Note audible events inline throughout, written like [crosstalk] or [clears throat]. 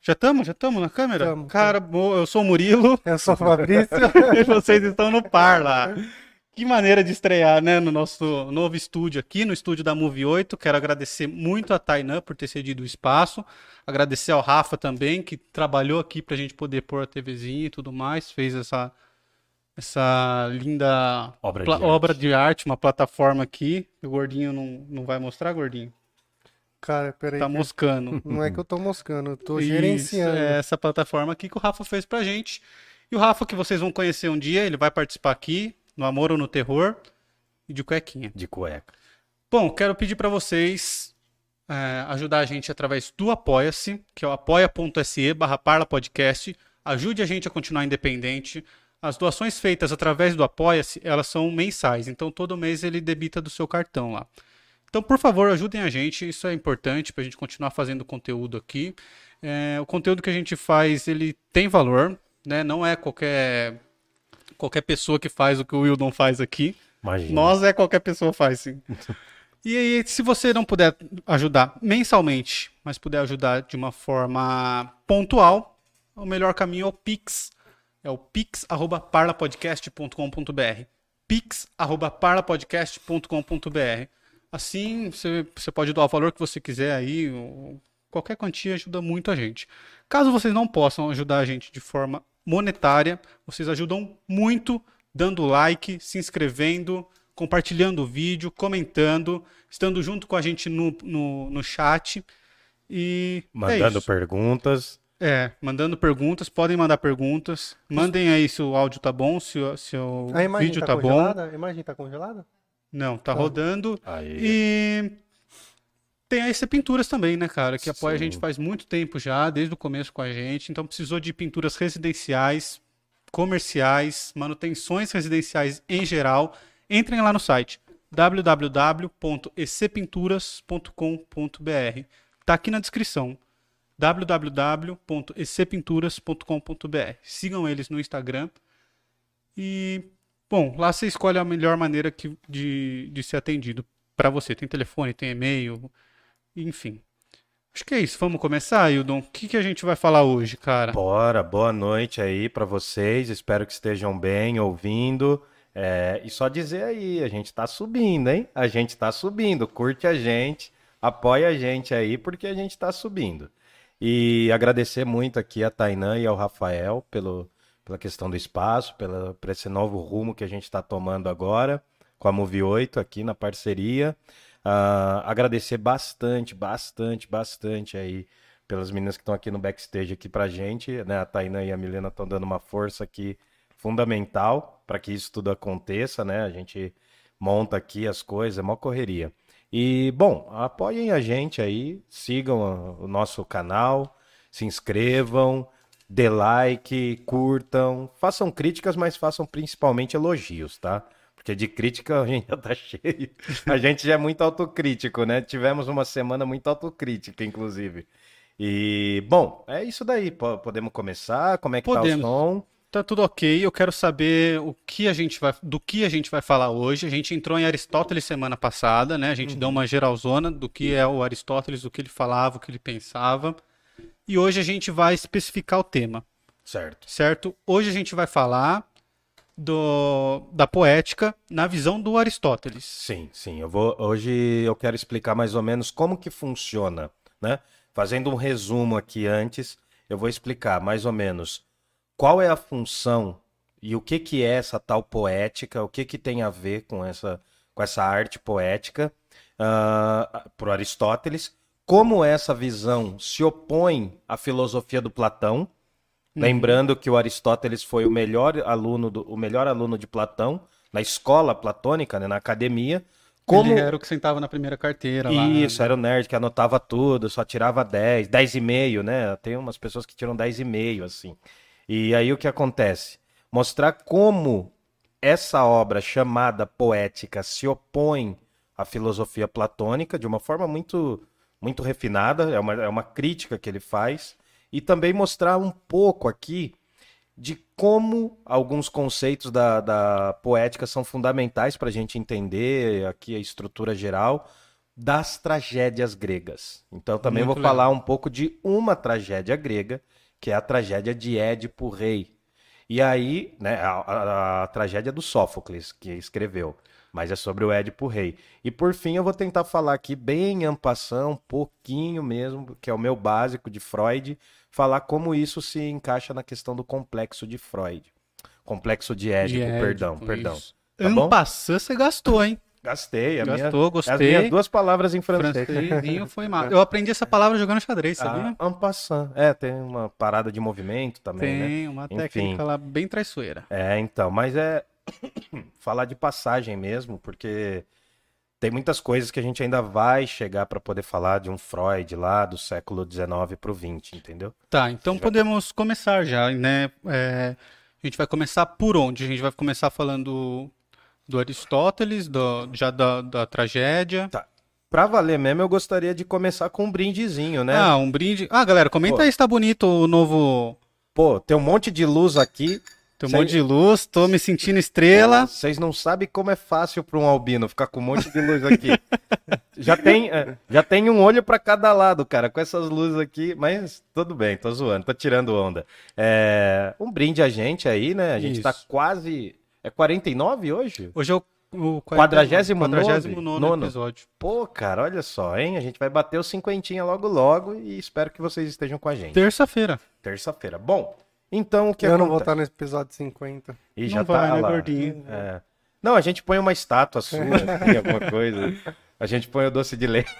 Já estamos? Já estamos na câmera? Tamo, Cara, bo- eu sou o Murilo [laughs] Eu sou o Fabrício. [laughs] e vocês estão no par lá. Que maneira de estrear, né, no nosso novo estúdio aqui, no estúdio da Move 8. Quero agradecer muito a Tainan por ter cedido o espaço. Agradecer ao Rafa também, que trabalhou aqui pra gente poder pôr a TVzinha e tudo mais. Fez essa, essa linda Obra de obra arte. de arte, uma plataforma aqui. O Gordinho não, não vai mostrar, Gordinho? Cara, peraí. Tá moscando. [laughs] Não é que eu tô moscando, eu tô Isso, gerenciando. é essa plataforma aqui que o Rafa fez pra gente. E o Rafa, que vocês vão conhecer um dia, ele vai participar aqui, no Amor ou no Terror, e de cuequinha. De cueca. Bom, quero pedir pra vocês é, ajudar a gente através do Apoia-se, que é o apoia.se barra Parla Podcast. Ajude a gente a continuar independente. As doações feitas através do Apoia-se, elas são mensais, então todo mês ele debita do seu cartão lá. Então, por favor, ajudem a gente, isso é importante para a gente continuar fazendo conteúdo aqui. É, o conteúdo que a gente faz, ele tem valor, né? Não é qualquer, qualquer pessoa que faz o que o Wildon faz aqui. Imagina. Nós é qualquer pessoa faz, sim. [laughs] E aí, se você não puder ajudar mensalmente, mas puder ajudar de uma forma pontual, o melhor caminho é o Pix. É o pix@parlapodcast.com.br. pix@parlapodcast.com.br. Assim, você, você pode doar o valor que você quiser aí, qualquer quantia ajuda muito a gente. Caso vocês não possam ajudar a gente de forma monetária, vocês ajudam muito dando like, se inscrevendo, compartilhando o vídeo, comentando, estando junto com a gente no, no, no chat. E é Mandando isso. perguntas. É, mandando perguntas, podem mandar perguntas. Mandem aí se o áudio tá bom, se, o- se o A imagem vídeo tá, tá, bom. congelada? A imagem tá congelada? Não, tá Tá. rodando. Aí. E tem a EC Pinturas também, né, cara? Que apoia a Sim. gente faz muito tempo já, desde o começo com a gente. Então precisou de pinturas residenciais, comerciais, manutenções residenciais em geral. Entrem lá no site www.ecpinturas.com.br. Tá aqui na descrição www.ecpinturas.com.br. Sigam eles no Instagram. E, bom, lá você escolhe a melhor maneira que- de, de ser atendido para você. Tem telefone, tem e-mail, enfim. Acho que é isso. Vamos começar, Hildon? O que, que a gente vai falar hoje, cara? Bora, boa noite aí pra vocês. Espero que estejam bem ouvindo. É, e só dizer aí, a gente tá subindo, hein? A gente tá subindo. Curte a gente, apoia a gente aí, porque a gente tá subindo. E agradecer muito aqui a Tainan e ao Rafael pelo, pela questão do espaço, pela, por esse novo rumo que a gente está tomando agora com a Move 8 aqui na parceria. Ah, agradecer bastante, bastante, bastante aí pelas meninas que estão aqui no backstage aqui pra gente, né? A Tainan e a Milena estão dando uma força aqui fundamental para que isso tudo aconteça, né? A gente monta aqui as coisas, é uma correria. E, bom, apoiem a gente aí, sigam o nosso canal, se inscrevam, dê like, curtam, façam críticas, mas façam principalmente elogios, tá? Porque de crítica a gente já tá [laughs] cheio. A gente já é muito autocrítico, né? Tivemos uma semana muito autocrítica, inclusive. E, bom, é isso daí. Po- Podemos começar? Como é que Podemos. tá o som? Tá tudo ok. Eu quero saber o que a gente vai, do que a gente vai falar hoje. A gente entrou em Aristóteles semana passada, né? A gente deu uma geralzona do que é o Aristóteles, do que ele falava, o que ele pensava. E hoje a gente vai especificar o tema, Certo. certo? Hoje a gente vai falar do, da poética na visão do Aristóteles. Sim, sim. Eu vou, hoje eu quero explicar mais ou menos como que funciona, né? Fazendo um resumo aqui antes, eu vou explicar mais ou menos qual é a função e o que que é essa tal poética, o que que tem a ver com essa, com essa arte poética para o Aristóteles, como essa visão se opõe à filosofia do Platão, Lembrando que o Aristóteles foi o melhor aluno, do, o melhor aluno de Platão na escola platônica, né, na academia. Como Ele era o que sentava na primeira carteira lá. isso, era o nerd que anotava tudo, só tirava 10, 10,5, né? Tem umas pessoas que tiram 10,5 assim. E aí o que acontece? Mostrar como essa obra chamada poética se opõe à filosofia platônica de uma forma muito muito refinada, é uma, é uma crítica que ele faz, e também mostrar um pouco aqui de como alguns conceitos da, da poética são fundamentais para a gente entender aqui a estrutura geral, das tragédias gregas. Então também Muito vou legal. falar um pouco de uma tragédia grega, que é a tragédia de Édipo Rei. E aí, né, a, a- a tragédia do Sófocles, que escreveu, mas é sobre o Édipo Rei. E por fim, eu vou tentar falar aqui bem ampassão, um pouquinho mesmo, que é o meu básico de Freud, falar como isso se encaixa na questão do complexo de Freud. Complexo de Édipo, De Édipo, perdão, perdão. isso. Tá bom? Ampassã você gastou, hein? Gastei, a minha, Gastou, as gostei. minhas duas palavras em francês. [laughs] Foi mal. Eu aprendi essa palavra jogando xadrez, sabia? Ah, en passant. É, tem uma parada de movimento também, né? Tem uma Enfim. técnica lá bem traiçoeira. É, então, mas é [coughs] falar de passagem mesmo, porque tem muitas coisas que a gente ainda vai chegar para poder falar de um Freud lá do século XIX pro XX, entendeu? Tá, então podemos começar já, né? É, a gente vai começar por onde? A gente vai começar falando do Aristóteles, do- já da, da tragédia. Pra valer mesmo, eu gostaria de começar com um brindezinho, né? Ah, um brinde. Ah, galera, comenta Pô. aí se tá bonito o novo. Pô, tem um monte de luz aqui. Tem um Sei- monte de luz, tô me sentindo estrela. Vocês não sabem como é fácil para um albino ficar com um monte de luz aqui. [laughs] já, tem, é, já tem um olho para cada lado, cara, com essas luzes aqui. Mas tudo bem, tô zoando, tô tirando onda. É, um brinde a gente aí, né? A gente tá Isso. quase. É 49 hoje? Hoje é o, o Quadragésimo nove? 49 Nono. episódio. Pô, cara, olha só, hein? A gente vai bater os cinquentinha logo logo e espero que vocês estejam com a gente. Terça-feira. Terça-feira. Bom, então o que eu não vou estar nesse episódio 50. Ih, Não já vai, tá né, lá. gordinho? É. Não, a gente põe uma estátua sua, [laughs] assim, alguma coisa. A gente põe o doce de leite.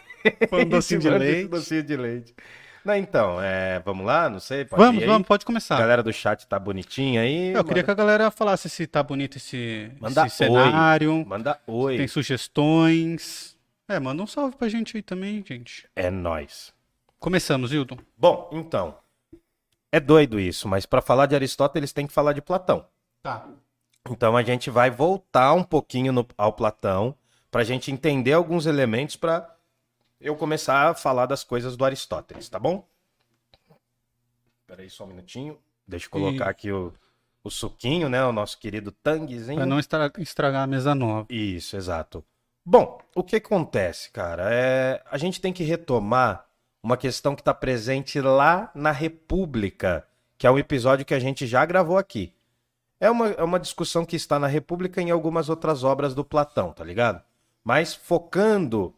Põe um docinho de [laughs] Manda leite. Docinho de leite. Não, então, é, vamos lá? Não sei, pode Vamos, ir aí? vamos, pode A começar. galera do chat tá bonitinha aí. Eu queria que a galera falasse se tá bonito esse, Manda esse cenário. Manda oi. Tem sugestões. É, manda um salve pra gente aí também, gente. É nóis. Começamos, Hilton. Bom, então. É doido isso, mas para falar de Aristóteles tem que falar de Platão. Tá. Então a gente vai voltar um pouquinho no- ao Platão para a gente entender alguns elementos para eu começar a falar das coisas do Aristóteles, tá bom? Espera aí só um minutinho. Deixa eu colocar E- aqui o, o suquinho, né? O nosso querido tanguezinho. Pra não estra- estragar a mesa nova. Isso, exato. Bom, o que acontece, cara? É, a gente tem que retomar uma questão que está presente lá na República, que é um episódio que a gente já gravou aqui. É uma, é uma discussão que está na República e em algumas outras obras do Platão, tá ligado? Mas focando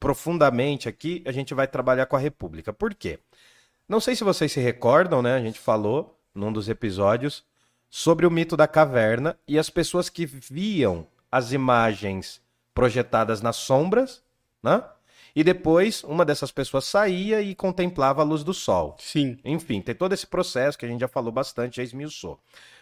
profundamente aqui, a gente vai trabalhar com a República. Por quê? Não sei se vocês se recordam, né? A gente falou num dos episódios sobre o mito da caverna e as pessoas que viam as imagens projetadas nas sombras, né? E depois uma dessas pessoas saía e contemplava a luz do sol. Sim. Enfim, tem todo esse processo que a gente já falou bastante, já esmiuçou.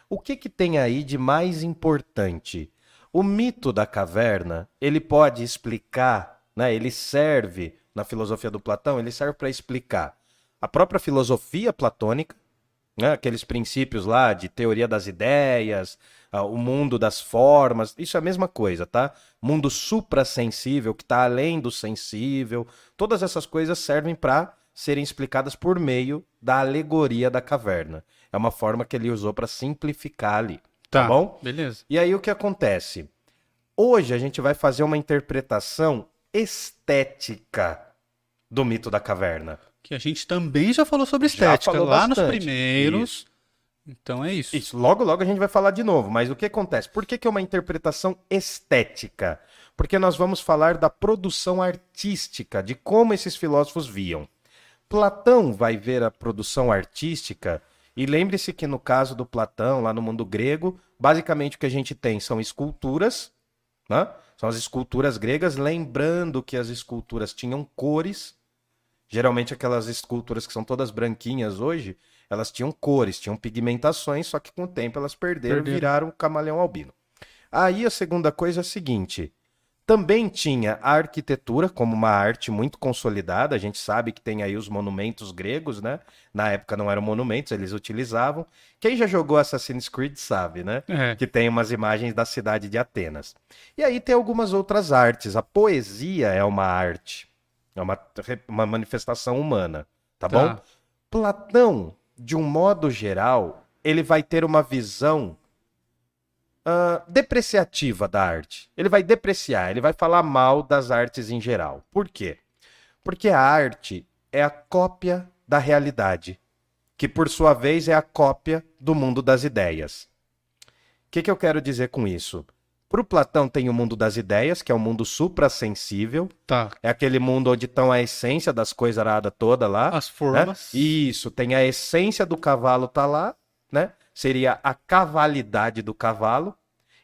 O que que tem aí de mais importante? O mito da caverna, ele pode explicar, né? Ele serve na filosofia do Platão, ele serve para explicar a própria filosofia platônica, né? Aqueles princípios lá de teoria das ideias, ah, o mundo das formas, isso é a mesma coisa, tá? Mundo suprassensível, que está além do sensível, todas essas coisas servem para serem explicadas por meio da alegoria da caverna. É uma forma que ele usou para simplificar ali, tá, Tá. bom? Beleza. E aí o que acontece? Hoje a gente vai fazer uma interpretação estética do mito da caverna. Que a gente também já falou sobre estética falou lá nos bastante. primeiros. Então é isso. Isso, logo logo a gente vai falar de novo, mas o que acontece? Por que, que é uma interpretação estética? Porque nós vamos falar da produção artística, de como esses filósofos viam. Platão vai ver a produção artística, e lembre-se que no caso do Platão, lá no mundo grego, basicamente o que a gente tem são esculturas, né? São as esculturas gregas, lembrando que as esculturas tinham cores, Geralmente aquelas esculturas que são todas branquinhas hoje, elas tinham cores, tinham pigmentações, só que com o tempo elas perderam, Perderam. viraram camaleão albino. Aí a segunda coisa é a seguinte: também tinha a arquitetura como uma arte muito consolidada. A gente sabe que tem aí os monumentos gregos, né? Na época não eram monumentos, eles utilizavam. Quem já jogou Assassin's Creed sabe, né? É. que tem umas imagens da cidade de Atenas. E aí tem algumas outras artes. A poesia é uma arte, é uma, uma manifestação humana, tá, Tá. bom? Platão, de um modo geral, ele vai ter uma visão ah, depreciativa da arte. Ele vai depreciar, ele vai falar mal das artes em geral. Por quê? Porque a arte é a cópia da realidade, que por sua vez é a cópia do mundo das ideias. O que, que eu quero dizer com isso? Para o Platão tem o mundo das ideias, que é o mundo suprassensível, Tá. é aquele mundo onde estão a essência das coisas aradas toda lá. As né? formas. Isso, tem a essência do cavalo tá lá, né? Seria a cavalidade do cavalo.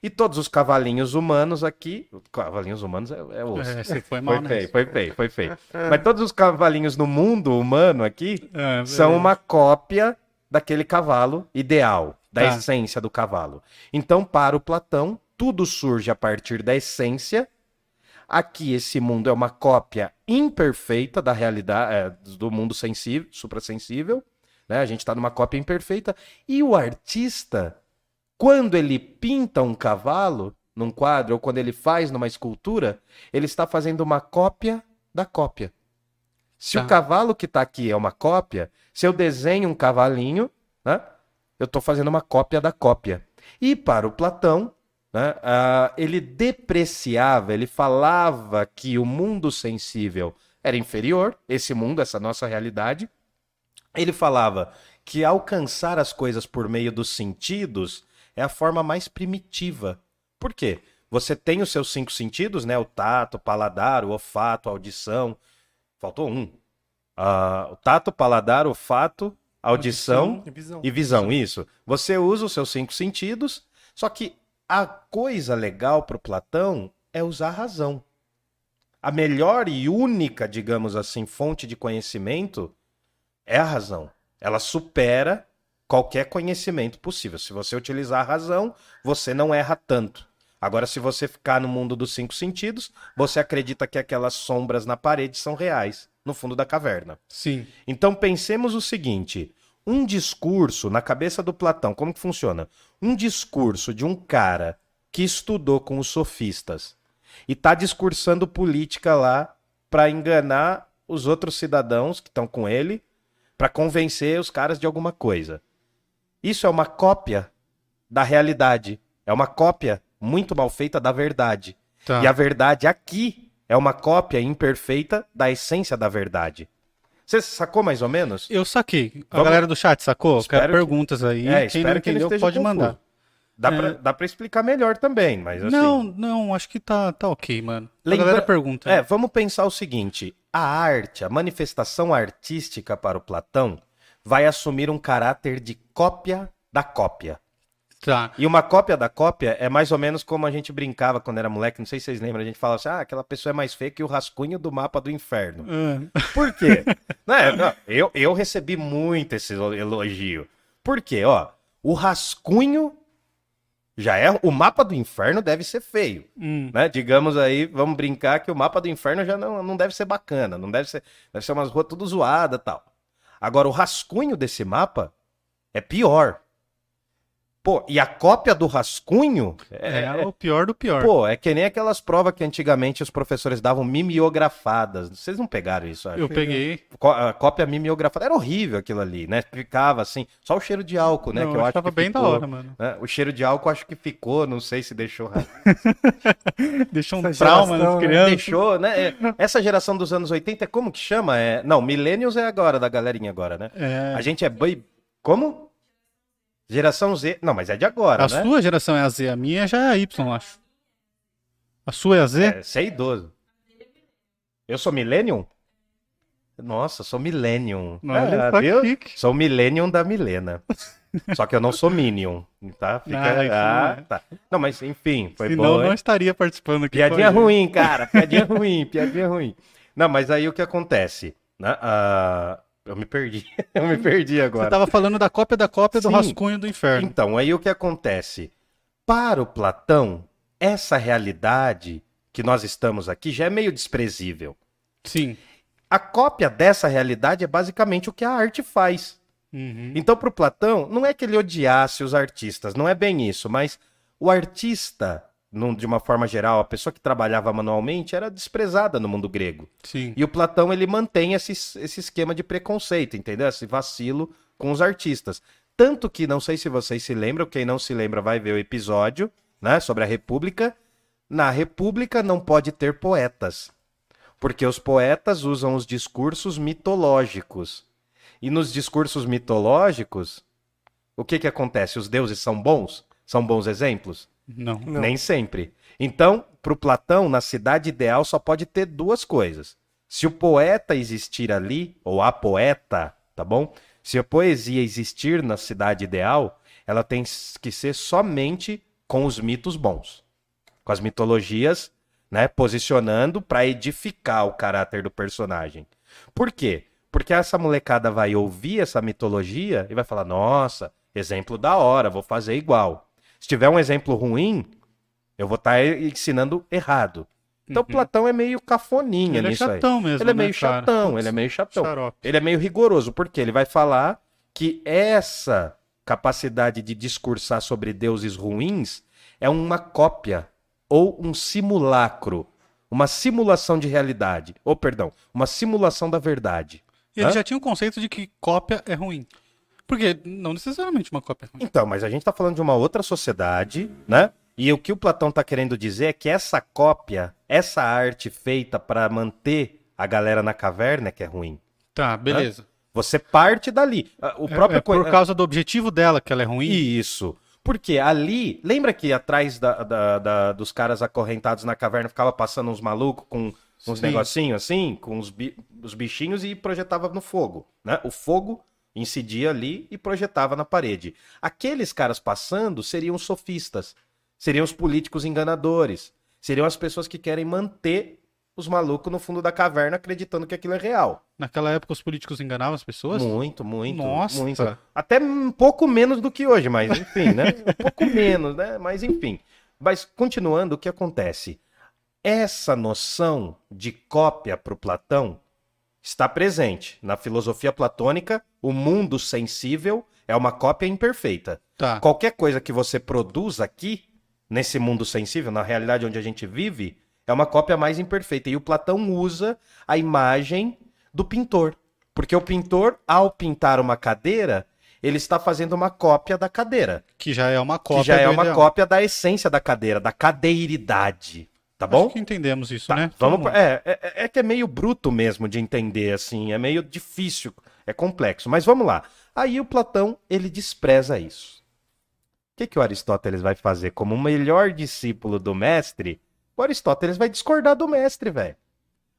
E todos os cavalinhos humanos aqui. Cavalinhos humanos é, é osso. É, você foi [laughs] mal, foi né? feio, foi feio, foi feio. Mas todos os cavalinhos no mundo humano aqui É, são uma cópia daquele cavalo ideal, da Tá. essência do cavalo. Então, para o Platão, tudo surge a partir da essência. Aqui, esse mundo é uma cópia imperfeita da realidade, é, do mundo sensível, suprassensível. Né? A gente está numa cópia imperfeita. E o artista, quando ele pinta um cavalo num quadro, ou quando ele faz numa escultura, ele está fazendo uma cópia da cópia. Se Tá. o cavalo que está aqui é uma cópia, se eu desenho um cavalinho, né, eu estou fazendo uma cópia da cópia. E para o Platão, né, ah, ele depreciava, ele falava que o mundo sensível era inferior, esse mundo, essa nossa realidade. Ele falava que alcançar as coisas por meio dos sentidos é a forma mais primitiva. Por quê? Você tem os seus cinco sentidos, né? O tato, o paladar, o olfato, a audição. Faltou um. Ah, o tato, o paladar, o olfato, a audição, E visão. e visão, isso. Você usa os seus cinco sentidos, só que a coisa legal para o Platão é usar a razão. A melhor e única, digamos assim, fonte de conhecimento é a razão. Ela supera qualquer conhecimento possível. Se você utilizar a razão, você não erra tanto. Agora, se você ficar no mundo dos cinco sentidos, você acredita que aquelas sombras na parede são reais, no fundo da caverna. Sim. Então pensemos o seguinte: um discurso na cabeça do Platão, como que funciona? Um discurso de um cara que estudou com os sofistas e tá discursando política lá para enganar os outros cidadãos que estão com ele, para convencer os caras de alguma coisa. Isso é uma cópia da realidade, é uma cópia muito mal feita da verdade. Tá. E a verdade aqui é uma cópia imperfeita da essência da verdade. Você sacou mais ou menos? Eu saquei. A Vamos- galera do chat sacou? Espero Quero que- perguntas aí. É, Quem não espero que ele entendeu esteja pode confuso. mandar. Dá, É. pra, dá pra explicar melhor também, mas assim. Não, não, acho que tá, tá ok, mano. Lembra- A galera pergunta. É, vamos pensar o seguinte: a arte, a manifestação artística para o Platão, vai assumir um caráter de cópia da cópia. Tá. E uma cópia da cópia é mais ou menos como a gente brincava quando era moleque, não sei se vocês lembram, a gente falava assim: ah, aquela pessoa é mais feia que o rascunho do mapa do inferno. Ah, Por quê? [laughs] Né, não, eu, eu recebi muito esse elogio. Por quê? Ó, o rascunho já é. O mapa do inferno deve ser feio. hum, Né? Digamos aí, vamos brincar que o mapa do inferno já não, não deve ser bacana, não deve ser. Deve ser umas ruas tudo zoada e tal. Agora, o rascunho desse mapa é pior. Pô, e a cópia do rascunho é, o pior do pior. Pô, é que nem aquelas provas que antigamente os professores davam mimeografadas. Vocês não pegaram isso, acho. eu peguei. A cópia mimeografada. Era horrível aquilo ali, né? Ficava assim, só o cheiro de álcool, né? Não, que eu eu acho achava que bem da ficou, hora, mano. né? O cheiro de álcool acho que ficou, não sei se deixou. [laughs] Deixou um Essa trauma geração, nas né? crianças. deixou, né? É, Essa geração dos anos 80 é como que chama? É... Não, Millennials é agora, da galerinha agora, né? É. A gente é. boi- Como? Geração Z. Não, mas é de agora, A né? sua geração é a Z, a minha já é a Y, acho. A sua é a Z? É, você é idoso. Eu sou Millennium? Nossa, sou Millennium. Olha Ah, viu? chique. Sou Millennium da Milena. [laughs] Só que eu não sou Minion, tá? Fica... Ah, isso Ah, não é. tá. Não, mas enfim, foi Senão bom. não hein? estaria participando aqui. Piadinha a ruim, cara. Piadinha ruim, piadinha ruim. Não, mas aí o que acontece? Né? Ah, eu me perdi. [laughs] eu me perdi Você agora. tava falando da cópia da cópia do Sim. rascunho do inferno. Então, aí o que acontece? Para o Platão, essa realidade que nós estamos aqui já é meio desprezível. Sim. A cópia dessa realidade é basicamente o que a arte faz. Uhum. Então, para o Platão, não é que ele odiasse os artistas, não é bem isso, mas o artista, num- de uma forma geral, a pessoa que trabalhava manualmente era desprezada no mundo grego. Sim. E o Platão ele mantém esse, esse esquema de preconceito, entendeu? Esse vacilo com os artistas. Tanto que, não sei se vocês se lembram, quem não se lembra vai ver o episódio né, sobre a República, na República não pode ter poetas, porque os poetas usam os discursos mitológicos. E nos discursos mitológicos, o que que acontece? Os deuses são bons? São bons exemplos? Não. Não. Nem sempre. Então, para o Platão, na cidade ideal só pode ter duas coisas. Se o poeta existir ali, ou a poeta, tá bom? Se a poesia existir na cidade ideal, ela tem que ser somente com os mitos bons. Com as mitologias, né, posicionando para edificar o caráter do personagem. Por quê? Porque essa molecada vai ouvir essa mitologia e vai falar: "Nossa, exemplo da hora, vou fazer igual". Se tiver um exemplo ruim, eu vou estar ensinando errado. Então Uhum. Platão é meio cafoninha Ele é nisso aí. chatão mesmo. Ele é né, meio cara? chatão, ele é meio chatão. xarope. Ele é meio rigoroso, porque ele vai falar que essa capacidade de discursar sobre deuses ruins é uma cópia ou um simulacro, uma simulação de realidade, ou perdão, uma simulação da verdade. E ele Hã? já tinha o conceito de que cópia é ruim. Porque não necessariamente uma cópia é ruim. Então, mas a gente tá falando de uma outra sociedade, né? E o que o Platão tá querendo dizer é que essa cópia, essa arte feita para manter a galera na caverna é que é ruim. Tá, beleza. Você parte dali. Ah, O É- próprio é, por causa do objetivo dela que ela é ruim. Isso. Porque ali, lembra que atrás da- da- da- dos caras acorrentados na caverna ficava passando uns malucos com uns Sim. negocinhos assim, com os, bi- os bichinhos e projetava no fogo, né? O fogo incidia ali e projetava na parede. Aqueles caras passando seriam os sofistas, seriam os políticos enganadores, seriam as pessoas que querem manter os malucos no fundo da caverna acreditando que aquilo é real. Naquela época os políticos enganavam as pessoas? Muito, muito, Nossa. muito. Até um pouco menos do que hoje, mas enfim, né? [laughs] Um pouco menos, né? Mas enfim. Mas continuando, o que acontece? Essa noção de cópia para o Platão está presente na filosofia platônica. O mundo sensível é uma cópia imperfeita. Tá. Qualquer coisa que você produz aqui, nesse mundo sensível, na realidade onde a gente vive, é uma cópia mais imperfeita. E o Platão usa a imagem do pintor. Porque o pintor, ao pintar uma cadeira, ele está fazendo uma cópia da cadeira. Que já é uma cópia que já é uma ideal. cópia da essência da cadeira, da cadeiridade. Tá bom? Acho que entendemos isso, Tá, né? vamos é, é, é que é meio bruto mesmo de entender, assim, é meio difícil, é complexo. Mas vamos lá. Aí o Platão, ele despreza isso. O que, que o Aristóteles vai fazer? Como o melhor discípulo do mestre, o Aristóteles vai discordar do mestre, velho.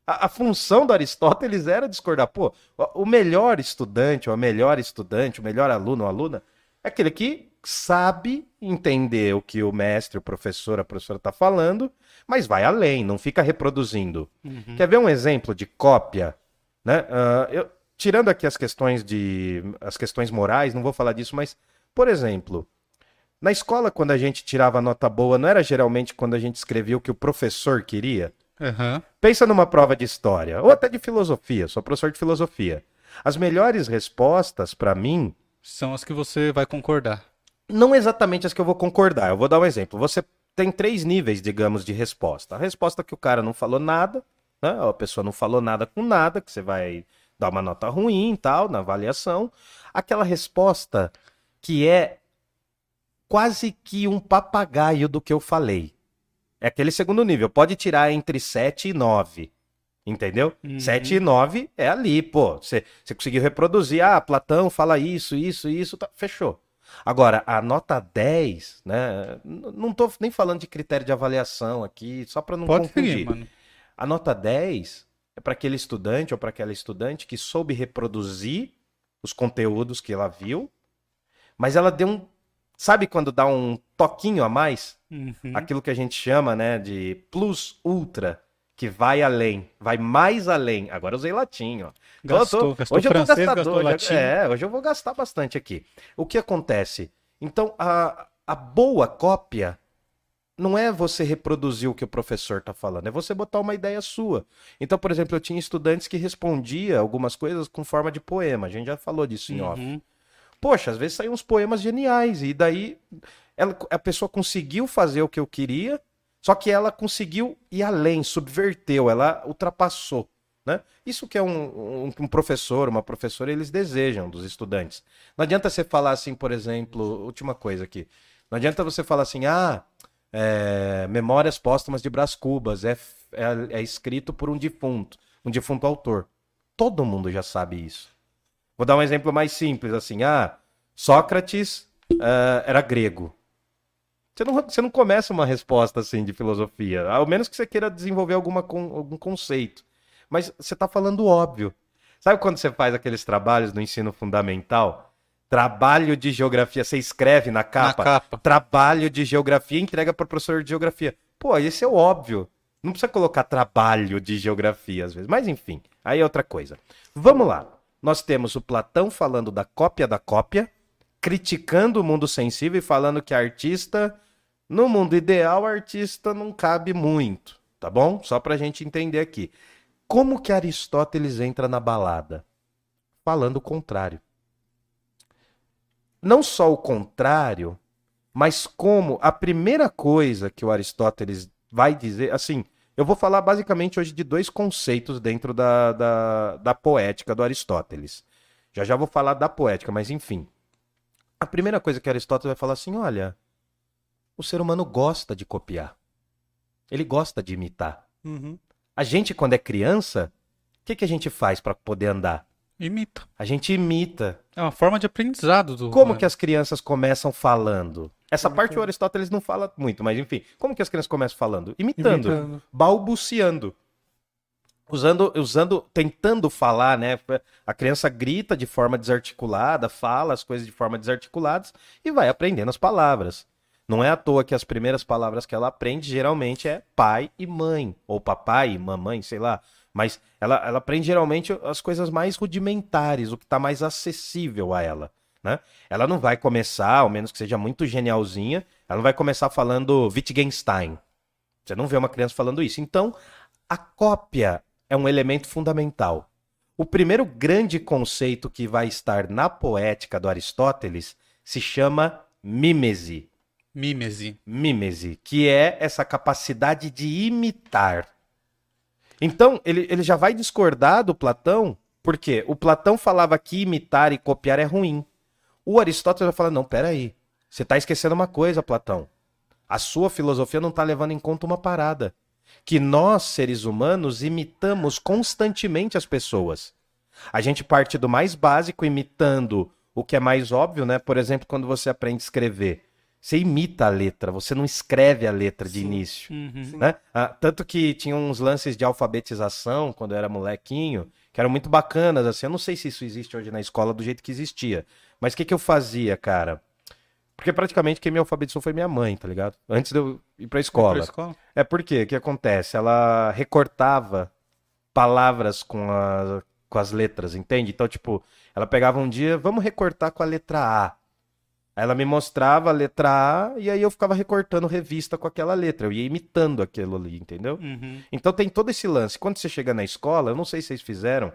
A, a função do Aristóteles era discordar. Pô, o melhor estudante, ou a melhor estudante, o melhor aluno ou aluna, é aquele que sabe entender o que o mestre, o professor, a professora está falando, mas vai além, não fica reproduzindo. Uhum. Quer ver um exemplo de cópia? Né? Ah, eu- tirando aqui as questões de as questões morais, não vou falar disso, mas, por exemplo, na escola, quando a gente tirava nota boa, não era geralmente quando a gente escrevia o que o professor queria? Aham. Pensa numa prova de história, ou até de filosofia, sou professor de filosofia. As melhores respostas, para mim, São as que você vai concordar. não exatamente as que eu vou concordar. Eu vou dar um exemplo. Você tem três níveis, digamos, de resposta. A resposta que o cara não falou nada, né? A pessoa não falou nada com nada, que você vai dar uma nota ruim e tal na avaliação. Aquela resposta que é quase que um papagaio do que eu falei. É aquele segundo nível. Pode tirar entre 7 e 9. Entendeu? Uhum. 7 e 9 é ali, pô. Você conseguiu reproduzir. Ah, Platão fala isso, isso, isso. Tá, fechou. Agora, a nota 10, né? Não tô nem falando de critério de avaliação aqui, só para não Pode confundir. seguir. A nota 10 é para aquele estudante ou para aquela estudante que soube reproduzir os conteúdos que ela viu, mas ela deu um. Sabe quando dá um toquinho a mais? Uhum. Aquilo que a gente chama, né, de plus ultra, que vai além, vai mais além. Agora eu usei latim, ó. Então eu Gastou, gastou hoje eu tô francês, gastador, gastou. É, hoje eu vou gastar bastante aqui. O que acontece? Então, a, a boa cópia não é você reproduzir o que o professor está falando, é você botar uma ideia sua. Então, por exemplo, eu tinha estudantes que respondia algumas coisas com forma de poema. A gente já falou disso em off. Uhum. Poxa, às vezes saíam uns poemas geniais e daí ela- a pessoa conseguiu fazer o que eu queria, só que ela conseguiu ir além, subverteu, ela ultrapassou. Né? Isso que é um, um- um professor, uma professora, eles desejam dos estudantes. Não adianta você falar assim, por exemplo, última coisa aqui. Não adianta você falar assim, ah, é, Memórias Póstumas de Brás Cubas, é, é, é escrito por um defunto, um defunto autor. Todo mundo já sabe isso. Vou dar um exemplo mais simples, assim, ah, Sócrates eh, era grego. Você não, você não começa uma resposta assim de filosofia, ao menos que você queira desenvolver alguma, con- algum conceito. Mas você está falando óbvio. Sabe quando você faz aqueles trabalhos no ensino fundamental? Trabalho de geografia, você escreve na capa, Na capa. trabalho de geografia e entrega para o professor de geografia. Pô, esse é o óbvio. Não precisa colocar trabalho de geografia às vezes. Mas enfim, aí é outra coisa. Vamos lá. Nós temos o Platão falando da cópia da cópia, criticando o mundo sensível e falando que artista, no mundo ideal, artista não cabe muito, tá bom? Só pra gente entender aqui. Como que Aristóteles entra na balada? Falando o contrário. Não só o contrário, mas como a primeira coisa que o Aristóteles vai dizer, assim, eu vou falar basicamente hoje de dois conceitos dentro da, da, da poética do Aristóteles. Já já vou falar da poética, mas enfim. A primeira coisa que Aristóteles vai falar assim: olha, o ser humano gosta de copiar. Ele gosta de imitar. Uhum. A gente, quando é criança, o que, que a gente faz para poder andar? Imita. A gente imita. É uma forma de aprendizado do. Como que as crianças começam falando? Essa Imitando. parte o Aristóteles não fala muito, mas enfim. Como que as crianças começam falando? Imitando, Imitando. balbuciando. Usando, usando, tentando falar, né? A criança grita de forma desarticulada, fala as coisas de forma desarticuladas e vai aprendendo as palavras. Não é à toa que as primeiras palavras que ela aprende geralmente é pai e mãe, ou papai e mamãe, sei lá. Mas ela, ela aprende geralmente as coisas mais rudimentares, o que está mais acessível a ela. Né? Ela não vai começar, ao menos que seja muito genialzinha, ela não vai começar falando Wittgenstein. Você não vê uma criança falando isso. Então, a cópia é um elemento fundamental. O primeiro grande conceito que vai estar na poética do Aristóteles se chama mímese. Mímese. Mímese, que é essa capacidade de imitar. Então, ele, ele já vai discordar do Platão, porque o Platão falava que imitar e copiar é ruim. O Aristóteles vai falar: não, peraí. Você está esquecendo uma coisa, Platão. A sua filosofia não está levando em conta uma parada. Que nós, seres humanos, imitamos constantemente as pessoas. A gente parte do mais básico, imitando o que é mais óbvio, né? Por exemplo, quando você aprende a escrever. Você imita a letra, você não escreve a letra de Sim. início Uhum. né? Ah, tanto que tinha uns lances de alfabetização quando eu era molequinho, que eram muito bacanas, assim. Eu não sei se isso existe hoje na escola do jeito que existia. Mas o que, que eu fazia, cara? Porque praticamente quem me alfabetizou foi minha mãe, tá ligado? Antes de eu ir pra escola. Pra escola? É porque, o que acontece? Ela recortava palavras com, a- com as letras, entende? Então, tipo, ela pegava um dia, vamos recortar com a letra A. Ela me mostrava a letra A e aí eu ficava recortando revista com aquela letra. Eu ia imitando aquilo ali, entendeu? Uhum. Então tem todo esse lance. Quando você chega na escola, eu não sei se vocês fizeram,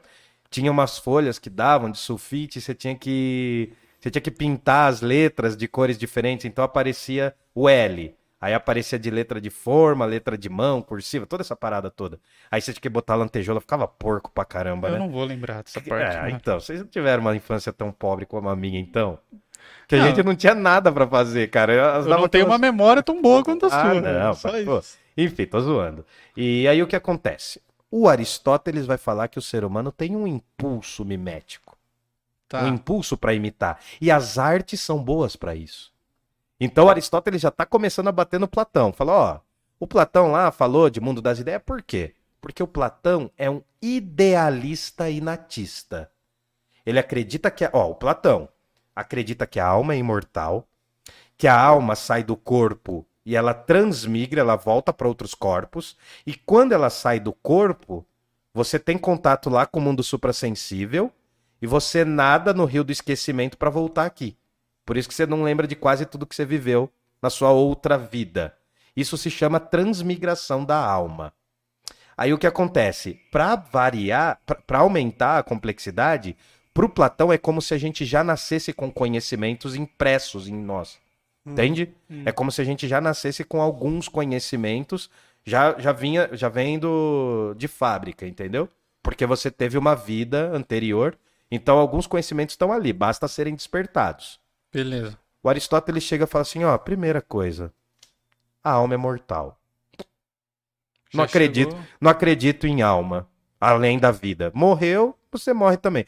tinha umas folhas que davam de sulfite, você tinha que você tinha que pintar as letras de cores diferentes, então aparecia o L. Aí aparecia de letra de forma, letra de mão, cursiva, toda essa parada toda. Aí você tinha que botar lantejola, ficava porco pra caramba, Eu né? não vou lembrar dessa parte. É, né? então, vocês não tiveram uma infância tão pobre como a minha, então? Que a Não. gente não tinha nada pra fazer, cara. Eu davam não tenho aquelas- uma memória tão boa quanto a Ah, sua. não, Só pô, isso. Enfim, tô zoando. E aí o que acontece? O Aristóteles vai falar que o ser humano tem um impulso mimético, Tá. um impulso para imitar. E as artes são boas para isso. Então Aristóteles já tá começando a bater no Platão. Falou, ó, o Platão lá falou de mundo das ideias, por quê? Porque o Platão é um idealista inatista. Ele acredita que, a- ó, o Platão acredita que a alma é imortal, que a alma sai do corpo e ela transmigra, ela volta para outros corpos, e quando ela sai do corpo, você tem contato lá com o mundo suprassensível e você nada no rio do esquecimento para voltar aqui. Por isso que você não lembra de quase tudo que você viveu na sua outra vida. Isso se chama transmigração da alma. Aí o que acontece? Para variar, para aumentar a complexidade, para o Platão é como se a gente já nascesse com conhecimentos impressos em nós. Entende? Hum. É como se a gente já nascesse com alguns conhecimentos, já, já vinha, já vem do, de fábrica, entendeu? Porque você teve uma vida anterior, então alguns conhecimentos estão ali, basta serem despertados. Beleza. O Aristóteles chega e fala assim, ó, primeira coisa, a alma é mortal. Já Não acredito. chegou- Não acredito em alma, além da vida. Morreu, você morre também.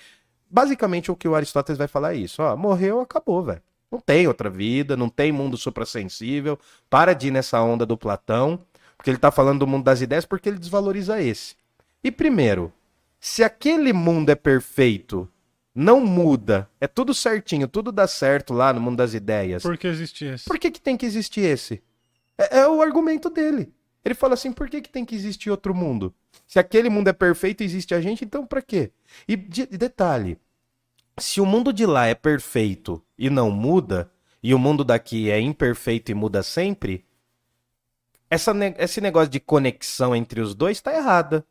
Basicamente, o que o Aristóteles vai falar é isso. Ó, morreu, acabou, velho. Não tem outra vida, não tem mundo suprassensível. Para de ir nessa onda do Platão, porque ele tá falando do mundo das ideias porque ele desvaloriza esse. E primeiro, se aquele mundo é perfeito, não muda, é tudo certinho, tudo dá certo lá no mundo das ideias. Por que existe esse? Por que, que tem que existir esse? É, é o argumento dele. Ele fala assim: por que, que tem que existir outro mundo? Se aquele mundo é perfeito e existe a gente, então pra quê? E de- detalhe: se o mundo de lá é perfeito e não muda, e o mundo daqui é imperfeito e muda sempre, essa esse negócio de conexão entre os dois tá errada.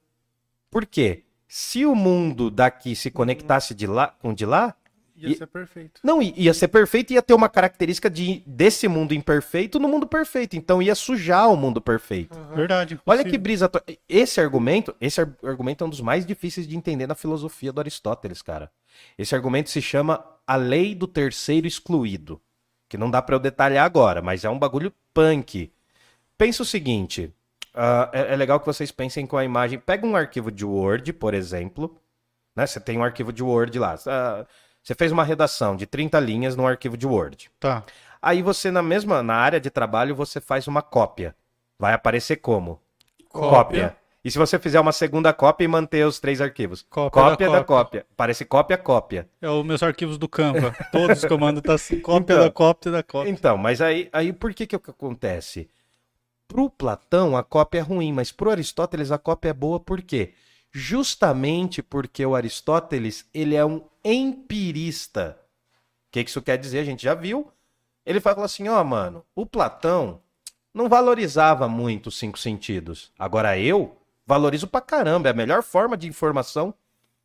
Por quê? Se o mundo daqui se conectasse de lá com de lá, Ia E- ser perfeito. não, ia ser perfeito e ia ter uma característica de, desse mundo imperfeito no mundo perfeito. Então ia sujar o mundo perfeito. Verdade. Olha que brisa. Esse argumento, esse ar- argumento é um dos mais difíceis de entender na filosofia do Aristóteles, cara. Esse argumento se chama a lei do terceiro excluído, que não dá pra eu detalhar agora, mas é um bagulho punk. Pensa o seguinte, ah, é, é legal que vocês pensem com a imagem. Pega um arquivo de Word, por exemplo, né? Você tem um arquivo de Word lá. Ah, Você fez uma redação de 30 linhas num arquivo de Word. Tá. Aí você na mesma na área de trabalho você faz uma cópia. Vai aparecer como? Cópia. E se você fizer uma segunda cópia e manter os três arquivos? Cópia da da cópia. Parece cópia cópia. É os meus arquivos do Canva. Todos os comandos tá assim. Cópia Então. da cópia da cópia. Então, mas aí, aí por que que acontece? Pro Platão a cópia é ruim, mas pro Aristóteles a cópia é boa por quê? Justamente porque o Aristóteles, ele é um empirista. O que que isso quer dizer? A gente já viu. Ele fala assim, ó, mano, o Platão não valorizava muito os cinco sentidos. Agora eu valorizo pra caramba, é a melhor forma de informação.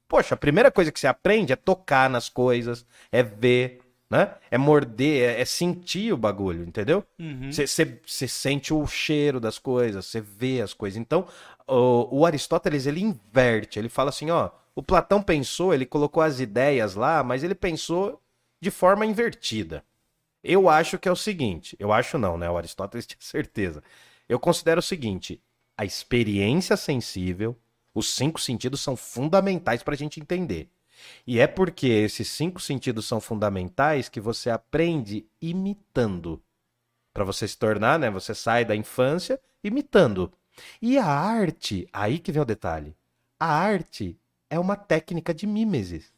Poxa, a primeira coisa que você aprende é tocar nas coisas, é ver, né? É morder, é, é sentir o bagulho, entendeu? Uhum. Você sente o cheiro das coisas, você vê as coisas. Então, o, o Aristóteles, ele inverte. Ele fala assim, ó, o Platão pensou, ele colocou as ideias lá, mas ele pensou de forma invertida. Eu acho que é o seguinte, eu acho não, né? O Aristóteles [laughs] tinha certeza. Eu considero o seguinte, a experiência sensível, os cinco sentidos são fundamentais para a gente entender. E é porque esses cinco sentidos são fundamentais que você aprende imitando. Para você se tornar, né? Você sai da infância imitando. E a arte, aí que vem o detalhe. A arte é uma técnica de mimesis.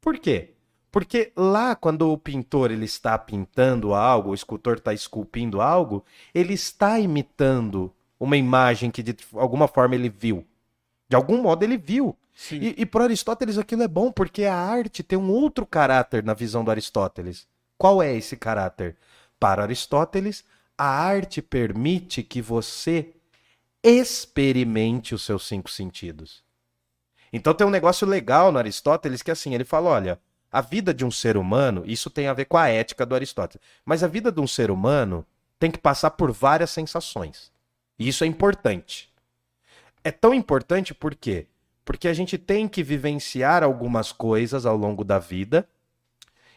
Por quê? Porque lá, quando o pintor ele está pintando algo, o escultor está esculpindo algo, ele está imitando uma imagem que de alguma forma ele viu. De algum modo ele viu. E, e para Aristóteles aquilo é bom, porque a arte tem um outro caráter na visão do Aristóteles. Qual é esse caráter? Para Aristóteles, a arte permite que você experimente os seus cinco sentidos. Então tem um negócio legal no Aristóteles que assim, ele fala, olha, a vida de um ser humano, isso tem a ver com a ética do Aristóteles, mas a vida de um ser humano tem que passar por várias sensações. E isso é importante. É tão importante por quê? Porque a gente tem que vivenciar algumas coisas ao longo da vida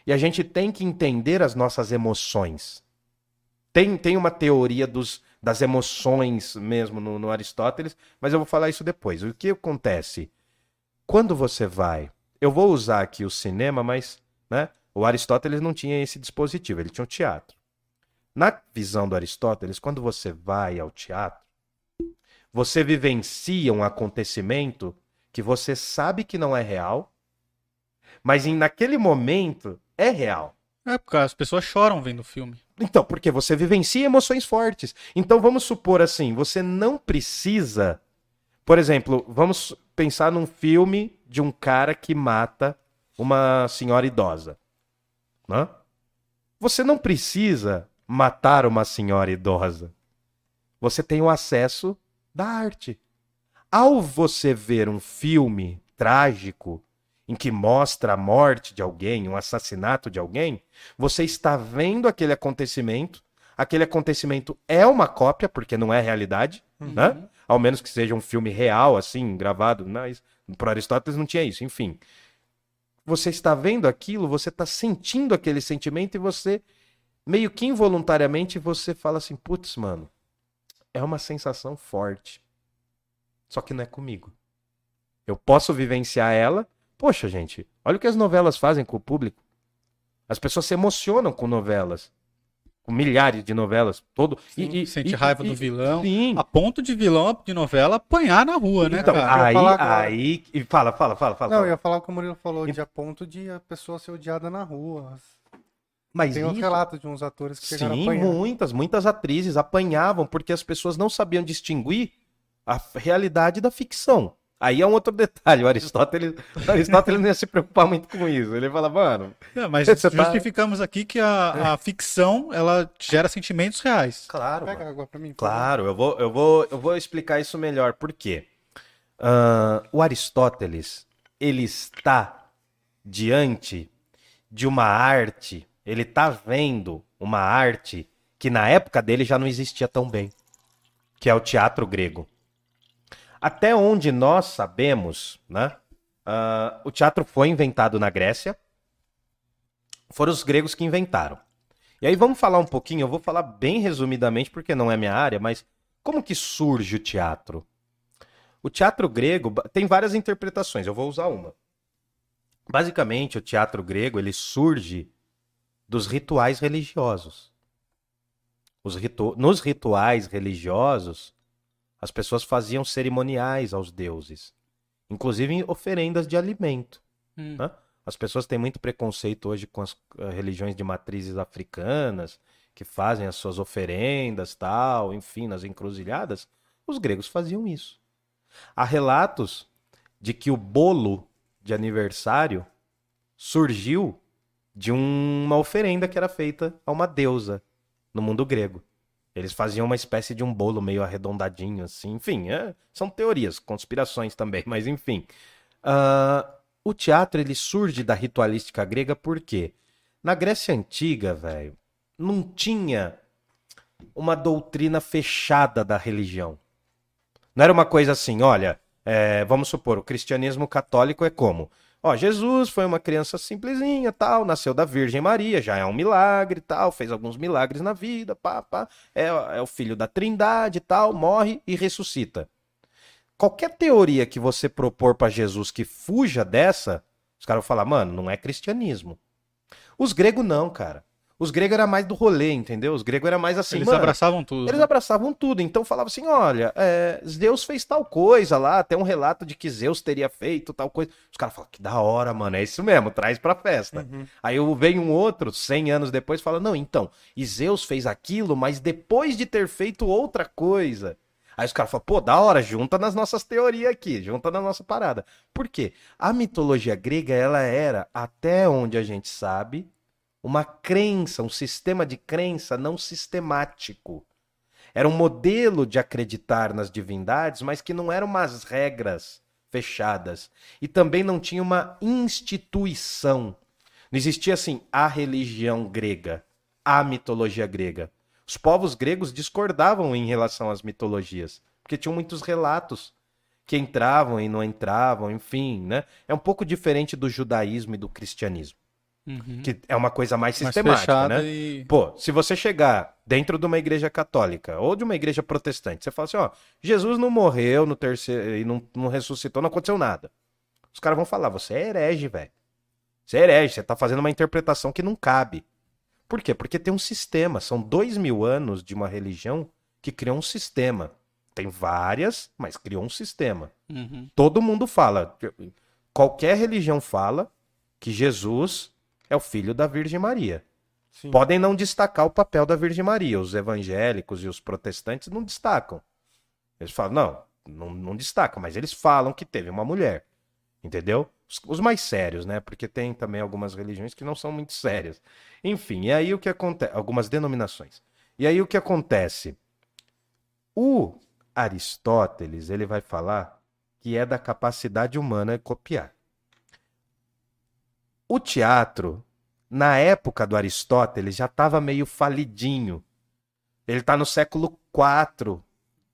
e a gente tem que entender as nossas emoções. Tem, tem uma teoria dos, das emoções mesmo no, no Aristóteles, mas eu vou falar isso depois. O que acontece? Quando você vai. Eu vou usar aqui o cinema, mas né, o Aristóteles não tinha esse dispositivo, ele tinha o teatro. Na visão do Aristóteles, quando você vai ao teatro, você vivencia um acontecimento que você sabe que não é real, mas em, naquele momento é real. É, porque as pessoas choram vendo o filme. Então, porque você vivencia emoções fortes. Então vamos supor assim, você não precisa. Por exemplo, vamos pensar num filme de um cara que mata uma senhora idosa. Né? Você não precisa matar uma senhora idosa. Você tem o acesso da arte. Ao você ver um filme trágico em que mostra a morte de alguém, um assassinato de alguém, você está vendo aquele acontecimento. Aquele acontecimento é uma cópia, porque não é realidade, né? Ao menos que seja um filme real, assim, gravado. Mas para Aristóteles não tinha isso, enfim. Você está vendo aquilo, você está sentindo aquele sentimento e você, meio que involuntariamente, você fala assim, putz, mano, é uma sensação forte. Só que não é comigo. Eu posso vivenciar ela. Poxa, gente, olha o que as novelas fazem com o público. As pessoas se emocionam com novelas. Com milhares de novelas. Todo. Sim, sente raiva do vilão. Sim. A ponto de vilão de novela apanhar na rua, né, Então, cara? aí, aí. e Fala, fala, fala, fala. Não, eu fala. ia falar o que o Murilo falou, de a ponto de a pessoa ser odiada na rua. Mas Tem isso- relatos de uns atores que chegaram a Sim, apanhar. muitas, muitas atrizes apanhavam porque as pessoas não sabiam distinguir a realidade da ficção. Aí é um outro detalhe, o Aristóteles, o Aristóteles não ia se preocupar muito com isso. Ele fala, mano, É, mas tá- justificamos aqui que a, a ficção, ela gera sentimentos reais. claro, Pega mano. água pra mim. Claro, eu vou, eu vou, eu vou explicar isso melhor. Por quê? Ah, o Aristóteles, ele está diante de uma arte, ele está vendo uma arte que na época dele já não existia tão bem, que é o teatro grego. Até onde nós sabemos, né? ah, o teatro foi inventado na Grécia, foram os gregos que inventaram. E aí vamos falar um pouquinho, eu vou falar bem resumidamente porque não é minha área, mas como que surge o teatro? O teatro grego tem várias interpretações, eu vou usar uma. Basicamente, o teatro grego ele surge dos rituais religiosos. Os ritu... Nos rituais religiosos, as pessoas faziam cerimoniais aos deuses, inclusive oferendas de alimento. Hum. Né? As pessoas têm muito preconceito hoje com as eh, religiões de matrizes africanas, que fazem as suas oferendas, tal, enfim, nas encruzilhadas. Os gregos faziam isso. Há relatos de que o bolo de aniversário surgiu de um- uma oferenda que era feita a uma deusa no mundo grego. Eles faziam uma espécie de um bolo meio arredondadinho, assim. Enfim, é- são teorias, conspirações também, [laughs] mas enfim. Ah, o teatro ele surge da ritualística grega porque na Grécia Antiga, velho, não tinha uma doutrina fechada da religião. Não era uma coisa assim, olha, é, vamos supor, o cristianismo católico é como? Ó, Jesus foi uma criança simplesinha, tal, nasceu da Virgem Maria, já é um milagre, tal, fez alguns milagres na vida, pá, pá, é, é o filho da Trindade, tal, morre e ressuscita. Qualquer teoria que você propor pra Jesus que fuja dessa, os caras vão falar, mano, não é cristianismo. Os gregos não, cara. Os gregos era mais do rolê, entendeu? Os gregos era mais assim, Eles mano, abraçavam tudo. eles né? abraçavam tudo, então falava assim: olha, é, Zeus fez tal coisa lá, até um relato de que Zeus teria feito tal coisa. Os caras falam: que da hora, mano, é isso mesmo, traz pra festa. Uhum. Aí vem um outro, 100 anos depois, fala: não, então, e Zeus fez aquilo, mas depois de ter feito outra coisa. Aí os caras falam: pô, da hora, junta nas nossas teorias aqui, junta na nossa parada. Por quê? A mitologia grega, ela era, até onde a gente sabe, uma crença, um sistema de crença não sistemático. Era um modelo de acreditar nas divindades, mas que não eram umas regras fechadas. E também não tinha uma instituição. Não existia assim a religião grega, a mitologia grega. Os povos gregos discordavam em relação às mitologias, porque tinham muitos relatos que entravam e não entravam, enfim, né? É um pouco diferente do judaísmo e do cristianismo, Uhum. que é uma coisa mais Mais sistemática, fechada né? e... Pô, se você chegar dentro de uma igreja católica ou de uma igreja protestante, você fala assim, ó, Jesus não morreu no terceiro e não, não ressuscitou, não aconteceu nada. Os caras vão falar, você é herege, velho. Você é herege, você tá fazendo uma interpretação que não cabe. Por quê? Porque tem um sistema. São dois mil anos de uma religião que criou um sistema. Tem várias, mas criou um sistema. Uhum. Todo mundo fala, qualquer religião fala que Jesus é o filho da Virgem Maria. Sim. Podem não destacar o papel da Virgem Maria. Os evangélicos e os protestantes não destacam. Eles falam, não, não, não destacam, mas eles falam que teve uma mulher. Entendeu? Os, os mais sérios, né? Porque tem também algumas religiões que não são muito sérias. Enfim, e aí o que acontece? Algumas denominações. E aí o que acontece? O Aristóteles, ele vai falar que é da capacidade humana copiar. O teatro, na época do Aristóteles, já estava meio falidinho. Ele está no século IV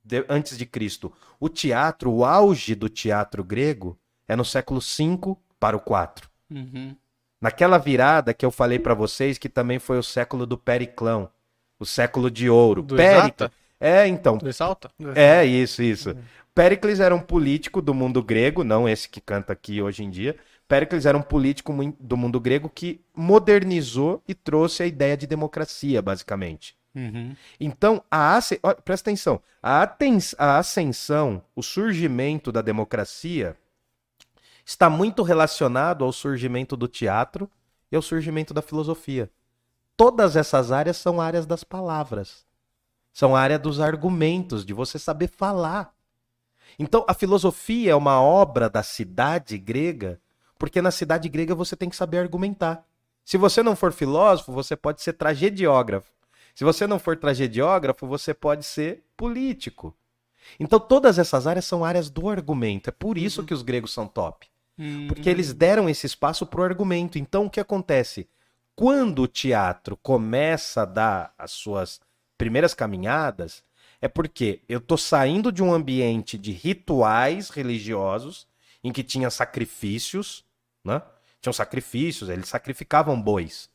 de- antes de Cristo. O teatro, o auge do teatro grego, é no século V para o IV. Uhum. Naquela virada que eu falei para vocês, que também foi o século do Periclão, o século de ouro. Do? É, então. Ressalta? É, isso, isso. Péricles era um político do mundo grego, não esse que canta aqui hoje em dia. Péricles era um político do mundo grego que modernizou e trouxe a ideia de democracia, basicamente. Uhum. Então, a asce- ó, presta atenção, a, a ascensão, o surgimento da democracia está muito relacionado ao surgimento do teatro e ao surgimento da filosofia. Todas essas áreas são áreas das palavras. São área dos argumentos, de você saber falar. Então, a filosofia é uma obra da cidade grega, porque na cidade grega você tem que saber argumentar. Se você não for filósofo, você pode ser tragediógrafo. Se você não for tragediógrafo, você pode ser político. Então, todas essas áreas são áreas do argumento. É por isso que os gregos são top. Porque eles deram esse espaço para o argumento. Então, o que acontece? Quando o teatro começa a dar as suas primeiras caminhadas, é porque eu tô saindo de um ambiente de rituais religiosos, em que tinha sacrifícios, né? Tinham sacrifícios, eles sacrificavam bois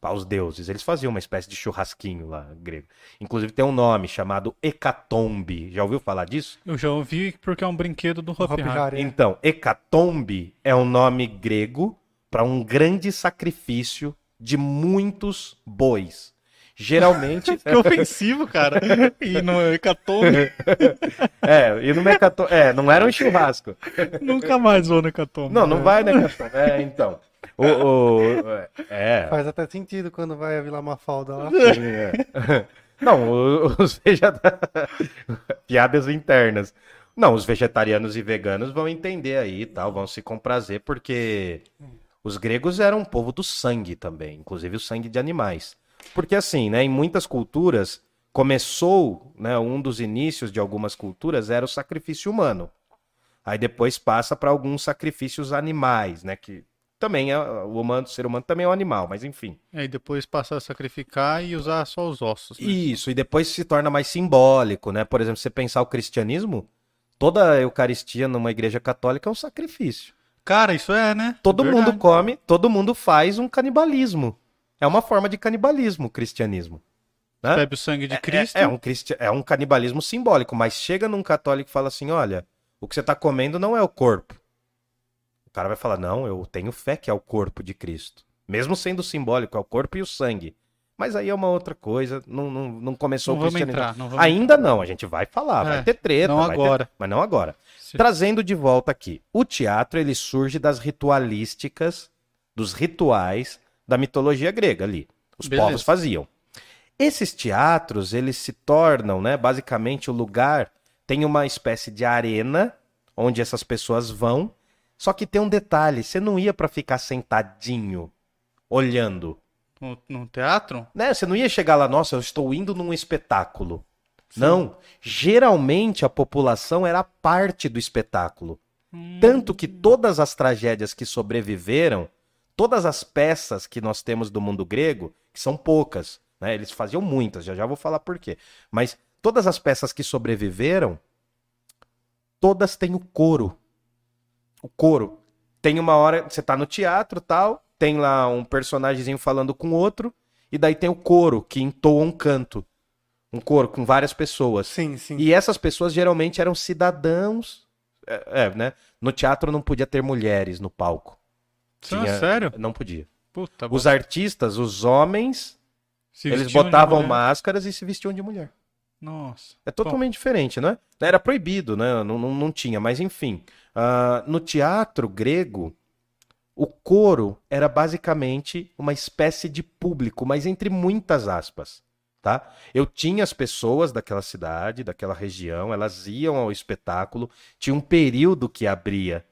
aos deuses. Eles faziam uma espécie de churrasquinho lá, grego. Inclusive tem um nome chamado hecatombe. Já ouviu falar disso? Eu já ouvi porque é um brinquedo do Hop Hop Hari. Hari. Então, hecatombe é um nome grego para um grande sacrifício de muitos bois. Geralmente. [laughs] Que ofensivo, cara. E no Hecatombe, [laughs] é, e no hecatombe. É, não era um churrasco. nunca mais vou no Hecatombe. Não, não vai, né, hecatombe? É, então. O, o- é. Faz até sentido quando vai a Vila Mafalda lá. Sim, é. [laughs] Não, os vegetarianos. Piadas internas. Não, os vegetarianos e veganos vão entender aí e tal, vão se comprazer, porque os gregos eram um povo do sangue também, inclusive o sangue de animais. Porque assim, né, em muitas culturas, começou, né, um dos inícios de algumas culturas era o sacrifício humano. Aí depois passa para alguns sacrifícios animais, né, que também é o humano, o ser humano também é um animal, mas enfim. Aí depois passa a sacrificar e usar só os ossos. né? Isso, e depois se torna mais simbólico, né? Por exemplo, você pensar o cristianismo, toda a Eucaristia numa igreja católica é um sacrifício. Cara, isso é, né? Todo Verdade. mundo come, todo mundo faz um canibalismo. É uma forma de canibalismo o cristianismo. Né? Bebe o sangue de É- Cristo. É, um cristi... é um canibalismo simbólico, mas chega num católico e fala assim: olha, o que você está comendo não é o corpo. O cara vai falar: não, eu tenho fé que é o corpo de Cristo. Mesmo sendo simbólico, é o corpo e o sangue. Mas aí é uma outra coisa, não, não, não começou Não o cristianismo. entrar, não Ainda não, a gente vai falar, vai É, ter treta. não vai ter- agora. Mas não agora. Se- Trazendo de volta aqui, o teatro ele surge das ritualísticas, dos rituais da mitologia grega ali. Os Beleza. povos faziam. Esses teatros, eles se tornam, né, basicamente o lugar tem uma espécie de arena onde essas pessoas vão, só que tem um detalhe, você não ia pra ficar sentadinho olhando, No, no teatro? né? Você não ia chegar lá, nossa, eu estou indo num espetáculo. Não, geralmente a população era parte do espetáculo. Tanto que todas as tragédias que sobreviveram, todas as peças que nós temos do mundo grego, que são poucas, né? Eles faziam muitas, já já vou falar por quê. Mas todas as peças que sobreviveram, todas têm o coro. O coro. Tem uma hora, você tá no teatro tal, tem lá um personagemzinho falando com outro, e daí tem o coro, que entoa um canto. Um coro com várias pessoas. Sim, sim. E essas pessoas geralmente eram cidadãos. É, é, né? No teatro não podia ter mulheres no palco. Isso é sério? Não podia. Puta, Os artistas, os homens, se eles botavam máscaras e se vestiam de mulher. Nossa. É totalmente diferente, né? Era proibido, né? Não, não, não tinha, mas enfim. Ah, no teatro grego, o coro era basicamente uma espécie de público, mas entre muitas aspas, tá? Eu tinha as pessoas daquela cidade, daquela região, elas iam ao espetáculo, tinha um período que abria.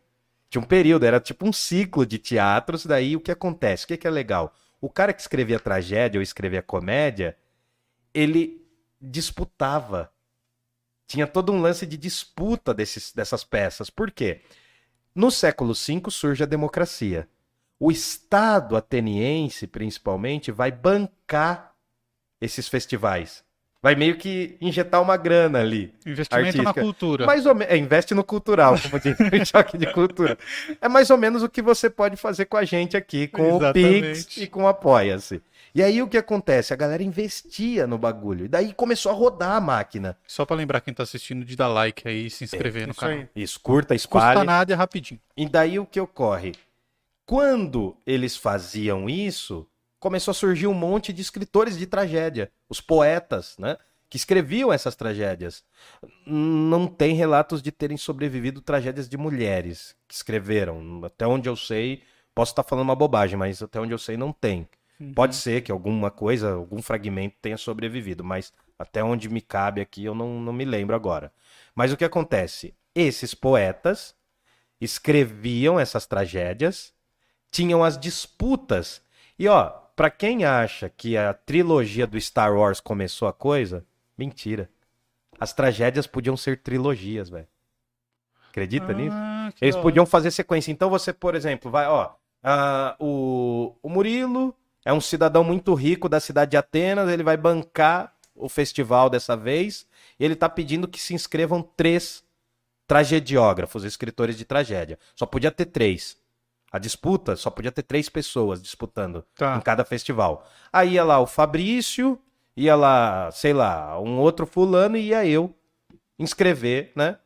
Tinha um período, era tipo um ciclo de teatros, daí o que acontece? O que, que é legal? O cara que escrevia tragédia ou escrevia comédia, ele disputava. Tinha todo um lance de disputa desses, dessas peças. Por quê? No século V surge a democracia. O Estado ateniense, principalmente, vai bancar esses festivais. Vai meio que injetar uma grana ali. Investimento na Artística. cultura. Mais ou menos, é, investe no cultural, como diz o [laughs] choque de cultura. É mais ou menos o que você pode fazer com a gente aqui, com o Pix Exatamente. e com o Apoia-se. E aí o que acontece? A galera investia no bagulho. E daí começou a rodar a máquina. Só pra lembrar quem tá assistindo de dar like aí e se inscrever no Isso canal. aí. Isso, curta, Custa espalhe. nada e é rapidinho. E daí o que ocorre? Quando eles faziam isso, começou a surgir um monte de escritores de tragédia, os poetas, né? Que escreviam essas tragédias. Não tem relatos de terem sobrevivido tragédias de mulheres que escreveram. Até onde eu sei, posso estar falando uma bobagem, mas até onde eu sei não tem. Pode ser que alguma coisa, algum fragmento tenha sobrevivido, mas até onde me cabe aqui eu não, não me lembro agora. Mas o que acontece? Esses poetas escreviam essas tragédias, tinham as disputas. E ó, pra quem acha que a trilogia do Star Wars começou a coisa, mentira. As tragédias podiam ser trilogias, velho. Acredita nisso? Ah, que Eles podiam fazer sequência. Então você, por exemplo, vai, ó, ah, o, o Murilo é um cidadão muito rico da cidade de Atenas, ele vai bancar o festival dessa vez, e ele tá pedindo que se inscrevam três tragediógrafos, escritores de tragédia. Só podia ter três. A disputa só podia ter três pessoas disputando Tá. em cada festival. Aí ia lá o Fabrício, ia lá, sei lá, um outro fulano e ia eu inscrever, né,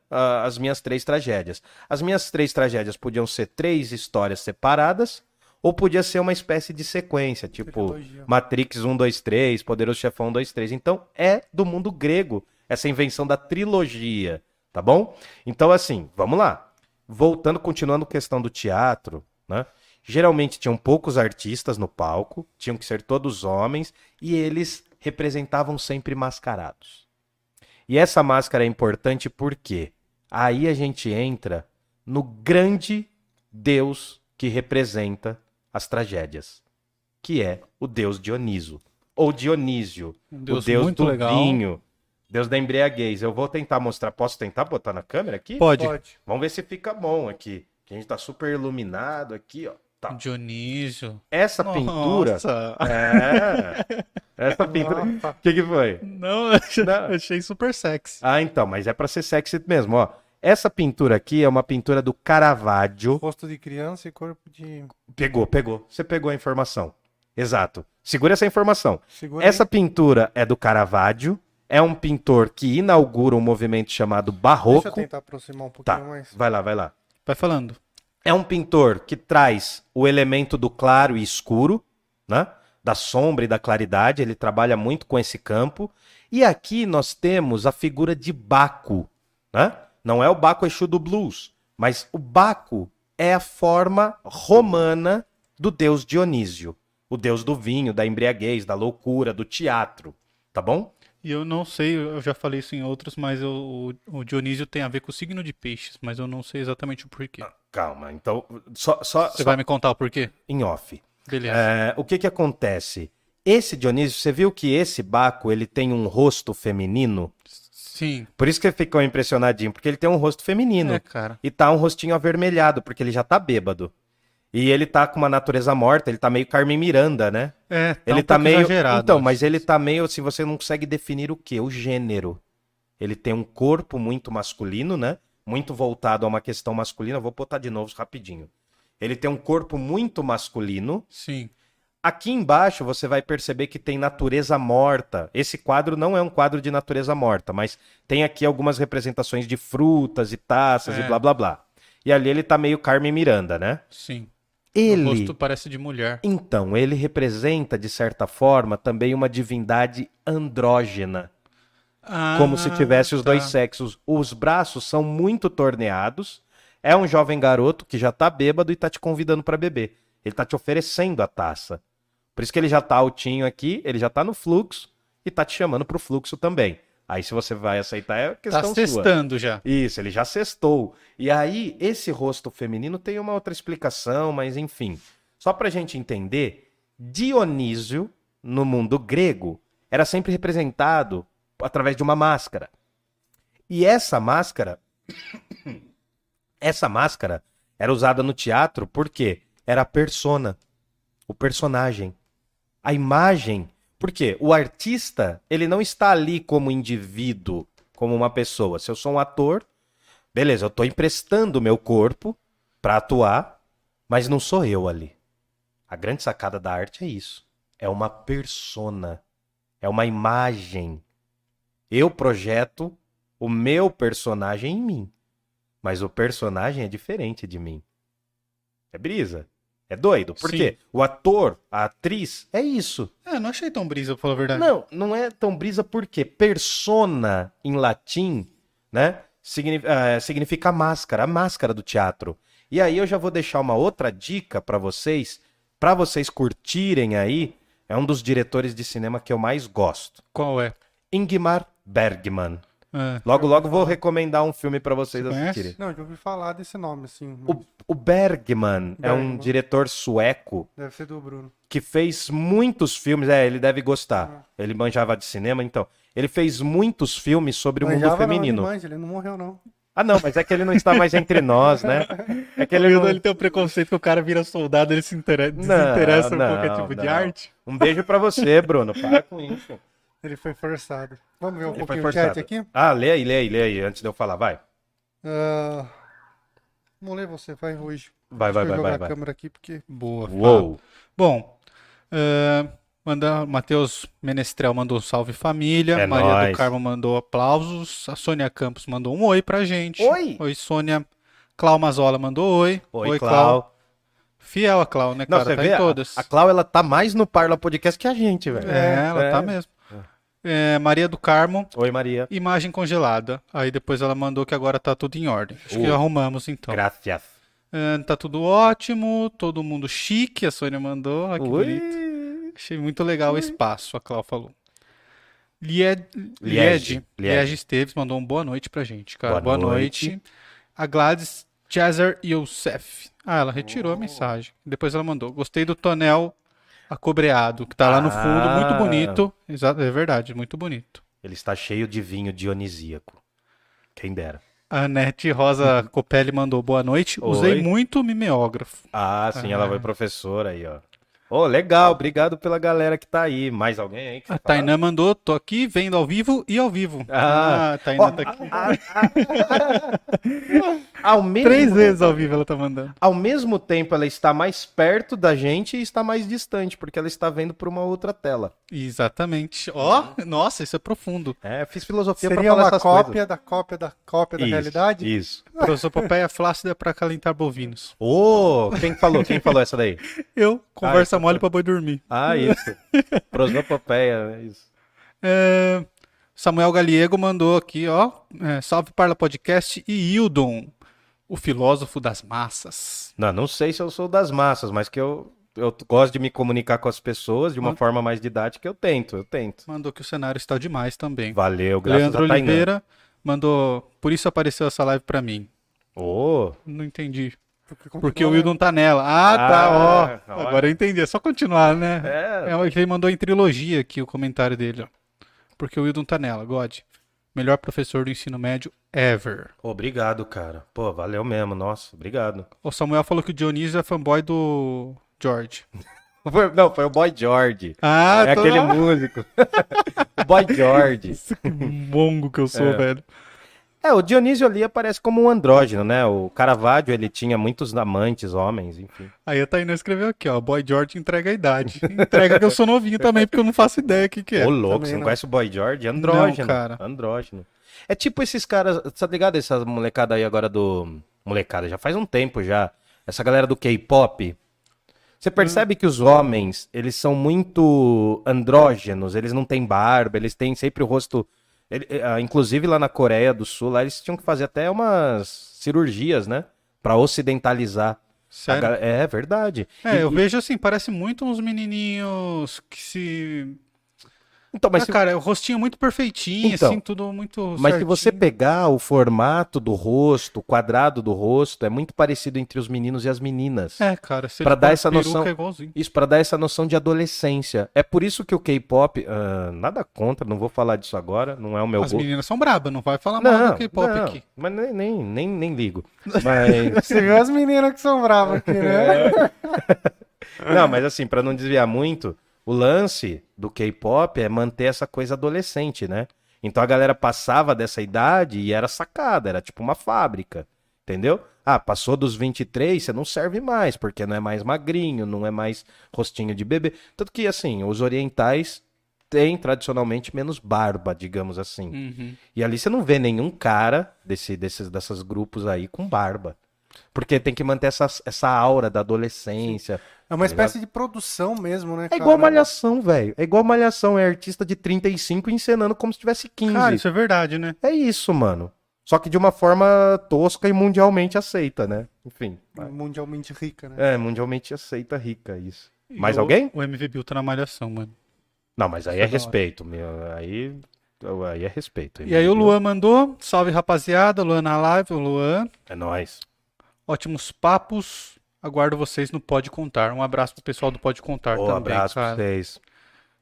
as minhas três tragédias. As minhas três tragédias podiam ser três histórias separadas ou podia ser uma espécie de sequência, tipo. Matrix 1, 2, 3, Poderoso Chefão 1, 2, 3. Então é do mundo grego essa invenção da trilogia, tá bom? Então assim, vamos lá. Voltando, continuando a questão do teatro, né? Geralmente tinham poucos artistas no palco, tinham que ser todos homens e eles representavam sempre mascarados. E essa máscara é importante porque aí a gente entra no grande Deus que representa as tragédias, que é o Deus Dioniso, ou Dionísio, Um o Deus Deus muito do legal. vinho, Deus da embriaguez. Eu vou tentar mostrar, posso tentar botar na câmera aqui? Pode. Pode. Vamos ver se fica bom aqui. Que a gente tá super iluminado aqui, ó. Tá. Dionísio. Essa pintura. Nossa. É. Essa pintura. O que, que foi? Não, eu Não. achei super sexy. Ah, então, mas é pra ser sexy mesmo, ó. Essa pintura aqui é uma pintura do Caravaggio. Rosto de criança e corpo de. Pegou, pegou. Você pegou a informação. Exato. Segura essa informação. Segura Essa pintura é do Caravaggio. É um pintor que inaugura um movimento chamado aí. Deixa eu Barroco. tentar aproximar um Tá, pouquinho mais. vai lá, vai lá. Vai falando. É um pintor que traz o elemento do claro e escuro, né? Da sombra e da claridade. Ele trabalha muito com esse campo. E aqui nós temos a figura de Baco, né? Não é o Baco Exu do blues, mas o Baco é a forma romana do deus Dionísio, o deus do vinho, da embriaguez, da loucura, do teatro, tá bom? E eu não sei, eu já falei isso em outros, mas eu- o, Dionísio tem a ver com o signo de peixes, mas eu não sei exatamente o porquê. Calma, então só, só, Você só vai me contar o porquê? em off. Beleza. É, o que que acontece? Esse Dionísio, você viu que esse Baco, ele tem um rosto feminino? Sim. Por isso que ele ficou impressionadinho, porque ele tem um rosto feminino. É, cara. E tá um rostinho avermelhado, porque ele já tá bêbado. E ele tá com uma natureza morta, ele tá meio Carmen Miranda, né? É, tá ele um tá meio. exagerado. então, mas ele tá meio assim, você não consegue definir o quê? O gênero. Ele tem um corpo muito masculino, né? Muito voltado a uma questão masculina. Eu Vou botar de novo rapidinho. Ele tem um corpo muito masculino. Sim. Aqui embaixo você vai perceber que tem natureza morta. Esse quadro não é um quadro de natureza morta, mas tem aqui algumas representações de frutas e taças É. e blá blá blá. E ali ele tá meio Carmen Miranda, né? Sim. Ele. O rosto parece de mulher. Então, ele representa, de certa forma, também uma divindade andrógena. como se tivesse os tá. dois sexos. Os braços são muito torneados. É um jovem garoto que já tá bêbado e tá te convidando pra beber. Ele tá te oferecendo a taça. Por isso que ele já tá altinho aqui, ele já tá no fluxo e tá te chamando pro fluxo também. Aí se você vai aceitar é Tá questão sua. testando já. Isso, ele já cestou. E aí, esse rosto feminino tem uma outra explicação, mas enfim. Só pra gente entender, Dionísio, no mundo grego, era sempre representado através de uma máscara. E essa máscara. [coughs] essa máscara era usada no teatro porque era a persona, o personagem. A imagem. Por quê? O artista, ele não está ali como indivíduo, como uma pessoa. Se eu sou um ator, beleza, eu tô emprestando meu corpo para atuar, mas não sou eu ali. A grande sacada da arte é isso. É uma persona. É uma imagem. Eu projeto o meu personagem em mim. Mas o personagem é diferente de mim. É brisa. É doido. Por Sim. quê? O ator, a atriz, é isso. É, não achei tão brisa, pra falar a verdade. Não, não é tão brisa porque persona em latim, né? eh, significa máscara, a máscara do teatro. E aí eu já vou deixar uma outra dica pra vocês, pra vocês curtirem aí. É um dos diretores de cinema que eu mais gosto. Qual é? Ingmar Bergman. É. Logo, logo vou recomendar um filme pra vocês Você assistirem. Não, já ouvi falar desse nome, assim. O, o Bergman, é um Bergman. diretor sueco Deve ser do Bruno. que fez muitos filmes. É, ele deve gostar. Ele manjava de cinema, então. Ele fez muitos filmes sobre o mundo Manjava não, feminino. ele manja, ele não morreu, não. Ah, não, mas é que ele não está mais entre nós, né? É que ele não... ele tem o preconceito que o cara vira soldado, ele se intere- Não, desinteressa por não, qualquer tipo de não. arte. Um beijo pra você, Bruno. Para com isso. Ele foi forçado. Vamos ver um Ele pouquinho o chat aqui? Ah, lê aí, lê aí, lê aí, antes de eu falar. Vai. Ah, Vamos ler você, vai hoje. Vai, vai, vai, vai. a vai. câmera aqui, porque... Boa. Uou. Bom, uh, manda, Matheus Menestrel mandou um salve família. É Maria nóis. do Carmo mandou aplausos. A Sônia Campos mandou um oi pra gente. Oi. Oi, Sônia. Clau Mazola mandou oi. Oi, Clau. Fiel a Clau, né, Não, cara? você tá vê, em a- todas. A, Clau, ela tá mais no Parla Podcast que a gente, velho. É, ela É. tá mesmo. É, Maria do Carmo, Oi, Maria. imagem congelada. Aí depois ela mandou que agora tá tudo em ordem. Acho que Uh. arrumamos então. Gracias. É, tá tudo ótimo, todo mundo chique, a Sônia mandou. Olha que bonito. Ui. Achei muito legal o espaço, a Clau falou. Lied, Liege, Liege. Liege Esteves mandou um boa noite pra gente, cara. Boa Boa, noite. noite. A Gladys Chazer Youssef. Ah, ela retirou a mensagem. Depois ela mandou. Gostei do tonel acobreado, que tá lá no fundo. Ah. Muito bonito. Exato, é verdade, muito bonito. Ele está cheio de vinho dionisíaco. Quem dera. A Nete Rosa Copelli mandou boa noite. Usei Oi. muito mimeógrafo. Ah, sim, Ah. ela foi professora aí, ó. Ô, legal, obrigado pela galera que tá aí. Mais alguém aí? Que A? Tainá mandou, tô aqui vendo ao vivo e ao vivo. Ah. a Tainá Ó, tá aqui. a- a- ao mesmo, Três vezes ao vivo ela tá mandando. Ao mesmo tempo, ela está mais perto da gente e está mais distante, porque ela está vendo por uma outra tela. Exatamente. Ó, nossa, isso é profundo. É, fiz filosofia pra Seria falar uma essas cópia coisas. da cópia da cópia da Isso, realidade? Isso. Prosopopeia flácida para calentar bovinos. Ô, quem falou? Quem falou essa daí? [laughs] Eu, conversa então mole pra boi dormir. Ah, isso. [laughs] Prosopopeia, é isso. É, Samuel Galiego mandou aqui, ó. é, salve Parla Podcast e Hildon, o filósofo das massas. Não, não sei se eu sou das massas, mas que eu, eu gosto de me comunicar com as pessoas de uma forma mais didática, eu tento, eu tento. Mandou que o cenário está demais também. Valeu, graças Leandro a Tainá. Oliveira mandou, por isso apareceu essa live pra mim. Ô, Não entendi. Porque, Porque o Wildon tá nela. Ah, tá, Ah, ó. Agora eu entendi. É só continuar, né? é, É, ele mandou em trilogia aqui o comentário dele, ó. Porque o Wildon tá nela, God. Melhor professor do ensino médio ever. obrigado, cara. Pô, valeu mesmo, nossa, obrigado. O Samuel falou que o Dionísio é fanboy do George. [laughs] Não, foi o Boy George. Ah, é tô- aquele músico. [laughs] o Boy George. Que mongo que eu sou, É. velho. É, o Dionísio ali aparece como um andrógeno, né? O Caravaggio, ele tinha muitos amantes, homens, enfim. Aí a Tainá escreveu aqui, ó. Boy George entrega a idade. Entrega que eu sou novinho também, porque eu não faço ideia o que, que é. Ô, louco, também você não não. conhece o Boy George? Andrógeno. Não, cara. Andrógeno. É tipo esses caras, tá ligado? Essa molecada aí agora do. Molecada, já faz um tempo já. Essa galera do K-pop. Você percebe que os homens, eles são muito andrógenos, eles não têm barba, eles têm sempre o rosto. Ele- ah, inclusive lá na Coreia do Sul, lá eles tinham que fazer até umas cirurgias, né? Pra ocidentalizar. A Sério? gal- É verdade. É, E- eu e- vejo assim, parece muito uns menininhos que se... Então, mas ah, se- cara, o rostinho muito perfeitinho, Então, assim, tudo muito Mas se você certinho. pegar o formato do rosto, o quadrado do rosto, é muito parecido entre os meninos e as meninas. É, cara, se ele dar essa noção- É. Isso pra dar essa noção de adolescência. É por isso que o K-pop, ah, nada contra, não vou falar disso agora, não é o meu As gosto. meninas são brabas, não vai falar mal Não, do K-pop aqui. mas nem, nem, nem, nem ligo. [laughs] Mas, Você viu as meninas que são bravas aqui, né? [laughs] não, mas assim, pra não desviar muito, O lance do K-pop é manter essa coisa adolescente, né? Então a galera passava dessa idade e era sacada, era tipo uma fábrica, entendeu? Ah, passou dos 23, você não serve mais, porque não é mais magrinho, não é mais rostinho de bebê. Tanto que, assim, os orientais têm tradicionalmente menos barba, digamos assim. Uhum. E ali você não vê nenhum cara desse, desses dessas grupos aí com barba. Porque tem que manter essa, essa aura da adolescência. É uma Tá ligado? espécie de produção mesmo, né? É igual cara? malhação, velho. É igual malhação. É artista de 35 encenando como se tivesse 15. Cara, isso é verdade, né? É isso, mano. Só que de uma forma tosca e mundialmente aceita, né? Enfim. Mundialmente rica, né? É, mundialmente aceita rica isso. E Mais o- alguém? O MV Bill tá na malhação, mano. Não, mas aí é é respeito, meu. Aí, aí é respeito. E aí o Luan mandou, salve rapaziada, Luan na live, o Luan, É nóis. Ótimos papos, aguardo vocês no Pode Contar. Um abraço pro pessoal do Pode Contar também, abraço pra cara. vocês.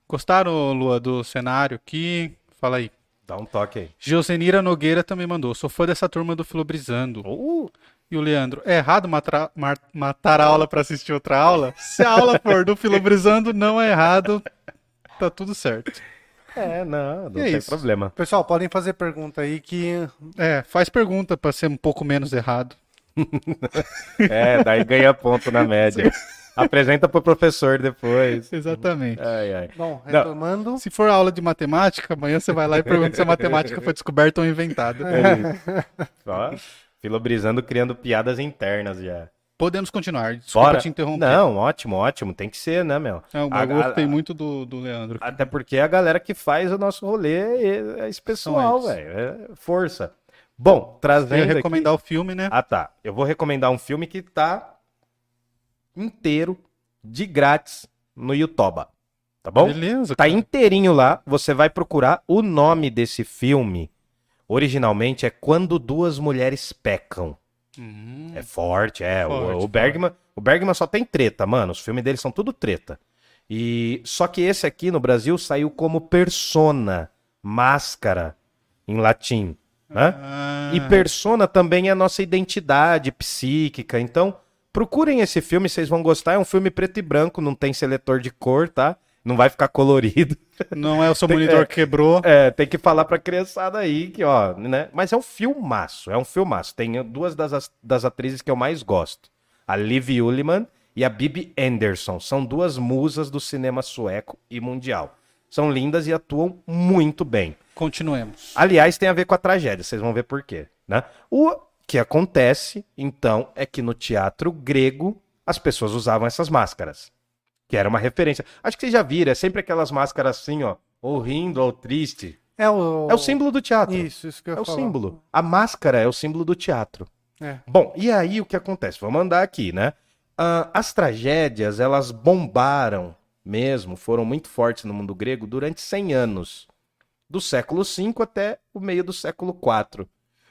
Gostaram, Luan, do cenário aqui? Fala aí. Dá um toque aí. Geozenira Nogueira também mandou, sou fã dessa turma do Filobrizando. Uh, E o Leandro, é errado matar, mar- matar a aula pra assistir outra aula? Se a aula for do Filobrizando, não é errado, tá tudo certo. é, não, não é tem isso. problema. Pessoal, podem fazer pergunta aí que É, faz pergunta pra ser um pouco menos errado. [laughs] É, daí ganha ponto na média. Apresenta pro professor depois. Exatamente. Ai, ai. Bom, Não. retomando. Se for aula de matemática, amanhã você vai lá e pergunta se a matemática foi descoberta ou inventada. Ó, filobrizando, criando piadas internas já. Podemos continuar. Desculpa Bora. te interromper. Não, ótimo, ótimo. Tem que ser, né, meu? É, eu A- gostei a- muito do, do Leandro. Até porque a galera que faz o nosso rolê é, é esse pessoal, velho. É força. Bom, Eu trazendo ia aqui... recomendar o filme, né? Ah, tá. Eu vou recomendar um filme que tá inteiro, de grátis, no YouTube. Tá bom? Beleza. Tá cara. inteirinho lá. Você vai procurar o nome desse filme. Originalmente é Quando Duas Mulheres Pecam. Hum, É forte, é. O- Forte, o, Bergman, o Bergman só tem treta, mano. Os filmes dele são tudo treta. E só que esse aqui no Brasil saiu como Persona, máscara em latim, né? ah, E persona também é a nossa identidade psíquica. Então, procurem esse filme, vocês vão gostar. É um filme preto e branco, não tem seletor de cor, tá? Não vai ficar colorido. [laughs] Não é o seu Tem- monitor é. que quebrou. É, tem que falar pra criançada aí que, ó, né? Mas é um filmaço, é um filmaço. Tem duas das, das atrizes que eu mais gosto. A Liv Ullmann e a Bibi Anderson. São duas musas do cinema sueco e mundial. São lindas e atuam muito bem. Continuemos. Aliás, tem a ver com a tragédia, vocês vão ver por quê, né? O que acontece, então, é que no teatro grego as pessoas usavam essas máscaras, que era uma referência. Acho que vocês já viram, é sempre aquelas máscaras assim, ó, ou rindo ou triste. É o. É o símbolo do teatro. Isso, isso que eu É o falar. símbolo. A máscara é o símbolo do teatro. É. Bom, e aí o que acontece? Vamos andar aqui, né? Ah, as tragédias, elas bombaram mesmo, foram muito fortes no mundo grego durante 100 anos. Do século V até o meio do século IV.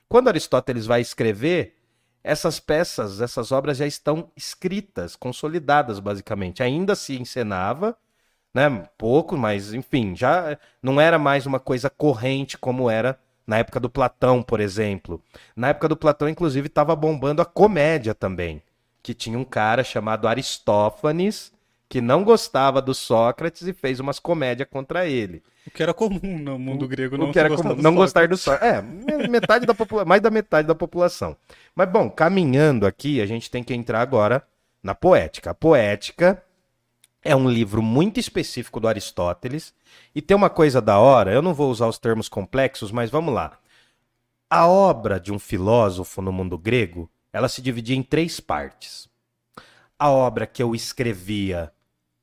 Quando Aristóteles vai escrever, essas peças, essas obras já estão escritas, consolidadas, basicamente. Ainda se encenava, né? Pouco, mas enfim, já não era mais uma coisa corrente como era na época do Platão, por exemplo. Na época do Platão, inclusive, estava bombando a comédia também, que tinha um cara chamado Aristófanes que não gostava do Sócrates e fez umas comédias contra ele. O que era comum no mundo grego, O não que era gostar comum, do não gostar do Sócrates. É, me- metade da população, mais da metade da população. Mas bom, caminhando aqui, a gente tem que entrar agora na poética. A poética é um livro muito específico do Aristóteles e tem uma coisa da hora, eu não vou usar os termos complexos, mas vamos lá. A obra de um filósofo no mundo grego, ela se dividia em três partes. A obra que eu escrevia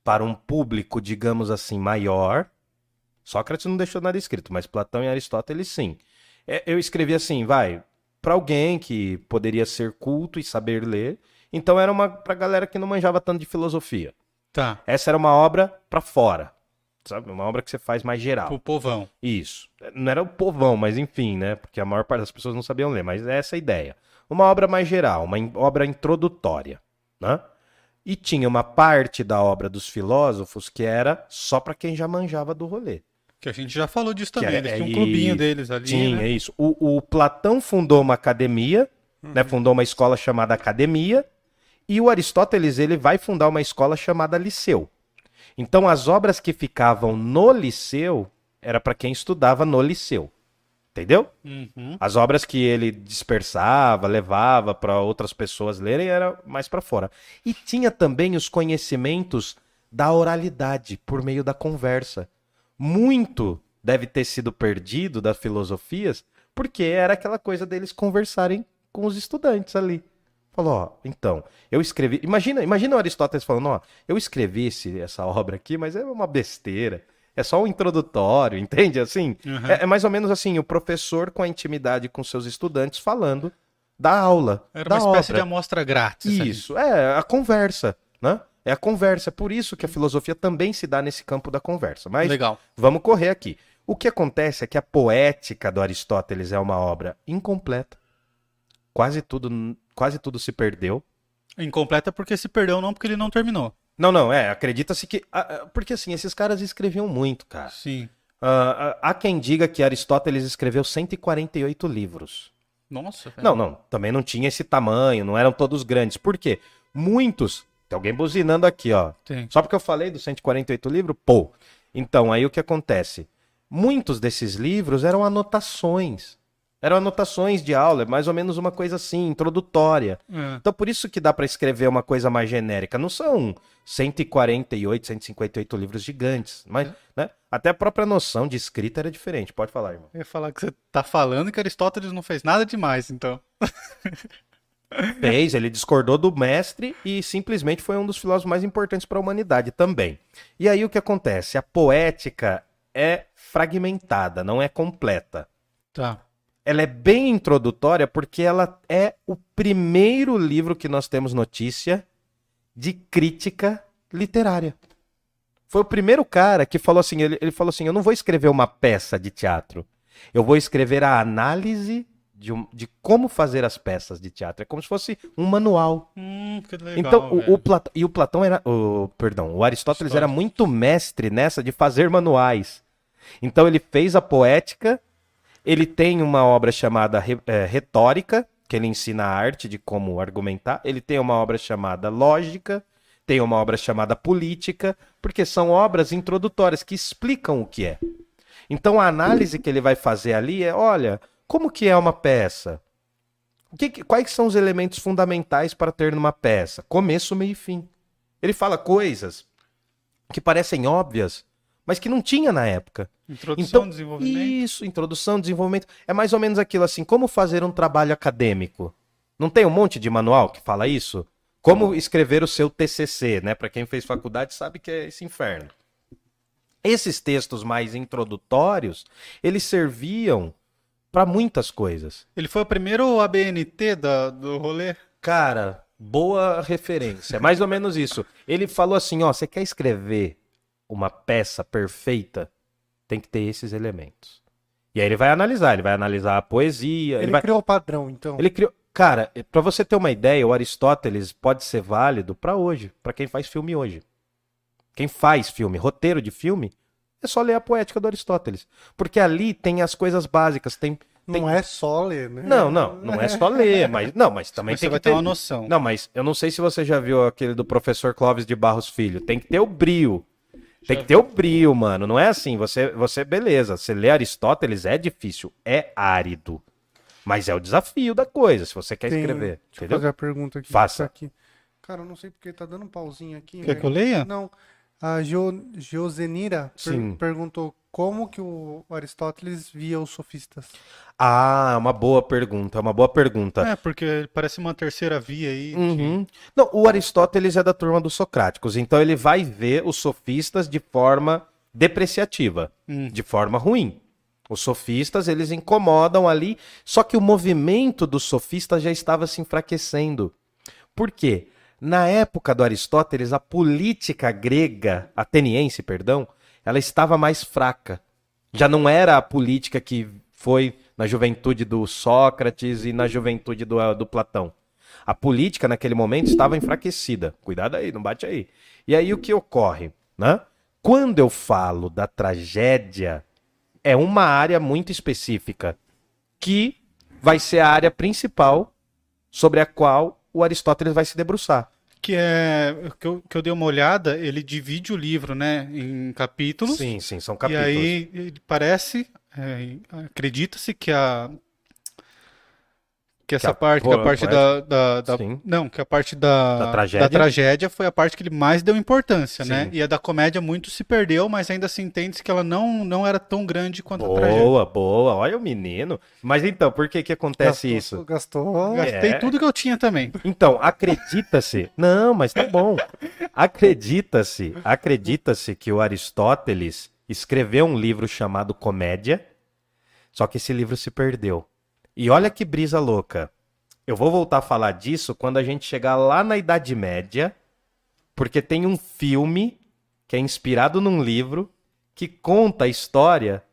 para um público, digamos assim, maior, Sócrates não deixou nada escrito, mas Platão e Aristóteles sim. É, Eu escrevi assim, vai, para alguém que poderia ser culto e saber ler. Então era uma pra galera que não manjava tanto de filosofia. Tá, Essa era uma obra para fora, sabe? Uma obra que você faz mais geral. pro povão. Isso. Não era o povão, mas enfim, né? Porque a maior parte das pessoas não sabiam ler, mas é essa a ideia. Uma obra mais geral, uma obra introdutória, né? E tinha uma parte da obra dos filósofos que era só para quem já manjava do rolê. Que a gente já falou disso Que também. é- Eles é um clubinho deles ali, Tinha né? isso. O, o Platão fundou uma academia, né? Fundou uma escola chamada Academia, e o Aristóteles ele vai fundar uma escola chamada Liceu. Então as obras que ficavam no liceu era para quem estudava no liceu. Entendeu? Uhum. As obras que ele dispersava, levava para outras pessoas lerem era mais para fora. E tinha também os conhecimentos da oralidade por meio da conversa. Muito deve ter sido perdido das filosofias porque era aquela coisa deles conversarem com os estudantes ali. Falou, ó, então, eu escrevi. Imagina, imagina o Aristóteles falando, ó, eu escrevi esse, essa obra aqui, mas é uma besteira. É só um introdutório, [laughs] entende? Assim, Uhum. é, é mais ou menos assim, o professor com a intimidade com seus estudantes falando da aula. Era da uma espécie obra. de amostra grátis. ali. Isso, é a conversa, né? É a conversa. É por isso que a filosofia também se dá nesse campo da conversa. Mas Legal. vamos correr aqui. O que acontece é que a poética do Aristóteles é uma obra incompleta. Quase tudo, quase tudo se perdeu. Incompleta porque se perdeu, não porque ele não terminou. Não, não, é, acredita-se que. Porque assim, esses caras escreviam muito, cara. Sim. Ah, há quem diga que Aristóteles escreveu 148 livros. Nossa. velho. Não, não, também não tinha esse tamanho, não eram todos grandes. Por quê? Muitos. Tem alguém buzinando aqui, ó. Tem. Só porque eu falei dos 148 livros? Pô. Então, aí o que acontece? Muitos desses livros eram anotações. Eram anotações de aula, é mais ou menos uma coisa assim, introdutória. É. Então, por isso que dá pra escrever uma coisa mais genérica. Não são 148, 158 livros gigantes, mas, né? Até a própria noção de escrita era diferente. Pode falar, irmão. Eu ia falar que você tá falando que Aristóteles não fez nada demais, então. [laughs] Fez, ele discordou do mestre e simplesmente foi um dos filósofos mais importantes para a humanidade também. E aí o que acontece? A poética é fragmentada, não é completa. Tá. Ela é bem introdutória porque ela é o primeiro livro que nós temos notícia de crítica literária. Foi o primeiro cara que falou assim, ele, ele falou assim, eu não vou escrever uma peça de teatro, eu vou escrever a análise de, um- de como fazer as peças de teatro. É como se fosse um manual. Hum, que legal. então, o, o Platão, e o Platão era, o, perdão, o Aristóteles era muito mestre nessa de fazer manuais. Então ele fez a poética, ele tem uma obra chamada eh, Retórica, que ele ensina a arte de como argumentar, ele tem uma obra chamada Lógica, tem uma obra chamada Política, porque são obras introdutórias que explicam o que é. Então a análise que ele vai fazer ali é, olha, como que é uma peça? Que- quais são os elementos fundamentais para ter numa peça? Começo, meio e fim. Ele fala coisas que parecem óbvias, mas que não tinha na época. Introdução, Então, desenvolvimento. Isso, introdução, desenvolvimento. É mais ou menos aquilo assim, como fazer um trabalho acadêmico. Não tem um monte de manual que fala isso? Como escrever o seu TCC, né? Para quem fez faculdade sabe que é esse inferno. Esses textos mais introdutórios, eles serviam para muitas coisas. Ele foi o primeiro ABNT da, do rolê? Cara, boa referência. É mais ou menos isso. Ele falou assim, ó, você quer escrever uma peça perfeita? Tem que ter esses elementos. E aí ele vai analisar, ele vai analisar a poesia, ele, Ele vai criou o padrão, então. ele criou, cara, pra você ter uma ideia, o Aristóteles pode ser válido pra hoje, pra quem faz filme hoje. Quem faz filme, roteiro de filme, é só ler a poética do Aristóteles, porque ali tem as coisas básicas, tem Não é só ler, né? Não, não, não é só ler, [laughs] mas não, mas também Mas tem você vai que ter ter uma noção. Não, mas eu não sei se você já viu aquele do professor Clóvis de Barros Filho. Tem que ter o brio. Tem que ter o brio, mano. Não é assim. Você, você, beleza. Você lê Aristóteles é difícil, é árido. Mas é o desafio da coisa, se você quer Tem- escrever. Deixa eu Entendeu? fazer a pergunta aqui. Faça. Tá aqui. Cara, eu não sei porque tá dando um pauzinho aqui. Quer velho. que eu leia? Não. A Geo- Geozenira per- Sim. perguntou como que o Aristóteles via os sofistas. Ah, é uma boa pergunta, é uma boa pergunta. É, porque parece uma terceira via aí. Uhum. Não, o Aristóteles é da turma dos socráticos, então ele vai ver os sofistas de forma depreciativa, Hum. de forma ruim. Os sofistas, eles incomodam ali, só que o movimento dos sofistas já estava se enfraquecendo. Por quê? Na época do Aristóteles, a política grega, ateniense, perdão, ela estava mais fraca. Já não era a política que foi na juventude do Sócrates e na juventude do, do Platão. A política naquele momento estava enfraquecida. Cuidado aí, não bate aí. E aí o que ocorre, né? Quando eu falo da tragédia, é uma área muito específica que vai ser a área principal sobre a qual o Aristóteles vai se debruçar. Que é que eu, que eu dei uma olhada, ele divide o livro, né, em capítulos. Sim, sim, são E capítulos. aí ele parece, é, acredita-se que a que essa a- parte, que a parte da, da, da- Sim. não, que a parte da, Da tragédia? tragédia foi a parte que ele mais deu importância, né? Sim. E a da comédia muito se perdeu, mas ainda se entende que ela não, não era tão grande quanto a tragédia. Boa, boa. Olha o menino. Mas então, por que que acontece gastou, isso? Gastou. Gastei É. tudo que eu tinha também. Então, acredita-se. [laughs] Não, mas tá bom. Acredita-se, acredita-se que o Aristóteles escreveu um livro chamado Comédia, só que esse livro se perdeu. E olha que brisa louca. Eu vou voltar a falar disso quando a gente chegar lá na Idade Média, porque tem um filme que é inspirado num livro que conta a história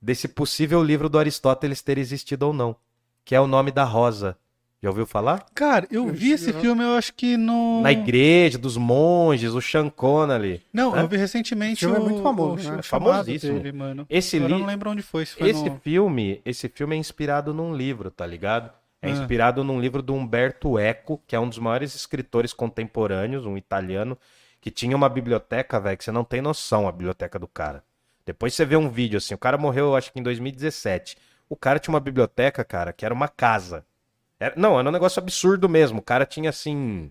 desse possível livro do Aristóteles ter existido ou não, que é o nome da Rosa. Já ouviu falar? Cara, eu vi esse filme, eu acho que no. Na igreja, dos monges, o Chancona ali. Não, Hã? eu vi recentemente Esse filme o, é muito famoso, o né? Famosíssimo. dele, mano. Esse, Agora eu não lembro onde foi. Se foi esse no... filme, esse filme é inspirado num livro, tá ligado? É Ah. inspirado num livro do Umberto Eco, que é um dos maiores escritores contemporâneos, um italiano, que tinha uma biblioteca, velho, que você não tem noção a biblioteca do cara. Depois você vê um vídeo assim, o cara morreu, acho que em 2017. O cara tinha uma biblioteca, cara, que era uma casa. Era- não, era um negócio absurdo mesmo. O cara tinha assim,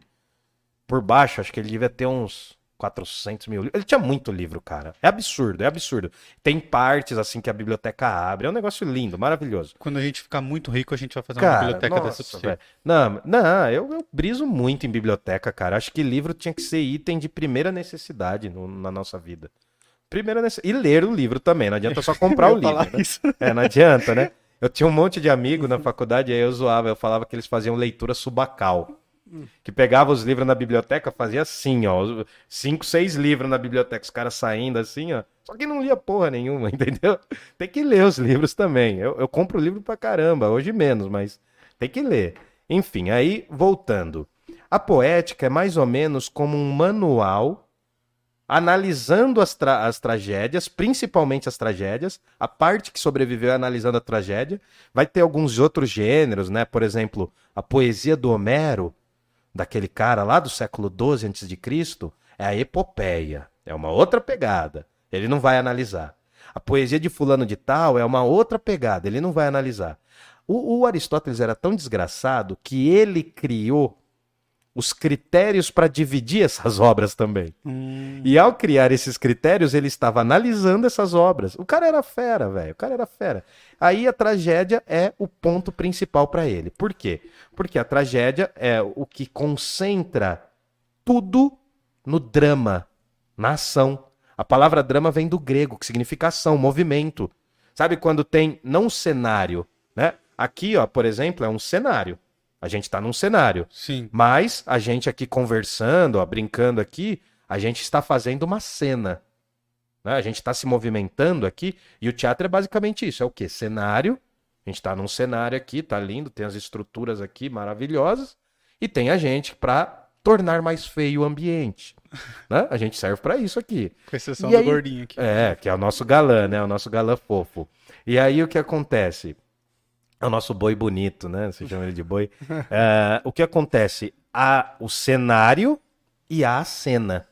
por baixo, acho que ele devia ter uns 400 mil. Ele tinha muito livro, cara. É absurdo, é absurdo. Tem partes assim que a biblioteca abre. É um negócio lindo, maravilhoso. Quando a gente ficar muito rico, a gente vai fazer uma Cara, biblioteca nossa, dessa pra você. velho. Não, não, eu, eu briso muito em biblioteca, cara. Acho que livro tinha que ser item de primeira necessidade no- na nossa vida. Primeira necessidade. E ler o livro também. Não adianta só [laughs] comprar o livro. né? É, não adianta, né? [laughs] Eu tinha um monte de amigo na faculdade, aí eu zoava, eu falava que eles faziam leitura subacal. Que pegava os livros na biblioteca, fazia assim, ó. Cinco, seis livros na biblioteca, os caras saindo assim, ó. Só que não lia porra nenhuma, [laughs] entendeu? Tem que ler os livros também. Eu, eu compro livro pra caramba, hoje menos, mas tem que ler. Enfim, aí, voltando. A poética é mais ou menos como um manual analisando as, tra- as tragédias, principalmente as tragédias, a parte que sobreviveu é analisando a tragédia. Vai ter alguns outros gêneros, né? Por exemplo, a poesia do Homero, daquele cara lá do século XII a.C., é a epopeia. É uma outra pegada. Ele não vai analisar. A poesia de fulano de tal é uma outra pegada. Ele não vai analisar. O, o Aristóteles era tão desgraçado que ele criou os critérios para dividir essas obras também. Hum, E ao criar esses critérios, ele estava analisando essas obras. O cara era fera, velho. O cara era fera. Aí a tragédia é o ponto principal para ele. Por quê? Porque a tragédia é o que concentra tudo no drama, na ação. A palavra drama vem do grego, que significa ação, movimento. Sabe quando tem não cenário, né? Aqui, ó, por exemplo, é um cenário. A gente tá num cenário. sim. Mas a gente aqui conversando, ó, brincando aqui, a gente está fazendo uma cena. né? A gente está se movimentando aqui. E o teatro é basicamente isso. É o quê? Cenário. A gente está num cenário aqui, tá lindo, tem as estruturas aqui maravilhosas. E tem a gente para tornar mais feio o ambiente. [laughs] né? A gente serve para isso aqui. Com exceção E do aí- gordinho aqui. É, que é o nosso galã, né? O nosso galã fofo. E aí o que acontece? É o nosso boi bonito, né? Você chama ele de boi. [laughs] É, o que acontece? Há o cenário e há a cena.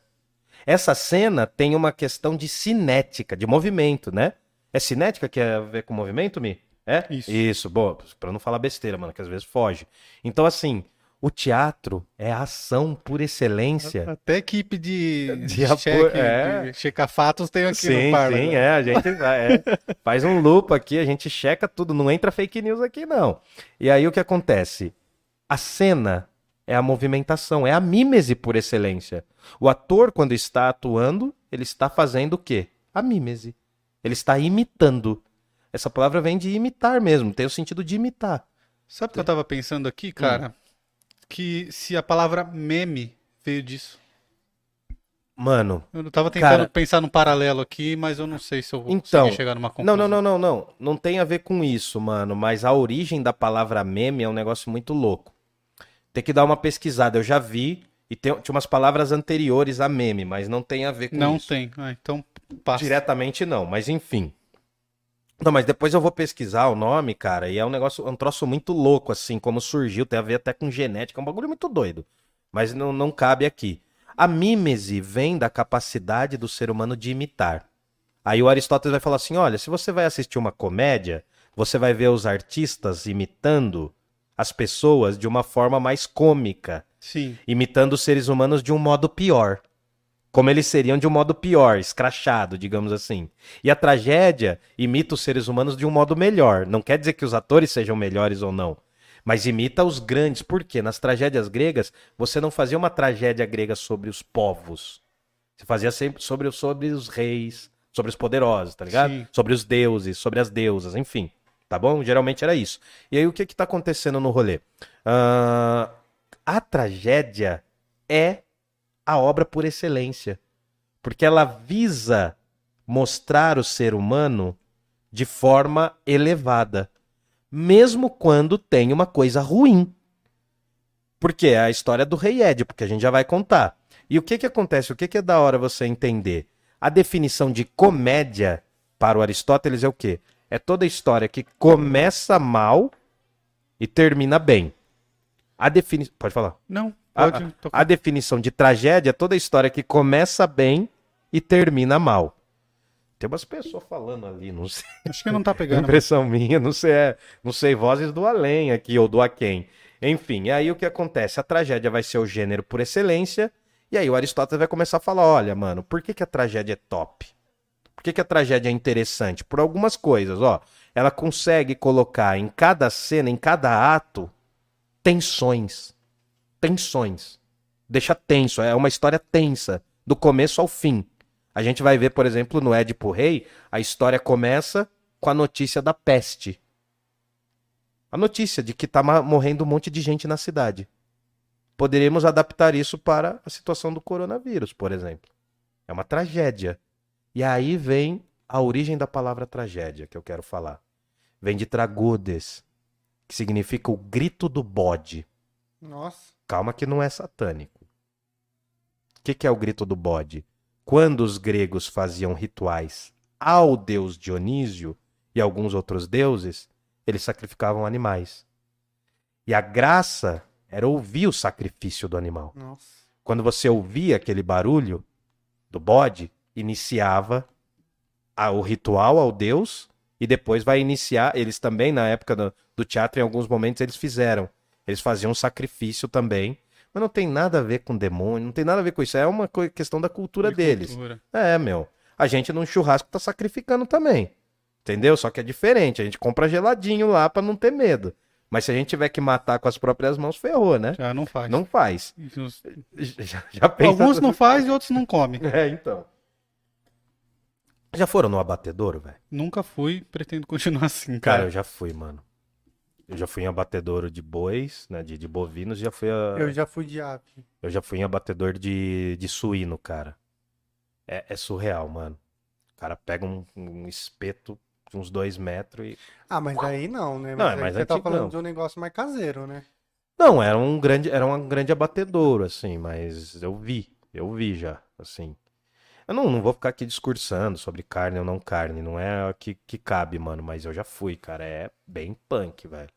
Essa cena tem uma questão de cinética, de movimento, né? É cinética que é a ver com movimento, Mi? É? Isso. Isso, boa. Pra não falar besteira, mano, que às vezes foge. Então, assim, o teatro é a ação por excelência. Até equipe de, De de apoio, cheque, é. de checar fatos tem aqui Sim, no Parla. sim, é. A gente é, [laughs] faz um loop aqui, a gente checa tudo, não entra fake news aqui, não. E aí o que acontece? A cena é a movimentação, é a mímese por excelência. O ator, quando está atuando, ele está fazendo o quê? A mímese. Ele está imitando. Essa palavra vem de imitar mesmo, tem o sentido de imitar. Sabe o que eu tava pensando aqui, cara? Hum. Que se a palavra meme veio disso. Mano, Eu tava tentando Cara- pensar num paralelo aqui, mas eu não sei se eu vou Então, conseguir chegar numa Não, conclusão. não, não, não, não. Não tem a ver com isso, mano. Mas a origem da palavra meme é um negócio muito louco. Tem que dar uma pesquisada. Eu já vi e tem, tinha umas palavras anteriores a meme, mas não tem a ver com Não isso. tem. Ah, então passa. Diretamente não, mas enfim. Não, mas depois eu vou pesquisar o nome, cara, e é um negócio, um troço muito louco, assim, como surgiu, tem a ver até com genética, é um bagulho muito doido. mas não, não cabe aqui. A mímese vem da capacidade do ser humano de imitar. Aí o Aristóteles vai falar assim: olha, se você vai assistir uma comédia, você vai ver os artistas imitando as pessoas de uma forma mais cômica, Sim. imitando os seres humanos de um modo pior. Como eles seriam de um modo pior, escrachado, digamos assim. E a tragédia imita os seres humanos de um modo melhor. Não quer dizer que os atores sejam melhores ou não. Mas imita os grandes. Por quê? Nas tragédias gregas, você não fazia uma tragédia grega sobre os povos. Você fazia sempre sobre, sobre os reis, sobre os poderosos, tá ligado? Sim. Sobre os deuses, sobre as deusas, enfim. Tá bom? Geralmente era isso. E aí o que que tá acontecendo no rolê? Ah, a tragédia é a obra por excelência. Porque ela visa mostrar o ser humano de forma elevada. Mesmo quando tem uma coisa ruim. Porque é a história do rei Édipo, que a gente já vai contar. E o que que acontece? O que que é da hora você entender? A definição de comédia para o Aristóteles é o quê? É toda história que começa mal e termina bem. A definição. Pode falar. Não, A, a- definição de tragédia é toda história que começa bem e termina mal. Tem umas pessoas falando ali, não sei. Acho que não tá pegando. impressão minha, não sei, é- não sei vozes do além aqui ou do aquém. Enfim, aí o que acontece? A tragédia vai ser o gênero por excelência, e aí o Aristóteles vai começar a falar: olha, mano, por que, que a tragédia é top? Por que, que a tragédia é interessante? Por algumas coisas, ó. Ela consegue colocar em cada cena, em cada ato, tensões. Tensões. Deixa tenso, é uma história tensa, do começo ao fim. A gente vai ver, por exemplo, no Édipo Rei, a história começa com a notícia da peste. A notícia de que tá ma- morrendo um monte de gente na cidade. Poderíamos adaptar isso para a situação do coronavírus, por exemplo. É uma tragédia. E aí vem a origem da palavra tragédia que eu quero falar. Vem de tragodes, que significa o grito do bode. Nossa. Calma que não é satânico. O que, que é o grito do bode? Quando os gregos faziam rituais ao deus Dionísio e alguns outros deuses, eles sacrificavam animais. E a graça era ouvir o sacrifício do animal. Nossa. Quando você ouvia aquele barulho do bode, iniciava a- o ritual ao deus e depois vai iniciar. Eles também, na época do, do teatro, em alguns momentos, eles fizeram. Eles faziam sacrifício também. Mas não tem nada a ver com demônio, não tem nada a ver com isso. É uma questão da cultura De deles. cultura. É, meu. A gente num churrasco tá sacrificando também. Entendeu? Só que é diferente. A gente compra geladinho lá pra não ter medo. Mas se a gente tiver que matar com as próprias mãos, ferrou, né? Já não faz. Não faz. Isso- [laughs] Já, já pensa... Alguns não faz e outros não comem. [laughs] É, então. Já foram no abatedouro, velho? Nunca fui, pretendo continuar assim, Cara, cara. eu já fui, mano. Eu já fui em abatedouro de bois, né? De, de bovinos, já fui a... Eu já fui de ave. Eu já fui em abatedor de, de suíno, cara. É, é surreal, mano. O cara pega um, um espeto de uns dois metros e. Ah, mas aí não, né? Não, é mais você tá falando de um negócio mais caseiro, né? Não, era um grande, era um grande abatedouro, assim, mas eu vi, eu vi já, assim. Eu não, não vou ficar aqui discursando sobre carne ou não carne, não é o que, que cabe, mano, mas eu já fui, cara, é bem punk, velho.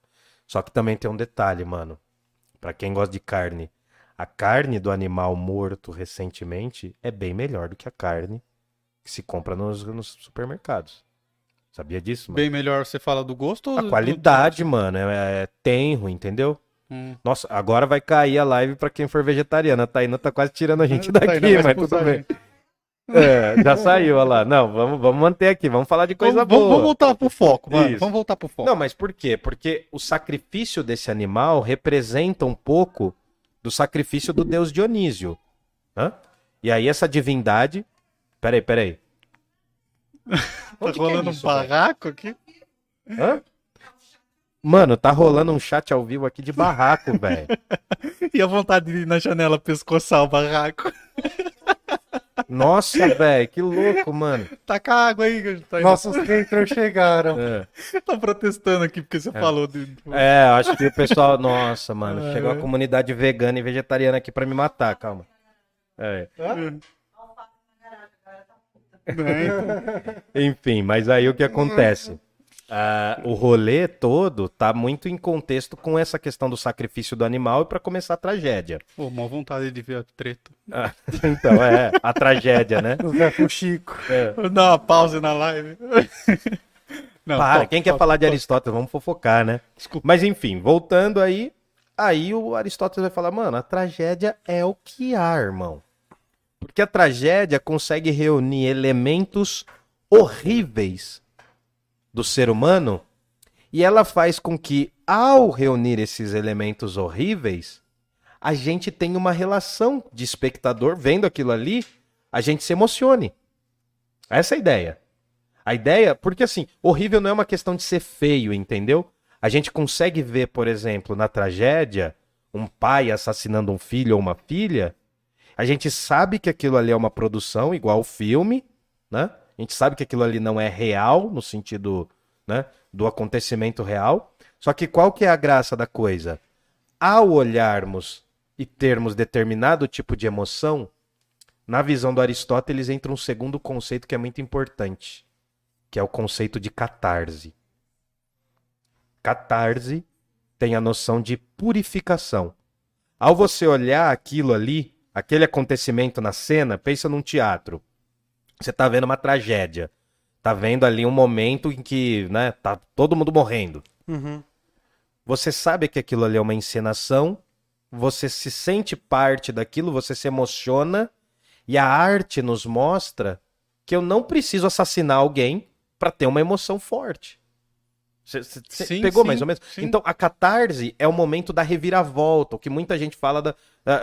Só que também tem um detalhe, mano, pra quem gosta de carne, a carne do animal morto recentemente é bem melhor do que a carne que se compra nos, nos supermercados. Sabia disso, mano? Bem melhor você fala do gosto ou A do- qualidade, mano, é, é tenro, entendeu? Hum. Nossa, agora vai cair a live pra quem for vegetariano. A Taína tá quase tirando a gente daqui, mas tudo bem. É, já saiu, olha lá. Não, vamos, vamos manter aqui, vamos falar de coisa Vamos, boa. vamos voltar pro foco, mano. Isso. Vamos voltar pro foco. Não, mas por quê? Porque o sacrifício desse animal representa um pouco do sacrifício do deus Dionísio. Hã? E aí essa divindade... Peraí, peraí. [laughs] tá é rolando isso, um velho? barraco aqui? Hã? Mano, tá rolando um chat ao vivo aqui de barraco, velho. [laughs] E a vontade de ir na janela pescoçar o barraco. [laughs] Nossa, [laughs] velho, que louco, mano. Taca água aí, que tá, Nossos haters chegaram. [laughs] É. tá protestando aqui porque você falou de. É, acho que o pessoal. Nossa, mano, É. chegou a comunidade vegana e vegetariana aqui pra me matar, calma. É. É, então. Enfim, mas aí o que acontece? Ah, o rolê todo tá muito em contexto com essa questão do sacrifício do animal e pra começar a tragédia. Pô, mó vontade de ver a treta. Ah, [laughs] então, é, a tragédia, né? O Zé Fuxico. Vou dar uma pausa na live. [laughs] Não, Para, top, quem quer top, falar de top. Aristóteles? Vamos fofocar, né? Desculpa. Mas enfim, voltando aí, aí o Aristóteles vai falar, mano, a tragédia é o que há, irmão. Porque a tragédia consegue reunir elementos horríveis do ser humano e ela faz com que, ao reunir esses elementos horríveis, a gente tenha uma relação de espectador vendo aquilo ali, a gente se emocione. Essa é a ideia. A ideia, porque assim, horrível não é uma questão de ser feio, entendeu? A gente consegue ver, por exemplo, na tragédia, um pai assassinando um filho ou uma filha. A gente sabe que aquilo ali é uma produção, igual o filme, né? A gente sabe que aquilo ali não é real, no sentido né, do acontecimento real. Só que qual que é a graça da coisa? Ao olharmos e termos determinado tipo de emoção, na visão do Aristóteles entra um segundo conceito que é muito importante, que é o conceito de catarse. Catarse tem a noção de purificação. Ao você olhar aquilo ali, aquele acontecimento na cena, pensa num teatro. Você tá vendo uma tragédia. Tá vendo ali um momento em que, né, tá todo mundo morrendo. Uhum. Você sabe que aquilo ali é uma encenação, você se sente parte daquilo, você se emociona, e a arte nos mostra que eu não preciso assassinar alguém para ter uma emoção forte. Você pegou sim, mais ou menos? sim. Então, a catarse é o momento da reviravolta, o que muita gente fala da,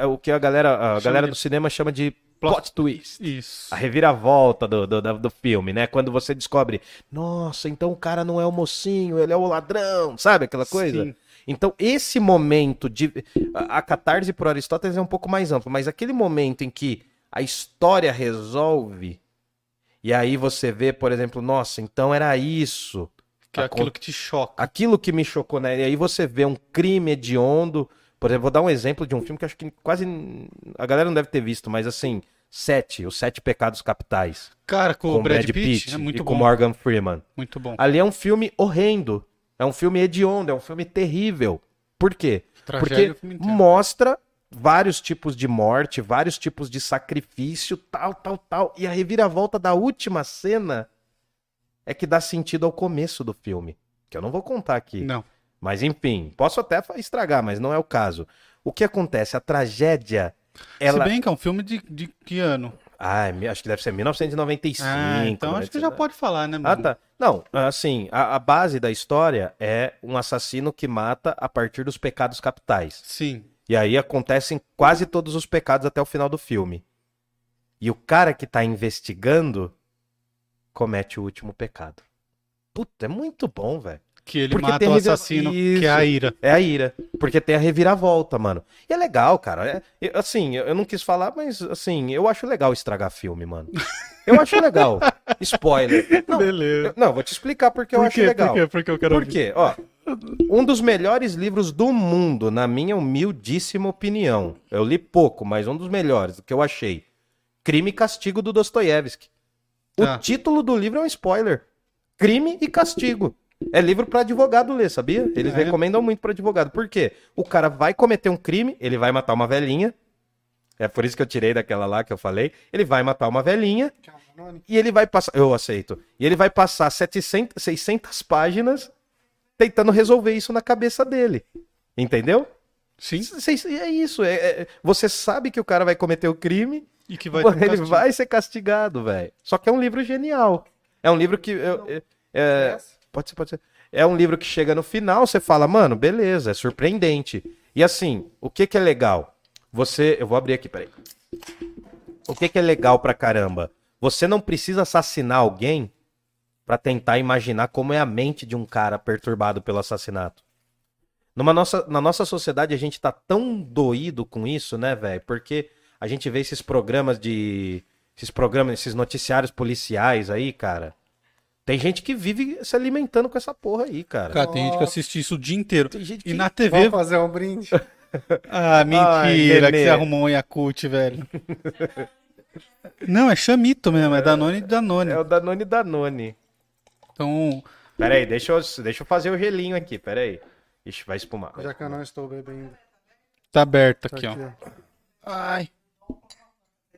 o que a galera, a Chama galera de do cinema chama de plot- twist. Isso. A reviravolta do, do, do filme, né? Quando você descobre, nossa, então o cara não é o mocinho, ele é o ladrão, sabe aquela coisa? Sim. Então, esse momento de. A a catarse por Aristóteles é um pouco mais amplo, mas aquele momento em que a história resolve, e aí você vê, por exemplo, nossa, então era isso. Que é aquilo que te choca. Aquilo que me chocou, né? E aí você vê um crime hediondo. Por exemplo, vou dar um exemplo de um filme que acho que quase a galera não deve ter visto, mas assim, Sete, Os Sete Pecados Capitais. Cara, com, o Brad, Pitt, é muito e bom. com Morgan Freeman. Muito bom. Ali é um filme horrendo. É um filme hediondo, é um filme terrível. Por quê? Tragédia Porque inteiro. mostra vários tipos de morte, vários tipos de sacrifício, tal, tal, tal. E a reviravolta da última cena é que dá sentido ao começo do filme. Que eu não vou contar aqui. Não. Mas enfim, posso até estragar, mas não é o caso. O que acontece? A tragédia. Ela... Se bem que é um filme de, de que ano? Ah, acho que deve ser 1995. Ah, então acho que já 1990. pode falar, né, Ah, mano? tá. Não, assim, a, a base da história é um assassino que mata a partir dos pecados capitais. Sim. E aí acontecem quase todos os pecados até o final do filme. E o cara que tá investigando comete o último pecado. Puta, é muito bom, velho. Que ele Porque mata o revira- assassino, que é a ira. É a ira. Porque tem a reviravolta, mano. E é legal, cara. É- eu- assim, eu eu não quis falar, mas assim, eu acho legal estragar filme, mano. Eu acho legal. [laughs] Spoiler. Não, Beleza. eu- não, vou te explicar porque eu Por acho quê? legal. Por quê? Porque eu quero Por ouvir. quê? Ó, um dos melhores livros do mundo, na minha humildíssima opinião. Eu li pouco, mas um dos melhores, que eu achei. Crime e Castigo do Dostoiévski. O título do livro é um spoiler. Crime e Castigo. É livro pra advogado ler, sabia? Eles É. recomendam muito pra advogado. Por quê? O cara vai cometer um crime, ele vai matar uma velhinha. É por isso que eu tirei daquela lá que eu falei. Ele vai matar uma velhinha e ele vai passar. Eu aceito. E ele vai passar 700, 600 páginas tentando resolver isso na cabeça dele. Entendeu? Sim. É isso. é- é- você sabe que o cara vai cometer o crime, E que vai [laughs] ele vai ser castigado, velho. Só que é um livro genial. É um livro que. eu- eu- é- pode ser, pode ser. É um livro que chega no final, você fala, mano, beleza, é surpreendente. E assim, o que que é legal? Você. Eu vou abrir aqui, peraí. O que que é legal pra caramba? Você não precisa assassinar alguém pra tentar imaginar como é a mente de um cara perturbado pelo assassinato. Numa nossa, na nossa sociedade a gente tá tão doído com isso, né, velho? Porque a gente vê esses programas de. Esses programas, esses noticiários policiais aí, cara. Tem gente que vive se alimentando com essa porra aí, cara. Cara, tem gente que assiste isso o dia inteiro. Tem gente E que- na TV. Vamos fazer um brinde. [laughs] Ah, mentira, Ai, que você arrumou um Yakult, velho. Não, é chamito mesmo, é Danone e Danone. É o Danone Danone. Então, Pera aí, deixa eu, deixa eu fazer o gelinho aqui, pera aí. Ixi, vai espumar. Já que eu não estou bebendo. Tá aberto Tá aqui, ó. ó. Ai.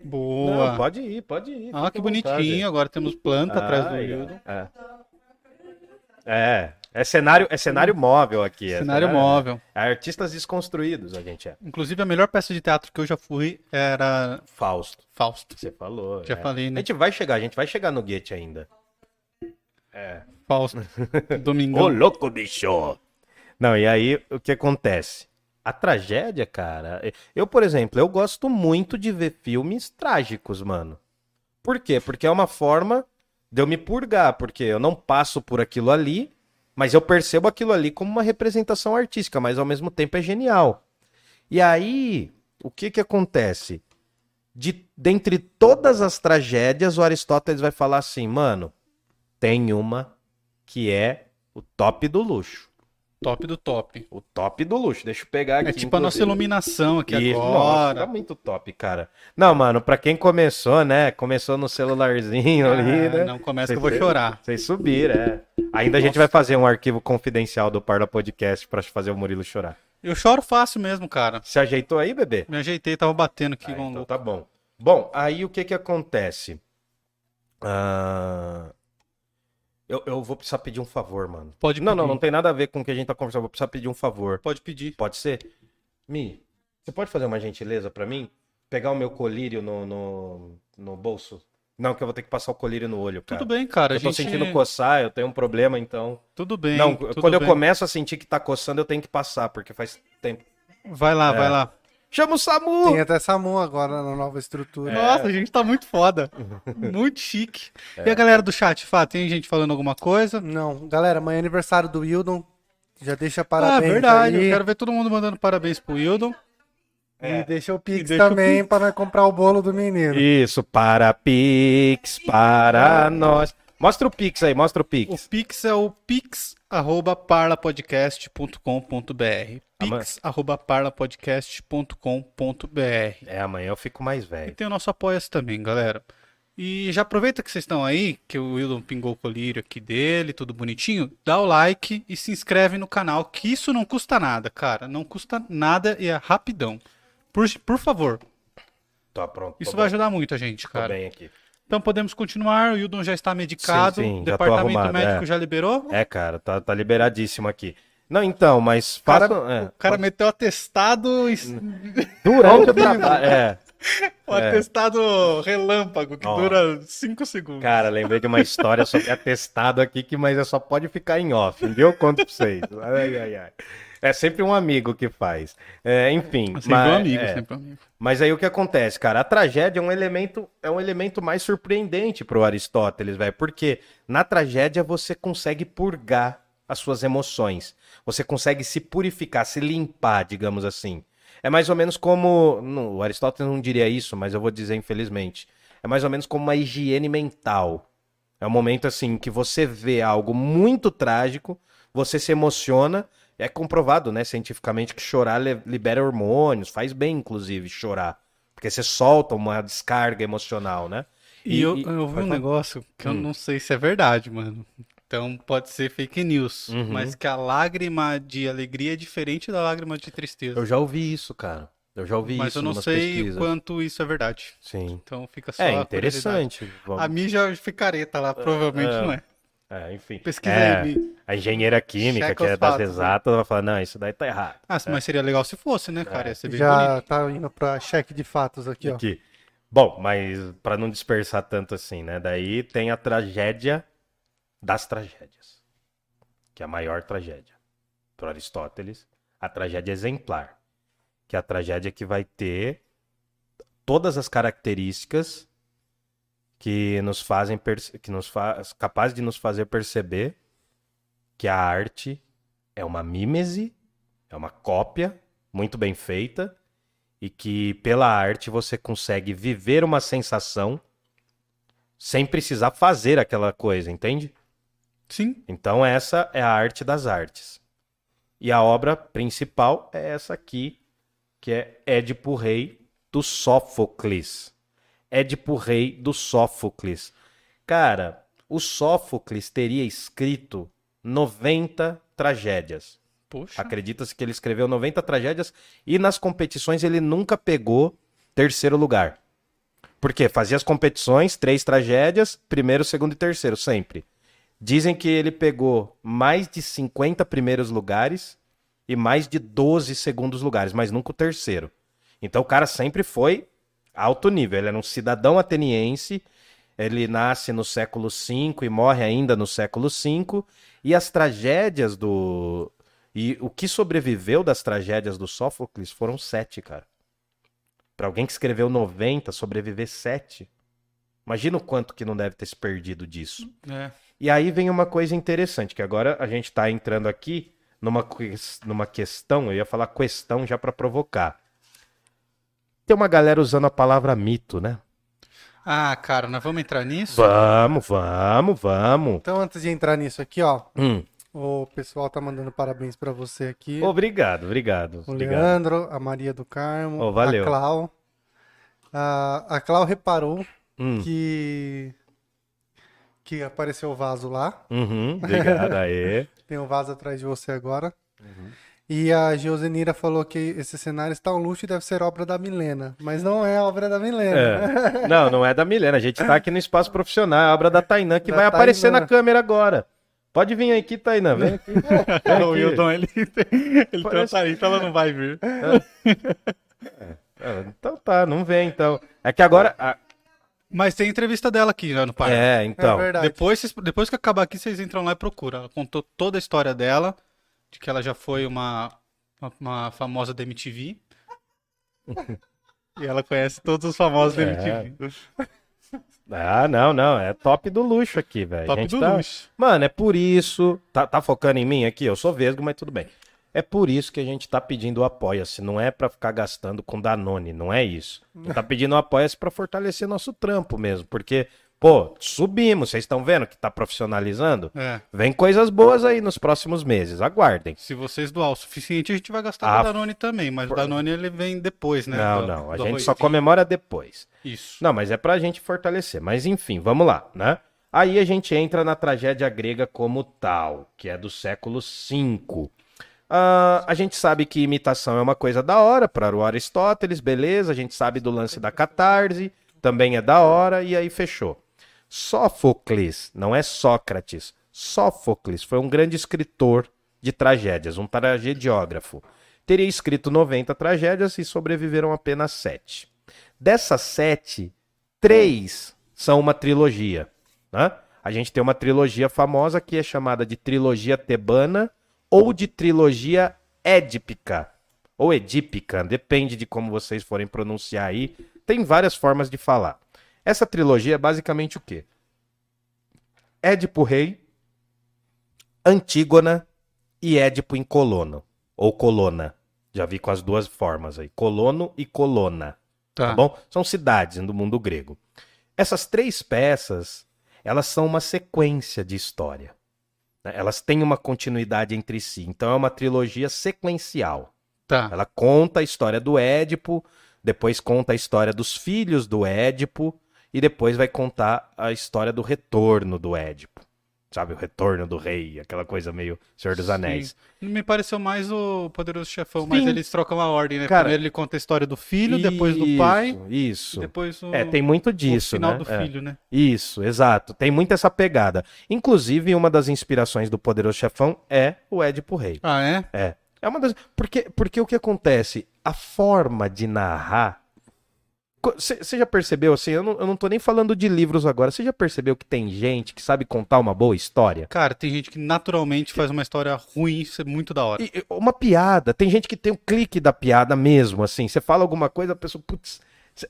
Não, Boa. pode ir, pode ir. Ah, que à vontade. bonitinho. Agora temos planta atrás do Ah, Hildon. É. É, é cenário, é cenário móvel aqui. é Cenário móvel. É artistas desconstruídos, a gente é. Inclusive, a melhor peça de teatro que eu já fui era Fausto, Fausto. você falou. Já é. falei, A né? gente vai chegar, a gente vai chegar no Goethe ainda. É. Fausto. [laughs] Ô, Domingão. louco, bicho! Não, e aí, o que acontece? A tragédia, cara. Eu, por exemplo, eu gosto muito de ver filmes trágicos, mano. Por quê? Porque é uma forma de eu me purgar, porque eu não passo por aquilo ali, mas eu percebo aquilo ali como uma representação artística, mas ao mesmo tempo é genial. E aí, o que que acontece? De, dentre todas as tragédias, o Aristóteles vai falar assim, mano, tem uma que é o top do luxo. Top do top. O top do luxo. Deixa eu pegar aqui. É tipo a nossa inclusive. iluminação aqui Isso, nossa, agora. tá muito top, cara. Não, mano, pra quem começou, né? Começou no celularzinho ali, Ah, né? Não começa que eu vou chorar. Vocês subiram, é. Ainda a gente vai fazer um arquivo confidencial do Parla Podcast pra fazer o Murilo chorar. Eu choro fácil mesmo, cara. Se ajeitou aí, bebê? Me ajeitei, tava batendo aqui Ah, então louco. tá bom. Bom, aí o que que acontece? Ah, Eu, eu vou precisar pedir um favor, mano. Pode Não, pedir. não, não tem nada a ver com o que a gente tá conversando. Vou precisar pedir um favor. Pode pedir. Pode ser? Mi, você pode fazer uma gentileza pra mim? Pegar o meu colírio no, no, no bolso? Não, que eu vou ter que passar o colírio no olho, cara. Tudo bem, cara. Eu tô gente... sentindo coçar, eu tenho um problema, então. Tudo bem. não, tudo quando eu bem. começo a sentir que tá coçando, eu tenho que passar, porque faz tempo. Vai lá, É. vai lá. Chama o SAMU! Tem até SAMU agora na nova estrutura. Nossa, a gente tá muito foda. [laughs] Muito chique. E a galera do chat, Fá, tem gente falando alguma coisa? Não, galera, amanhã é aniversário do Wildon. Já deixa ah, parabéns verdade. aí. Eu quero ver todo mundo mandando parabéns pro Wildon. E deixa o Pix deixa o também pra nós comprar o bolo do menino. Isso, para Pix, para nós. Mostra o Pix aí, mostra o O Pix. Pix é o pix@parlapodcast.com.br. pix@parlapodcast.com.br. É, amanhã eu fico mais E velho. tem o nosso apoia-se também, galera. E já aproveita que vocês estão aí, que o Wildon pingou o colírio aqui dele, tudo bonitinho. Dá o like e se inscreve no canal, que isso não custa nada, cara. Não custa nada e é rapidão. Por, por favor, Tô pronto. isso tô vai bom, ajudar muito a gente, Tô cara. bem aqui. Então podemos continuar. O Wildon já está medicado. Sim, sim, já tô Departamento arrumado, médico é. já liberou. É, cara, tá, tá liberadíssimo aqui. Não, então, mas faça. é, O cara meteu atestado, durante [laughs] o trabalho. [laughs] É. o atestado relâmpago, que Ó. dura 5 segundos. Cara, lembrei de uma história sobre atestado aqui, que mas é só pode ficar em off, viu? Eu conto pra vocês. Ai, ai, ai. É sempre um amigo que faz. É, enfim. Sempre mas, um amigo, é, sempre um amigo. Mas aí o que acontece, cara? A tragédia é um elemento, é um elemento mais surpreendente pro Aristóteles, velho. Porque na tragédia você consegue purgar as suas emoções. Você consegue se purificar, se limpar, digamos assim. É mais ou menos como. não, o Aristóteles não diria isso, mas eu vou dizer infelizmente. É mais ou menos como uma higiene mental. É um momento assim que você vê algo muito trágico, você se emociona. É comprovado, né, cientificamente, que chorar libera hormônios, faz bem, inclusive, chorar. Porque você solta uma descarga emocional, né? E, eu, eu vi um negócio que eu Hum. não sei se é verdade, mano. Então pode ser fake news. Uhum. Mas que a lágrima de alegria é diferente da lágrima de tristeza. Eu já ouvi isso, cara. Eu já ouvi Mas isso eu não sei pesquisas. quanto isso é verdade. Sim. Então fica só É a curiosidade. interessante. Vamos- A mídia picareta lá, provavelmente é. não é. É, enfim. Pesquisa É, aí. A engenheira química, Checa que é das fatos, né? exatas, vai falar, não, isso daí tá errado. Ah, mas seria legal se fosse, né, cara? Ia ser bem Já bonito. tá indo pra cheque de fatos aqui, ó. Aqui. Bom, mas para não dispersar tanto assim, né? Daí tem a tragédia das tragédias, que é a maior tragédia. Para Aristóteles, a tragédia exemplar, que é a tragédia que vai ter todas as características que nos fazem que nos faz capaz de nos fazer perceber que a arte é uma mímese, é uma cópia muito bem feita e que pela arte você consegue viver uma sensação sem precisar fazer aquela coisa, entende? Sim. Então essa é a arte das artes. E a obra principal é essa aqui, que é Édipo Rei do Sófocles. Édipo Rei do Sófocles. Cara, o Sófocles teria escrito 90 tragédias. Acredita-se que ele escreveu 90 tragédias e nas competições ele nunca pegou terceiro lugar. Por quê? Fazia as competições, três tragédias, primeiro, segundo e terceiro, sempre. Dizem que ele pegou mais de 50 primeiros lugares e mais de 12 segundos lugares, mas nunca o terceiro. Então o cara sempre foi alto nível. Ele era um cidadão ateniense, ele nasce no século V e morre ainda no século V. E as tragédias do. E o que sobreviveu das tragédias do Sófocles foram sete, cara. Pra alguém que escreveu 90, sobreviver sete. Imagina o quanto que não deve ter se perdido disso. É. E aí vem uma coisa interessante, que agora a gente tá entrando aqui numa, numa questão, eu ia falar questão já pra provocar. Tem uma galera usando a palavra mito, né? Ah, cara, nós vamos entrar nisso? Vamos, vamos, vamos. Então, antes de entrar nisso aqui, ó, Hum, o pessoal tá mandando parabéns pra você aqui. obrigado, obrigado. O obrigado. Leandro, a Maria do Carmo, Oh, valeu. a Clau. A, a Clau reparou Hum, que que apareceu o vaso lá. uhum, [laughs] obrigado, aê. Tem um vaso atrás de você agora. Uhum. E a Geozenira falou que esse cenário está um luxo e deve ser obra da Milena. Mas não é obra da Milena. É. [laughs] Não, não é da Milena. A gente tá aqui no espaço profissional. É a obra da Tainã que Da vai aparecer na câmera agora. Pode vir aqui, Tainã. Vem aqui. [laughs] Vem o aqui. Wildon, ele, ele tem Parece- uma tarifa, ela não vai vir. Ah, Então tá, não vem então. É que agora. Mas tem entrevista dela aqui já no Pai. É, então. É verdade. Depois, vocês- depois que acabar aqui, vocês entram lá e procuram. Ela contou toda a história dela, de que ela já foi uma, uma, uma famosa da MTV. [laughs] e ela conhece todos os famosos da É. MTV. [laughs] Ah, não, não. É top do luxo aqui, velho. A Top gente do tá- luxo. Mano, é por isso. Tá, tá focando em mim aqui? Eu sou vesgo, mas tudo bem. É por isso que a gente tá pedindo o apoia-se. Não é pra ficar gastando com Danone, não é isso. A gente tá pedindo o apoia-se pra fortalecer nosso trampo mesmo. Porque, pô, subimos. Vocês estão vendo que tá profissionalizando? É. Vem coisas boas aí nos próximos meses. Aguardem. Se vocês doar o suficiente, a gente vai gastar Ah, com o Danone também. Mas o Danone ele vem depois, né? não, do- não. A gente só comemora depois. Isso. Não, mas é pra gente fortalecer. Mas enfim, vamos lá, né? Aí a gente entra na tragédia grega como tal, que é do século V. Ah, a gente sabe que imitação é uma coisa da hora para o Aristóteles, beleza. A gente sabe do lance da catarse, também é da hora, e aí fechou. Sófocles, não é Sócrates. Sófocles foi um grande escritor de tragédias, um tragediógrafo. Teria escrito 90 tragédias e sobreviveram apenas sete. Dessas sete, três são uma trilogia. Né? A gente tem uma trilogia famosa que é chamada de trilogia tebana ou de trilogia édipica. Ou edípica, depende de como vocês forem pronunciar aí. Tem várias formas de falar. Essa trilogia é basicamente o quê? Édipo Rei, Antígona e Édipo em Colono. Ou Colona. Já vi com as duas formas aí. Colono e Colona Tá. tá bom? São cidades do mundo grego. Essas três peças, elas são uma sequência de história. Né? Elas têm uma continuidade entre si. Então é uma trilogia sequencial. Tá. Ela conta a história do Édipo, depois conta a história dos filhos do Édipo e depois vai contar a história do retorno do Édipo. Sabe, o retorno do rei, aquela coisa meio Senhor dos Anéis. Sim. Me pareceu mais o Poderoso Chefão, mas Sim. eles trocam a ordem, né? Cara, Primeiro ele conta a história do filho, depois do pai, Isso, Isso. depois o, É, tem muito o disso, final né? do É. filho, né? Isso, exato. Tem muito essa pegada. Inclusive, uma das inspirações do Poderoso Chefão é o Édipo Rei. Ah, é? É. É uma das. Porque, porque o que acontece? A forma de narrar. Você já percebeu, assim, eu não, eu não tô nem falando de livros agora. Você já percebeu que tem gente que sabe contar uma boa história? Cara, tem gente que naturalmente faz uma história ruim, isso é muito da hora. E- uma piada. Tem gente que tem o clique da piada mesmo, assim. Você fala alguma coisa, a pessoa. Putz,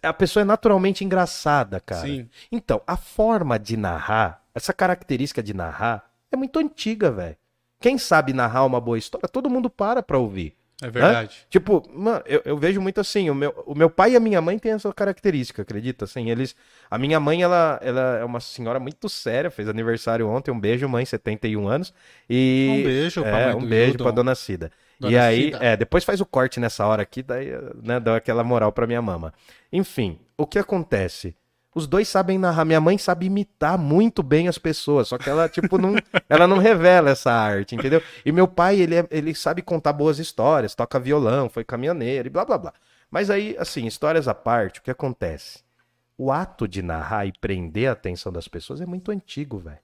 a pessoa é naturalmente engraçada, cara. Sim. Então, a forma de narrar, essa característica de narrar, é muito antiga, velho. Quem sabe narrar uma boa história, todo mundo para pra ouvir. É verdade. Tipo, mano, eu, eu vejo muito assim, o meu, o meu pai e a minha mãe têm essa característica, acredita? Assim, eles, a minha mãe, ela, ela é uma senhora muito séria, fez aniversário ontem, um beijo, mãe, 71 anos, e... Um beijo pra é, mãe um beijo Hildon. pra dona Cida. Dona e aí, Cida. é, depois faz o corte nessa hora aqui, daí, né, dá aquela moral pra minha mama. Enfim, o que acontece? Os dois sabem narrar. Minha mãe sabe imitar muito bem as pessoas, só que ela, tipo, não, [laughs] ela não revela essa arte, entendeu? E meu pai, ele, é- ele sabe contar boas histórias, toca violão, foi caminhoneiro e blá blá blá. Mas aí, assim, histórias à parte, o que acontece? O ato de narrar e prender a atenção das pessoas é muito antigo, velho.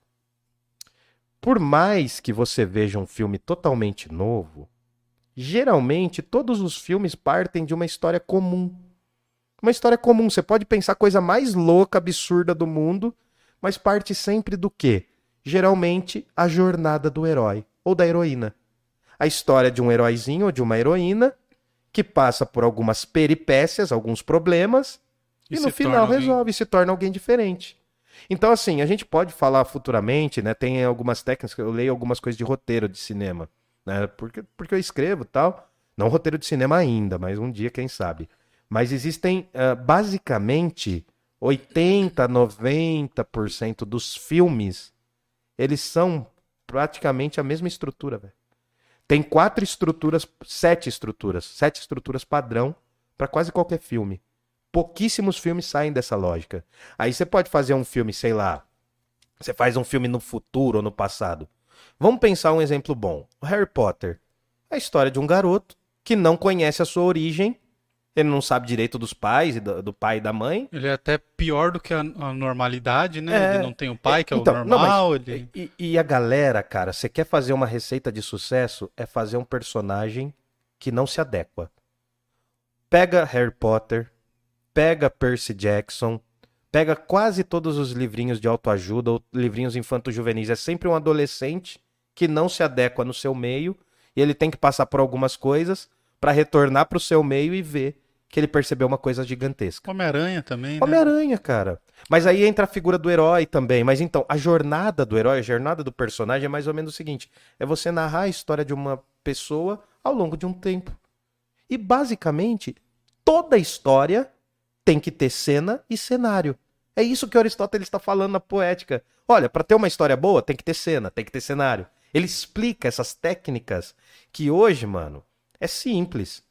Por mais que você veja um filme totalmente novo, geralmente todos os filmes partem de uma história comum. Uma história comum, você pode pensar a coisa mais louca, absurda do mundo, mas parte sempre do quê? Geralmente a jornada do herói ou da heroína. A história de um heróizinho ou de uma heroína que passa por algumas peripécias, alguns problemas, e, no se final alguém- resolve e se torna alguém diferente. Então, assim, a gente pode falar futuramente, né? Tem algumas técnicas, eu leio algumas coisas de roteiro de cinema, né? Porque, porque eu escrevo e tal. Não roteiro de cinema ainda, mas um dia, quem sabe. Mas existem, ah, basicamente, 80, 90% dos filmes, eles são praticamente a mesma estrutura, velho. Tem quatro estruturas, sete estruturas, sete estruturas padrão para quase qualquer filme. Pouquíssimos filmes saem dessa lógica. Aí você pode fazer um filme, sei lá, você faz um filme no futuro ou no passado. Vamos pensar um exemplo bom. O Harry Potter. A história de um garoto que não conhece a sua origem, ele não sabe direito dos pais, do, do pai e da mãe. Ele é até pior do que a, a normalidade, né? É. Ele não tem o pai, que é Então, o não, mas- normal. ele... E, e a galera, cara, você quer fazer uma receita de sucesso? É fazer um personagem que não se adequa. Pega Harry Potter, pega Percy Jackson, pega quase todos os livrinhos de autoajuda ou livrinhos infanto-juvenis. É sempre um adolescente que não se adequa no seu meio e ele tem que passar por algumas coisas para retornar pro seu meio e ver que ele percebeu uma coisa gigantesca. Homem-Aranha também, né? Homem-Aranha, cara. Mas aí entra a figura do herói também. Mas então, a jornada do herói, a jornada do personagem é mais ou menos o seguinte: é você narrar a história de uma pessoa ao longo de um tempo. E basicamente, toda história tem que ter cena e cenário. É isso que Aristóteles está falando na poética. Olha, para ter uma história boa, tem que ter cena, tem que ter cenário. Ele explica essas técnicas que hoje, mano, é simples.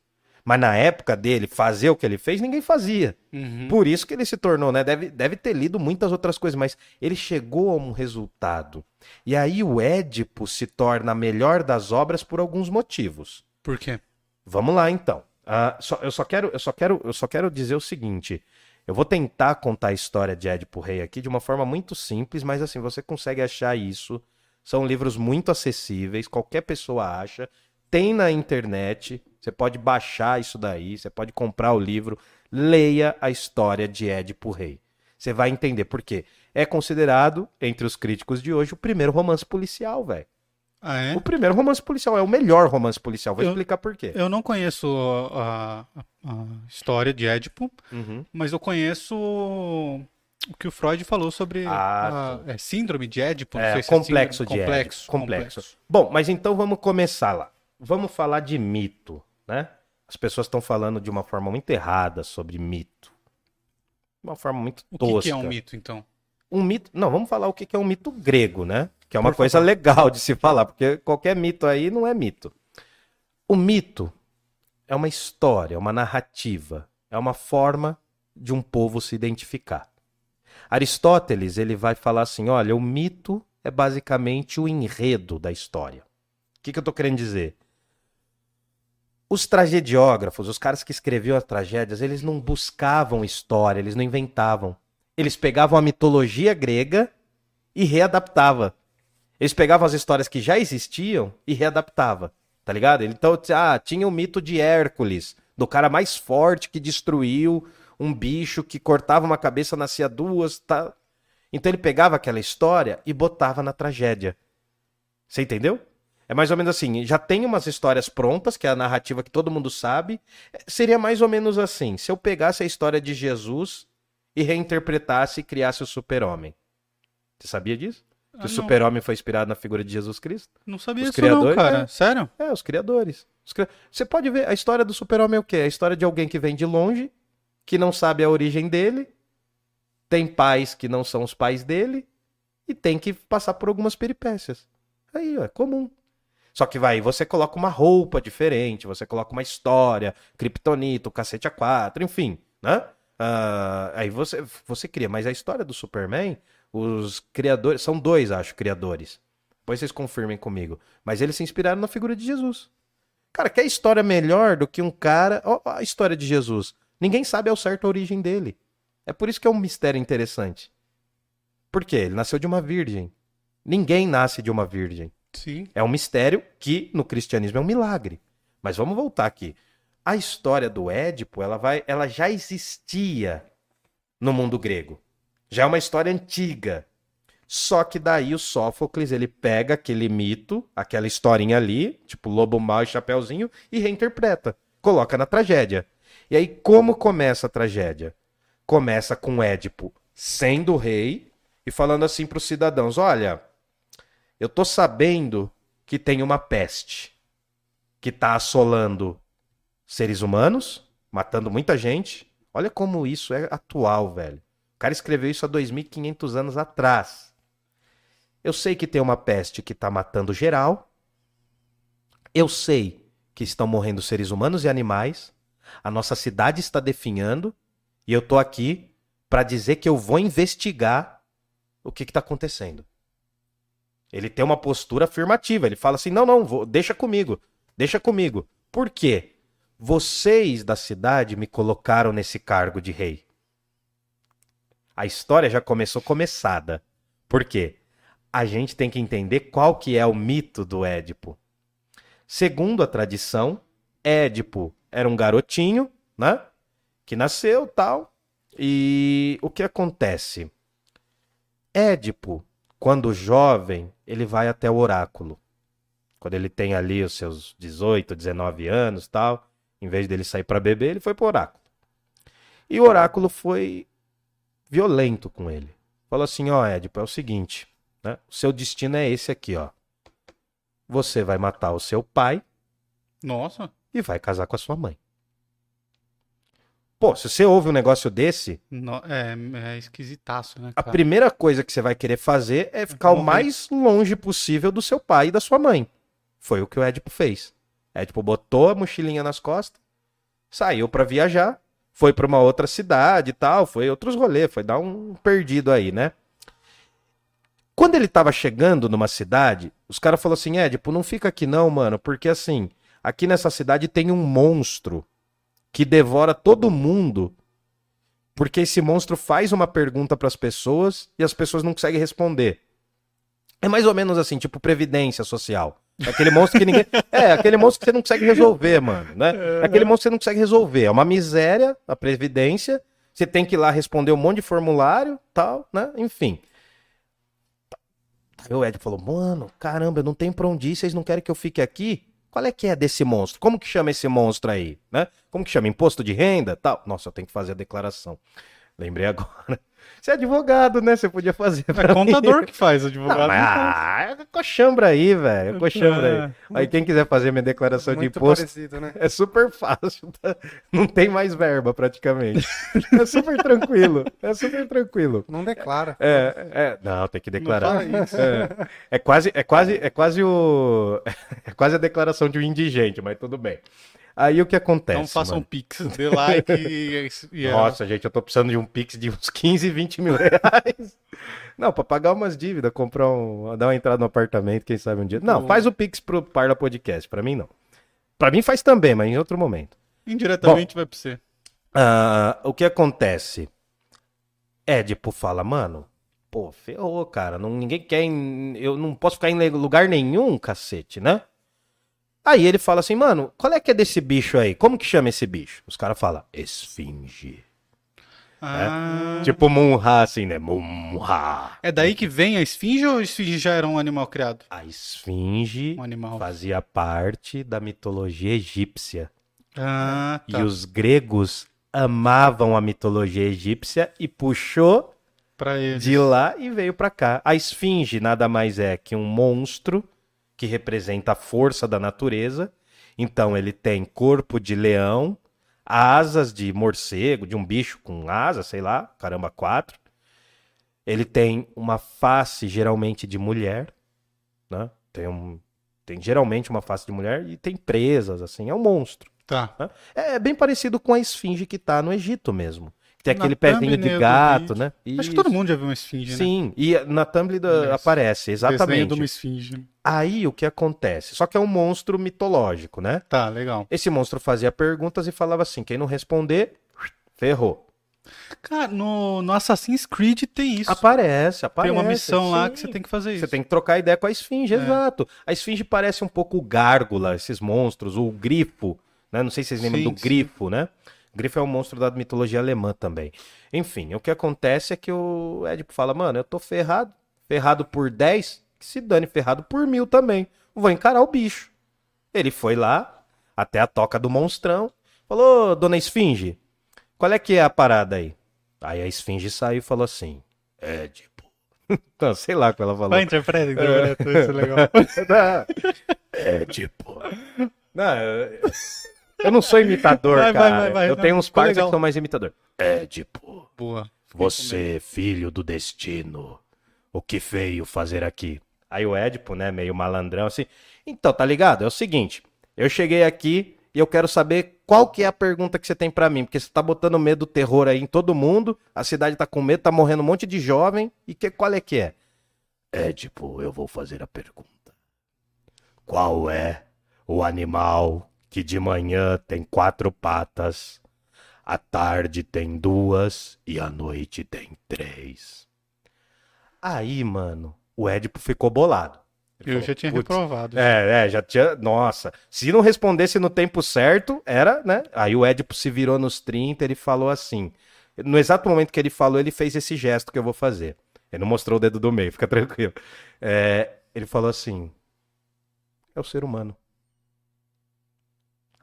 Mas na época dele, fazer o que ele fez, ninguém fazia. Uhum. Por isso que ele se tornou, né? Deve, deve ter lido muitas outras coisas, mas ele chegou a um resultado. E aí o Édipo se torna a melhor das obras por alguns motivos. Por quê? Vamos lá então. Ah, só- eu, só quero, eu, só quero, eu só quero dizer o seguinte. Eu vou tentar contar a história de Édipo Rei aqui de uma forma muito simples, mas assim, você consegue achar isso. São livros muito acessíveis, qualquer pessoa acha. Tem na internet, você pode baixar isso daí, você pode comprar o livro. Leia a história de Édipo Rei. Você vai entender por quê. É considerado, entre os críticos de hoje, o primeiro romance policial, velho. Ah, é? O primeiro romance policial, é o melhor romance policial. Vou Eu- explicar por quê. Eu não conheço a, a- a história de Édipo, Uhum. mas eu conheço o que o Freud falou sobre Ah, a é, síndrome de Édipo. É, complexo é de síndrome, Édipo. complexo, Complexo. Bom, mas então vamos começar lá. Vamos falar de mito, né? As pessoas estão falando de uma forma muito errada sobre mito. De uma forma muito O tosca. que, que é um mito, então? Um mito. Não, vamos falar o que que é um mito grego, né? Que é uma Por coisa legal de se falar, porque qualquer mito aí não é mito. O mito é uma história, é uma narrativa, é uma forma de um povo se identificar. Aristóteles, ele vai falar assim, olha, o mito é basicamente o enredo da história. O que, que eu tô querendo dizer? Os tragediógrafos, os caras que escreviam as tragédias, eles não buscavam história, eles não inventavam. Eles pegavam a mitologia grega e readaptava. Eles pegavam as histórias que já existiam e readaptava, tá ligado? Então, ah, tinha o mito de Hércules, do cara mais forte que destruiu um bicho que cortava uma cabeça, nascia duas, tá? Então ele pegava aquela história e botava na tragédia. Você entendeu? É mais ou menos assim, já tem umas histórias prontas, que é a narrativa que todo mundo sabe. Seria mais ou menos assim, se eu pegasse a história de Jesus e reinterpretasse e criasse o super-homem. Você sabia disso? Que Ah, o super-homem foi inspirado na figura de Jesus Cristo? Não sabia Os isso não, cara. é. Sério? É, os criadores. Os cri- Você pode ver, a história do super-homem é o quê? É a história de alguém que vem de longe, que não sabe a origem dele, tem pais que não são os pais dele, e tem que passar por algumas peripécias. Aí, ó, é comum. Só que vai, você coloca uma roupa diferente, você coloca uma história, Kryptonita, o cacete A4, enfim, né? Ah, aí você, você cria, mas a história do Superman, os criadores, são dois, acho, criadores. Depois vocês confirmem comigo. Mas eles se inspiraram na figura de Jesus. Cara, quer história melhor do que um cara. Ó a história de Jesus. Ninguém sabe ao certo a origem dele. É por isso que é um mistério interessante. Por quê? Ele nasceu de uma virgem. Ninguém nasce de uma virgem. Sim. É um mistério que no cristianismo é um milagre. Mas vamos voltar aqui. A história do Édipo, ela vai, ela já existia no mundo grego. Já é uma história antiga. Só que daí o Sófocles, ele pega aquele mito, aquela historinha ali, tipo lobo mau e chapeuzinho, e reinterpreta, coloca na tragédia. E aí como começa a tragédia? Começa com Édipo sendo rei e falando assim para os cidadãos: "Olha, eu tô sabendo que tem uma peste que tá assolando seres humanos, matando muita gente. Olha como isso é atual, velho. O cara escreveu isso há 2500 anos atrás. Eu sei que tem uma peste que tá matando geral. Eu sei que estão morrendo seres humanos e animais. A nossa cidade está definhando e eu tô aqui para dizer que eu vou investigar o que está acontecendo. Ele tem uma postura afirmativa. Ele fala assim: não, não, vou, deixa comigo, deixa comigo. Por quê? Vocês da cidade me colocaram nesse cargo de rei. A história já começou começada. Por quê? A gente tem que entender qual que é o mito do Édipo. Segundo a tradição, Édipo era um garotinho, né? Que nasceu tal. E o que acontece? Édipo, quando jovem, ele vai até o oráculo. Quando ele tem ali os seus 18, 19 anos tal, em vez dele sair para beber, ele foi para o oráculo. E o oráculo foi violento com ele. Falou assim: Ó, oh, Édipo, é o seguinte, né? o seu destino é esse aqui, ó. Você vai matar o seu pai. Nossa. E vai casar com a sua mãe. Pô, se você ouve um negócio desse. No, é, é esquisitaço, né? Cara? A primeira coisa que você vai querer fazer é ficar o mais longe possível do seu pai e da sua mãe. Foi o que o Édipo fez. Édipo botou a mochilinha nas costas, saiu para viajar, foi para uma outra cidade e tal, foi outros rolês, foi dar um perdido aí, né? Quando ele tava chegando numa cidade, os caras falaram assim: Édipo, não fica aqui não, mano, porque assim, aqui nessa cidade tem um monstro que devora todo mundo, porque esse monstro faz uma pergunta para as pessoas e as pessoas não conseguem responder. É mais ou menos assim, tipo previdência social. Aquele monstro que ninguém. [laughs] É, aquele monstro que você não consegue resolver, mano, né? É aquele monstro que você não consegue resolver. É uma miséria, a previdência. Você tem que ir lá responder um monte de formulário, tal, né? Enfim. Aí o Ed falou: Mano, caramba, eu não tenho pra onde ir, vocês não querem que eu fique aqui? Qual é que é desse monstro? Como que chama esse monstro aí? Né? Como que chama? Imposto de renda? Tal. Nossa, eu tenho que fazer a declaração. Lembrei agora. Você é advogado, né? Você podia fazer. É contador mim. que faz, advogado. Não, mas, ah, é coxambra aí, velho. É coxambra é, aí. Aí quem quiser fazer minha declaração de imposto. Parecido, né? É super fácil. Tá? Não tem mais verba, praticamente. [laughs] é super tranquilo. É super tranquilo. Não declara. É, é não, tem que declarar. É, é, quase, é quase, é quase o. [laughs] É quase a declaração de um indigente, mas tudo bem. Aí o que acontece? Não façam um pix, dê like e, e... Nossa, gente, eu tô precisando de um pix de uns [laughs] 15, 20 mil reais. Não, pra pagar umas dívidas, comprar um. dar uma entrada no apartamento, quem sabe um dia. Não, faz o pix pro Parla Podcast, pra mim não. Pra mim faz também, mas em outro momento. Indiretamente Bom, vai pra você. Uh, o que acontece? Édipo fala, mano, pô, ferrou, cara. Não, ninguém quer. Em, eu não posso ficar em lugar nenhum, cacete, né? Aí ele fala assim, mano, qual é que é desse bicho aí? Como que chama esse bicho? Os caras falam, esfinge. Ah. É? Tipo Munha, assim, né? Munha. É daí que vem a esfinge ou a esfinge já era um animal criado? A esfinge um animal. fazia parte da mitologia egípcia. Ah, tá. E os gregos amavam a mitologia egípcia e puxou de lá e veio para cá. A esfinge nada mais é que um monstro que representa a força da natureza. Então ele tem corpo de leão, asas de morcego, de um bicho com asas, sei lá, caramba, quatro. Ele tem uma face geralmente de mulher, né? Tem um tem geralmente uma face de mulher e tem presas assim, é um monstro. Tá. Né? É bem parecido com a esfinge que está no Egito mesmo, Tem Na aquele pezinho de gato, né? Acho que todo mundo já viu uma esfinge, né? Sim, e na Isso. aparece, Desenho exatamente. de uma esfinge. Aí o que acontece? Só que é um monstro mitológico, né? Tá, legal. Esse monstro fazia perguntas e falava assim: quem não responder, ferrou. Cara, no, no Assassin's Creed tem isso. Aparece, aparece. tem uma missão lá sim. que você tem que fazer isso. Você tem que trocar ideia com a esfinge, É. exato. A esfinge parece um pouco o gárgula, esses monstros, o grifo, né? Não sei se vocês lembram Sim, do sim. grifo, né? Grifo é um monstro da mitologia alemã também. Enfim, o que acontece é que o Édipo fala, mano, eu tô ferrado, ferrado por 10, que se dane ferrado por mil também. Vou encarar o bicho. Ele foi lá, até a toca do monstrão, falou, dona esfinge, qual é que é a parada aí? Aí a esfinge saiu e falou assim, Édipo. [laughs] Não, sei lá o que ela falou. Vai, interpreta, interpreta, isso é legal. [laughs] É tipo. Não, eu, eu não sou imitador, Vai, cara. vai, vai, eu tenho uns legal. que são mais imitador. É tipo. Boa. Você, filho do destino, o que veio fazer aqui? Aí o Édipo, né, meio malandrão assim. Então, tá ligado? É o seguinte, eu cheguei aqui e eu quero saber qual que é a pergunta que você tem pra mim, porque você tá botando medo, terror aí em todo mundo, a cidade tá com medo, tá morrendo um monte de jovem, e que qual é que é? Édipo, eu vou fazer a pergunta. Qual é o animal que de manhã tem quatro patas, à tarde tem duas e à noite tem três? Aí, mano, o Édipo ficou bolado. Ele Eu falou, já tinha "Putz, reprovado. é, é, já tinha. Nossa. Se não respondesse no tempo certo, era, né? Aí o Édipo se virou nos 30, ele falou assim. No exato momento que ele falou, ele fez esse gesto que eu vou fazer. Ele não mostrou o dedo do meio, [laughs] fica tranquilo. É, ele falou assim: É o ser humano.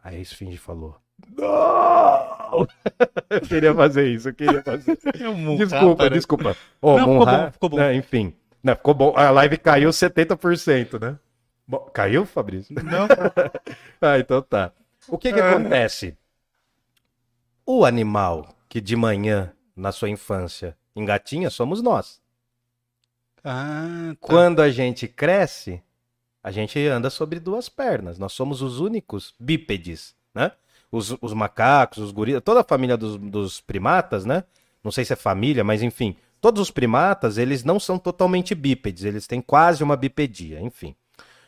Aí a esfinge falou: Não! [laughs] eu queria fazer isso, eu queria fazer. [laughs] É um Desculpa, desculpa. Ô, Não, ficou bom, ficou bom. né, enfim. Né, ficou bom. A live caiu 70%, né? Bom, caiu, Fabrício? Não, [laughs] ah, então tá. O que que Ah. acontece? O animal que de manhã, na sua infância, engatinha, somos nós. Ah, tá. Quando a gente cresce, a gente anda sobre duas pernas. Nós somos os únicos bípedes, né? Os, os macacos, os gorilas, toda a família dos, dos primatas, né? Não sei se é família, mas enfim. Todos os primatas, eles não são totalmente bípedes, eles têm quase uma bipedia, enfim.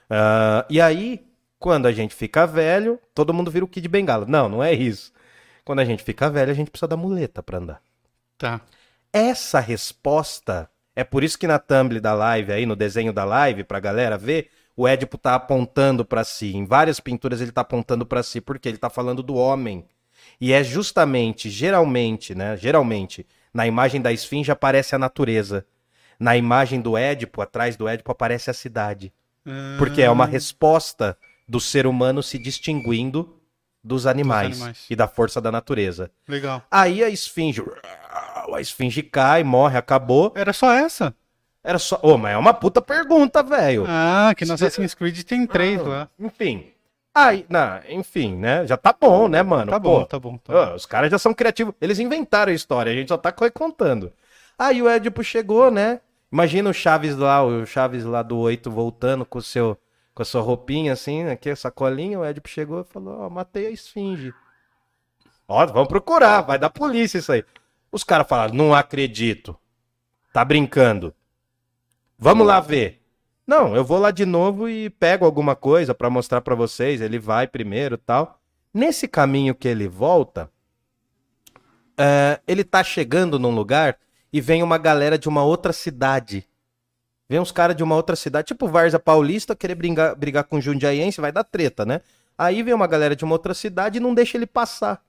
Ah, e aí, quando a gente fica velho, todo mundo vira o Kid Bengala. Não, não é isso. Quando a gente fica velho, a gente precisa da muleta pra andar. Tá. Essa resposta é por isso que na thumb da live aí, no desenho da live, pra galera ver, o Édipo tá apontando pra si. Em várias pinturas ele tá apontando pra si, porque ele tá falando do homem. E é justamente, geralmente, né? Geralmente, na imagem da esfinge aparece a natureza. Na imagem do Édipo, atrás do Édipo, aparece a cidade. Porque é uma resposta do ser humano se distinguindo dos animais, animais. e da força da natureza. Legal. Aí a esfinge. A esfinge cai, morre, acabou. Era só essa? Era só. Ô, mas é uma puta pergunta, velho. Ah, que no Assassin's Creed tem três lá. Enfim. Aí, não, enfim, né? Já tá bom, né, mano? Tá Pô, bom, tá bom. Tá ó, bom. os caras já são criativos. Eles inventaram a história, a gente só tá recontando. Aí o Édipo chegou, né? Imagina o Chaves lá, o Chaves lá do 8 voltando com o seu com a sua roupinha assim, aqui a sacolinha, o Édipo chegou e falou: "Ó, matei a esfinge". Ó, vamos procurar, vai dar polícia isso aí. Os caras falaram: "Não acredito". Tá brincando. Vamos lá ver. Não, eu vou lá de novo e pego alguma coisa pra mostrar pra vocês. Ele vai primeiro, tal. Nesse caminho que ele volta, é, ele tá chegando num lugar e vem uma galera de uma outra cidade. Vem uns caras de uma outra cidade, tipo Varza Paulista, querer brigar, brigar com Jundiaiense, vai dar treta, né? Aí vem uma galera de uma outra cidade e não deixa ele passar.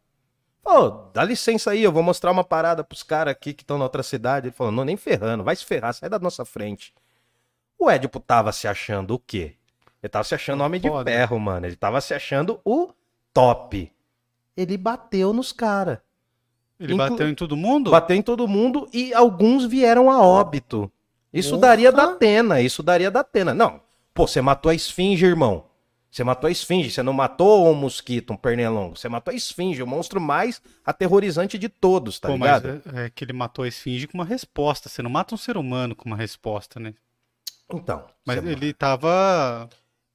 Pô, dá licença aí, eu vou mostrar uma parada pros caras aqui que estão na outra cidade. Ele falou, não, nem ferrando, vai se ferrar, sai da nossa frente. O Édipo tava se achando o quê? Ele tava se achando homem de Foda. ferro, mano. Ele tava se achando o top. Ele bateu nos caras. Ele Inclu- bateu em todo mundo? Bateu em todo mundo e alguns vieram a óbito. Isso daria da Atena, isso daria da Atena. Não, pô, você matou a esfinge, irmão. Você matou a esfinge, você não matou um mosquito, um pernilongo. Você matou a esfinge, o monstro mais aterrorizante de todos, tá Pô, mas ligado? é, é que ele matou a esfinge com uma resposta. Você não mata um ser humano com uma resposta, né? Então. Mas você- ele tava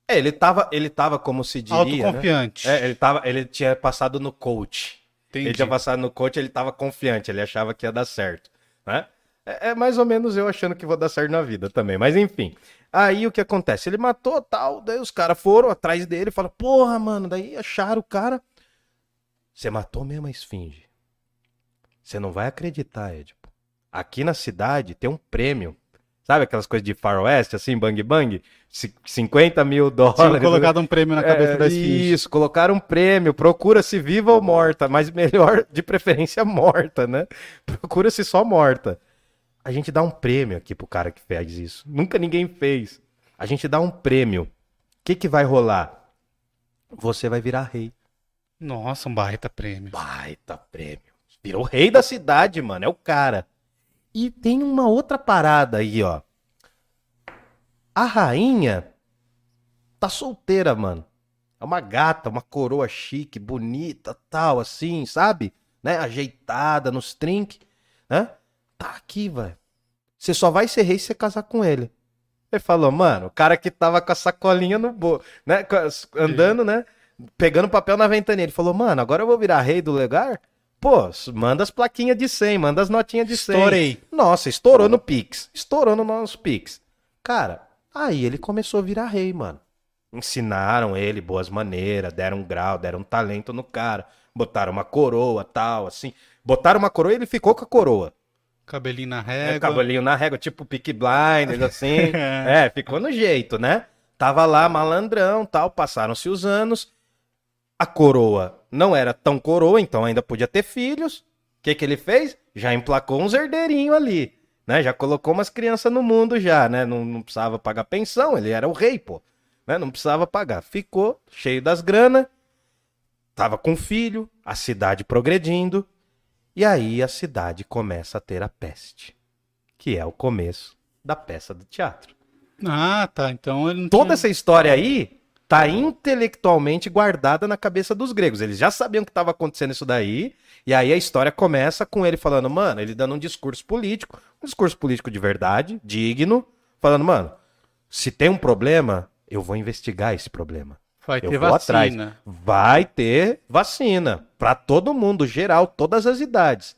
É, ele tava, ele tava como se diria, né? autoconfiante. É, ele tava, ele tinha passado no coach. Entendi. Ele tinha passado no coach, ele tava confiante, ele achava que ia dar certo, né? É, é mais ou menos eu achando que vou dar certo na vida também, mas enfim. Aí o que acontece? Ele matou tal, daí os caras foram atrás dele e falaram, porra, mano, daí acharam o cara. Você matou mesmo a esfinge. Você não vai acreditar, Edipo. Aqui na cidade tem um prêmio. Sabe aquelas coisas de faroeste, assim, bang bang? C- 50 mil dólares. colocado um prêmio na cabeça É, da esfinge. Isso, colocaram um prêmio. Procura-se viva ou morta, mas melhor, de preferência, morta, né? [laughs] Procura-se só morta. A gente dá um prêmio aqui pro cara que fez isso. Nunca ninguém fez. A gente dá um prêmio. O que, que vai rolar? Você vai virar rei. Nossa, um baita prêmio. Baita prêmio. Virou rei da cidade, mano. É o cara. E tem uma outra parada aí, ó. A rainha tá solteira, mano. É uma gata, uma coroa chique, bonita, tal, assim, sabe? Né? Ajeitada nos trinques, né? Tá aqui, velho. Você só vai ser rei se você casar com ele. Ele falou, mano, o cara que tava com a sacolinha no bolso, né? Andando, né? Pegando papel na ventania. Ele falou, mano, agora eu vou virar rei do lugar? Pô, manda as plaquinhas de 100, manda as notinhas de 100. Estourei. Nossa, estourou no Pix. Estourou no nosso Pix. Cara, aí ele começou a virar rei, mano. Ensinaram ele boas maneiras, deram um grau, deram um talento no cara. Botaram uma coroa, tal, assim. Botaram uma coroa e ele ficou com a coroa. Cabelinho na É, régua. cabelinho na régua, tipo Peaky Blinders, [laughs] assim. é, ficou no jeito, né? Tava lá malandrão, tal, passaram-se os anos. A coroa não era tão coroa, então ainda podia ter filhos. O que que ele fez? Já emplacou uns herdeirinhos ali, né? Já colocou umas crianças no mundo já, né? Não, não precisava pagar pensão, ele era o rei, pô. Né? Não precisava pagar. Ficou cheio das grana, tava com filho, a cidade progredindo. E aí a cidade começa a ter a peste, que é o começo da peça do teatro. Ah, tá. Então ele não Toda tinha... essa história aí tá intelectualmente guardada na cabeça dos gregos. Eles já sabiam que estava acontecendo isso daí, e aí a história começa com ele falando, mano, ele dando um discurso político, um discurso político de verdade, digno, falando, mano, se tem um problema, eu vou investigar esse problema. Vai Eu ter vou atrás. vacina. Vai ter vacina pra todo mundo, geral, todas as idades.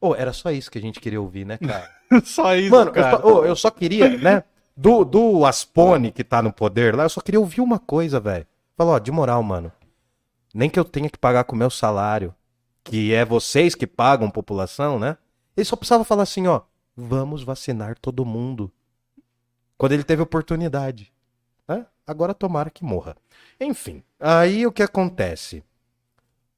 Ô, era só isso que a gente queria ouvir, né, cara? [laughs] Só isso, Mano, eu cara. só, ô, eu só queria, né? Do, do Aspone que tá no poder lá, eu só queria ouvir uma coisa, velho. Falou, ó, de moral, mano. Nem que eu tenha que pagar com o meu salário, que é vocês que pagam população, né? Ele só precisava falar assim, ó, vamos vacinar todo mundo. Quando ele teve oportunidade. Né? Agora tomara que morra. Enfim, aí o que acontece?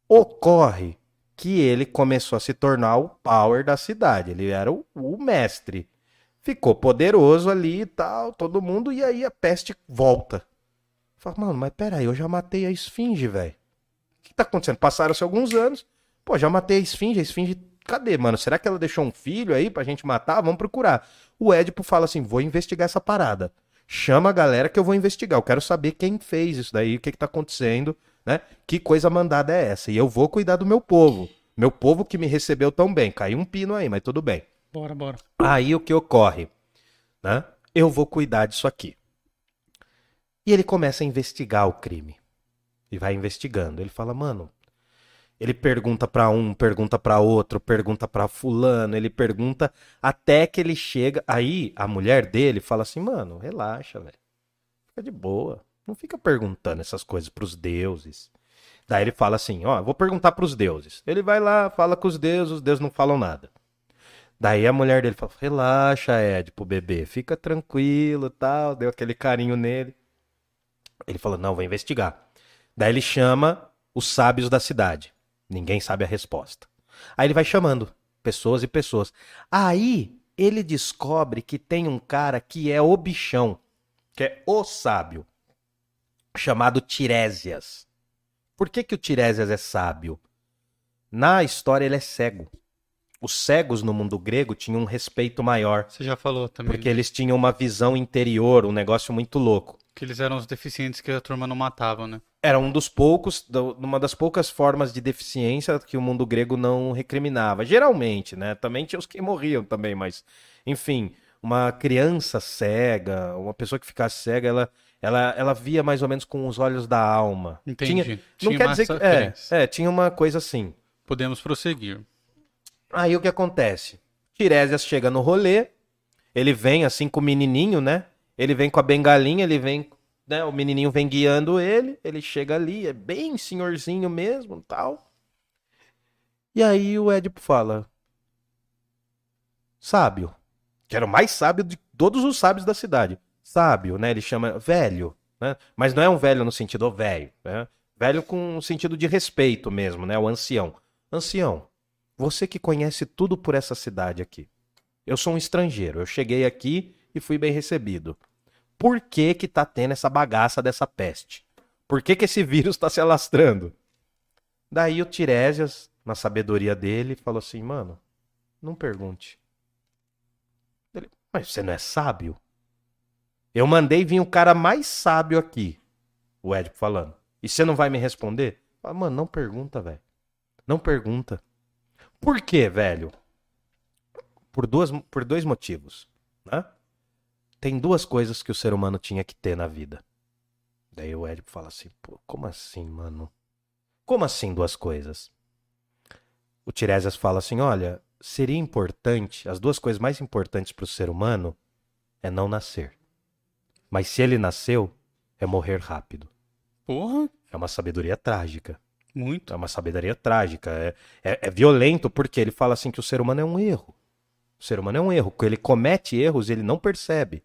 Ocorre que ele começou a se tornar o power da cidade. Ele era o, o mestre. Ficou poderoso ali e tal, todo mundo, e aí a peste volta. Fala, mano, mas peraí, eu já matei a esfinge, velho. O que tá acontecendo? Passaram-se alguns anos. Pô, já matei a esfinge, a esfinge. Cadê, mano? Será que ela deixou um filho aí pra gente matar? Vamos procurar. O Édipo fala assim: vou investigar essa parada. Chama a galera que eu vou investigar. Eu quero saber quem fez isso daí, o que, que tá acontecendo, né? Que coisa mandada é essa? E eu vou cuidar do meu povo. Meu povo que me recebeu tão bem. Caiu um pino aí, mas tudo bem. Bora, bora. Aí o que ocorre? Né? Eu vou cuidar disso aqui. E ele começa a investigar o crime. E vai investigando. Ele fala, mano. Ele pergunta pra um, pergunta pra outro, pergunta pra fulano, ele pergunta até que ele chega. Aí a mulher dele fala assim, mano, relaxa, velho. Fica de boa. Não fica perguntando essas coisas pros deuses. Daí ele fala assim, ó, vou perguntar pros deuses. Ele vai lá, fala com os deuses, os deuses não falam nada. Daí a mulher dele fala: relaxa, Ed, pro bebê, fica tranquilo tal. Deu aquele carinho nele. Ele falou: não, vou investigar. Daí ele chama os sábios da cidade. Ninguém sabe a resposta. Aí ele vai chamando pessoas e pessoas. Aí ele descobre que tem um cara que é o bichão, que é o sábio, chamado Tiresias. Por que, que o Tiresias é sábio? Na história ele é cego. Os cegos no mundo grego tinham um respeito maior, Você já falou também. porque eles tinham uma visão interior, um negócio muito louco. Que eles eram os deficientes que a turma não matava, né? Era um dos poucos, uma das poucas formas de deficiência que o mundo grego não recriminava. Geralmente, né? Também tinha os que morriam também, mas enfim, uma criança cega, uma pessoa que ficasse cega, ela, ela, ela via mais ou menos com os olhos da alma. Entendi. Tinha, não Tinha quer dizer que é, é, tinha uma coisa assim. Podemos prosseguir. Aí o que acontece? Tiresias chega no rolê, ele vem assim com o menininho, né? Ele vem com a bengalinha, ele vem, né? O menininho vem guiando ele, ele chega ali, é bem senhorzinho mesmo, tal. E aí o Édipo fala: Sábio, que era o mais sábio de todos os sábios da cidade. Sábio, né? Ele chama velho, né? Mas não é um velho no sentido velho, né? Velho com um sentido de respeito mesmo, né? O ancião. Ancião, você que conhece tudo por essa cidade aqui. Eu sou um estrangeiro, eu cheguei aqui e fui bem recebido. Por que que tá tendo essa bagaça dessa peste? Por que que esse [laughs] vírus está se alastrando? Daí o Tiresias, na sabedoria dele, falou assim, mano, não pergunte. Ele, mas você não é sábio? Eu mandei vir o cara mais sábio aqui, o Édipo falando. E você não vai me responder? Mano, não pergunta, velho. Não pergunta. Por quê, velho? Por, duas, por dois motivos. Né? Tem duas coisas que o ser humano tinha que ter na vida. Daí o Édipo fala assim, pô, como assim, mano? Como assim duas coisas? O Tiresias fala assim, olha, seria importante, as duas coisas mais importantes para o ser humano é não nascer. Mas se ele nasceu, é morrer rápido. Porra, É uma sabedoria trágica. Muito. É uma sabedoria trágica. É, é, é violento porque ele fala assim que o ser humano é um erro. O ser humano é um erro. Ele comete erros, ele não percebe.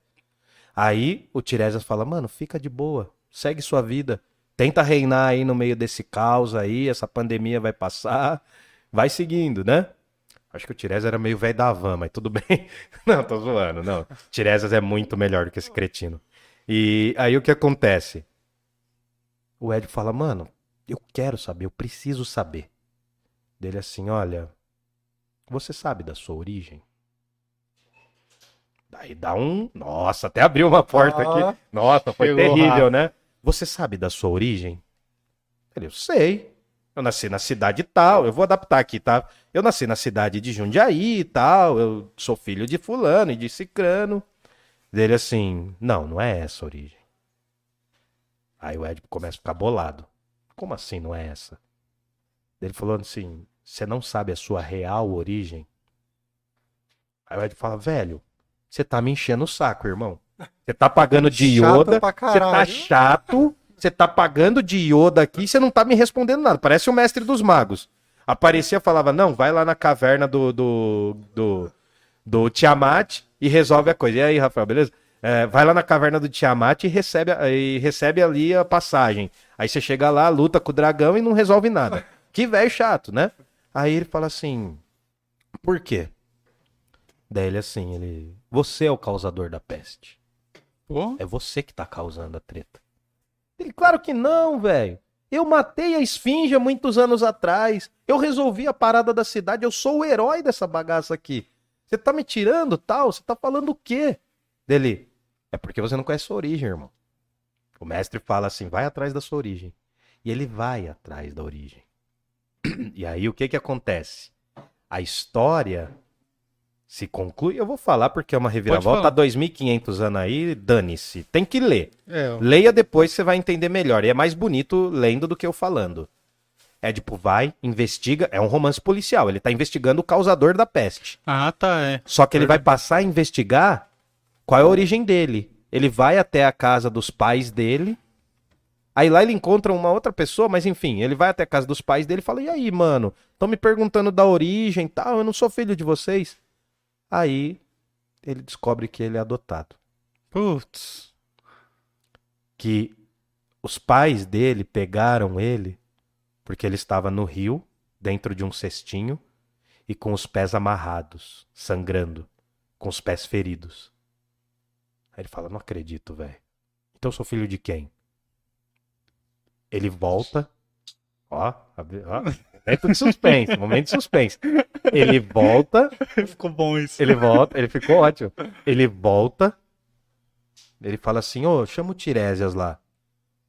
Aí o Tiresias fala, mano, fica de boa. Segue sua vida. Tenta reinar aí no meio desse caos aí. Essa pandemia vai passar. Vai seguindo, né? Acho que o Tiresias era meio velho da van, mas tudo [laughs] bem. Não, tô zoando, não. Tiresias é muito melhor do que esse cretino. E aí o que acontece? O Ed fala, mano, eu quero saber, eu preciso saber. Dele assim, olha, você sabe da sua origem? Daí dá um. Nossa, até abriu uma porta Ah, aqui. Nossa, foi terrível, rápido. né? Você sabe da sua origem? Ele, eu sei. Eu nasci na cidade tal, eu vou adaptar aqui, tá? Eu nasci na cidade de Jundiaí e tal, eu sou filho de fulano e de cicrano. Dele assim, não, não é essa a origem. Aí o Ed começa a ficar bolado. Como assim não é essa? Ele falando assim, você não sabe a sua real origem? Aí o Ed fala, velho, você tá me enchendo o saco, irmão. Você tá pagando de Yoda, você tá chato, você tá pagando de Yoda aqui e você não tá me respondendo nada. Parece o mestre dos magos. Aparecia e falava, não, vai lá na caverna do, do, do, do Tiamat e resolve a coisa. E aí, Rafael, beleza? É, vai lá na caverna do Tiamat e recebe, e recebe ali a passagem. Aí você chega lá, luta com o dragão e não resolve nada. [laughs] Que velho chato, né? Aí ele fala assim, por quê? Daí ele assim, ele... Você é o causador da peste. Porra. É você que tá causando a treta. Ele, claro que não, velho. Eu matei a esfinge há muitos anos atrás. Eu resolvi a parada da cidade. Eu sou o herói dessa bagaça aqui. Você tá me tirando tal? Você tá falando o quê? Dele, é porque você não conhece sua origem, irmão. O mestre fala assim, vai atrás da sua origem. E ele vai atrás da origem. E aí o que que acontece? A história se conclui. Eu vou falar porque é uma reviravolta. Há 2.500 anos aí, dane-se. Tem que ler. É, Leia depois, você vai entender melhor. E é mais bonito lendo do que eu falando. Édipo vai, investiga. É um romance policial. Ele tá investigando o causador da peste. Ah, tá, é. Só que ele vai passar a investigar qual é a origem dele. Ele vai até a casa dos pais dele. Aí lá ele encontra uma outra pessoa, mas enfim, ele vai até a casa dos pais dele e fala: E aí, mano? Estão me perguntando da origem e tal, eu não sou filho de vocês. Aí ele descobre que ele é adotado. Putz. Que os pais dele pegaram ele porque ele estava no rio, dentro de um cestinho, e com os pés amarrados, sangrando, com os pés feridos. Aí ele fala: Não acredito, velho. Então eu sou filho de quem? Ele volta. Ó, ó. Momento de suspense, [laughs] momento de suspense. Ele volta, Ficou bom isso. ele volta, ele ficou ótimo. Ele volta, ele fala assim: Ô, chama o Tiresias lá.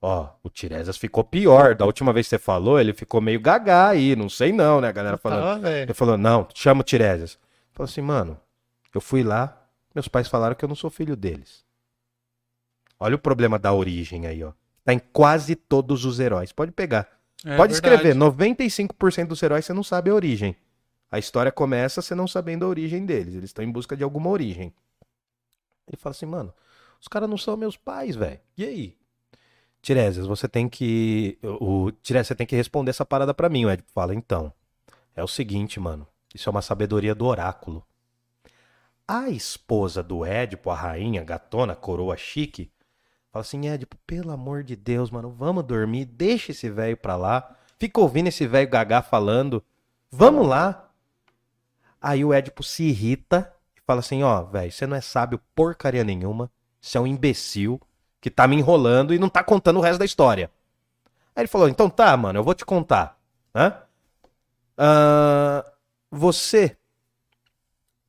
Ó, o Tiresias ficou pior. Da última vez que você falou, ele ficou meio gagá aí, não sei não, né, a galera falando. Tá, velho. Ele falou, não, chama o Tiresias. Falou assim, mano, eu fui lá, meus pais falaram que eu não sou filho deles. Olha o problema da origem aí, ó. Tá em quase todos os heróis. Pode pegar. É Pode verdade. escrever, 95% dos heróis você não sabe a origem. A história começa você não sabendo a origem deles. Eles estão em busca de alguma origem. Ele fala assim, mano, os caras não são meus pais, velho. E aí? Tiresias, você tem que. O, Tiresias, você tem que responder essa parada pra mim. O Édipo fala, então. É o seguinte, mano. Isso é uma sabedoria do oráculo. A esposa do Édipo, a rainha, gatona, coroa chique, fala assim: Édipo, pelo amor de Deus, mano, vamos dormir, deixa esse velho pra lá. Fica ouvindo esse velho gagá falando. Vamos lá. Aí o Édipo se irrita e fala assim: Ó, velho, você não é sábio porcaria nenhuma. Você é um imbecil que tá me enrolando e não tá contando o resto da história. Aí ele falou: Então tá, mano, eu vou te contar. Hã? Ah, você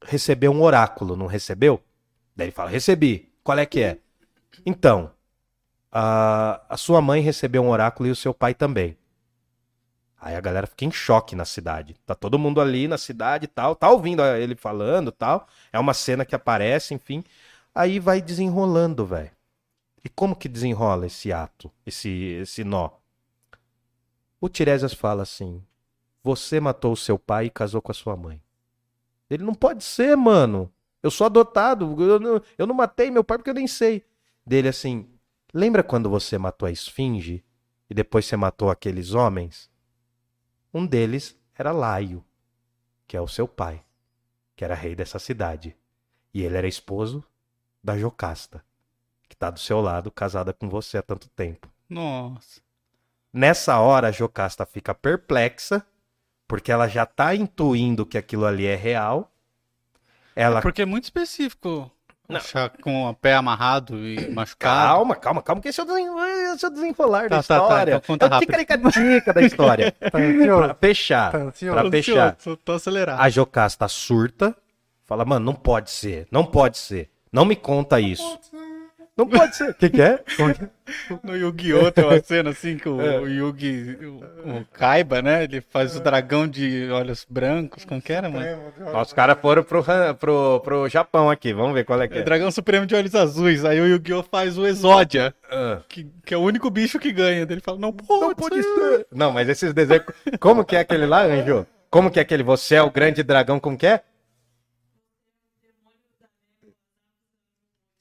recebeu um oráculo, não recebeu? Daí ele fala: Recebi. Qual é que é? Então, a, a sua mãe recebeu um oráculo e o seu pai também. Aí a galera fica em choque na cidade. Tá todo mundo ali na cidade e tal, tá ouvindo ele falando tal. É uma cena que aparece, enfim. Aí vai desenrolando, velho. E como que desenrola esse ato, esse, esse nó? O Tiresias fala assim: Você matou o seu pai e casou com a sua mãe. Ele não pode ser, mano. Eu sou adotado. Eu não, eu não matei meu pai porque eu nem sei. Dele assim: Lembra quando você matou a esfinge e depois você matou aqueles homens? Um deles era Laio, que é o seu pai, que era rei dessa cidade. E ele era esposo da Jocasta, que tá do seu lado, casada com você há tanto tempo. Nossa. Nessa hora, a Jocasta fica perplexa, porque ela já tá intuindo que aquilo ali é real. Ela. Porque é muito específico. Achar com o pé amarrado e [clears throat] machucado. Calma, calma, calma, que esse é o é desenrolar da Tá, tá, tá, história. então conta é o ticaricatica da história. [laughs] Tá pra fechar, Tá ansioso? pra fechar. ansioso, Tô acelerado. A Jocasta surta, fala, mano, não pode ser, não pode ser. Não me conta isso. Não pode ser. O que, que é? [laughs] No Yu-Gi-Oh! tem uma cena assim que o, É. o Yugi, o, o Kaiba, né? Ele faz o dragão de olhos brancos. Como que era, mano? Os caras foram pro, pro, pro Japão aqui, vamos ver qual é que É é. dragão supremo de olhos azuis. Aí o Yu-Gi-Oh! faz o Exódia, Ah. que, que é o único bicho que ganha. Ele fala, não pode, Não pode ser. ser. Não, mas esses desenhos. Como que é aquele lá, Anjo? Como que é aquele? Você é o grande dragão, como que é?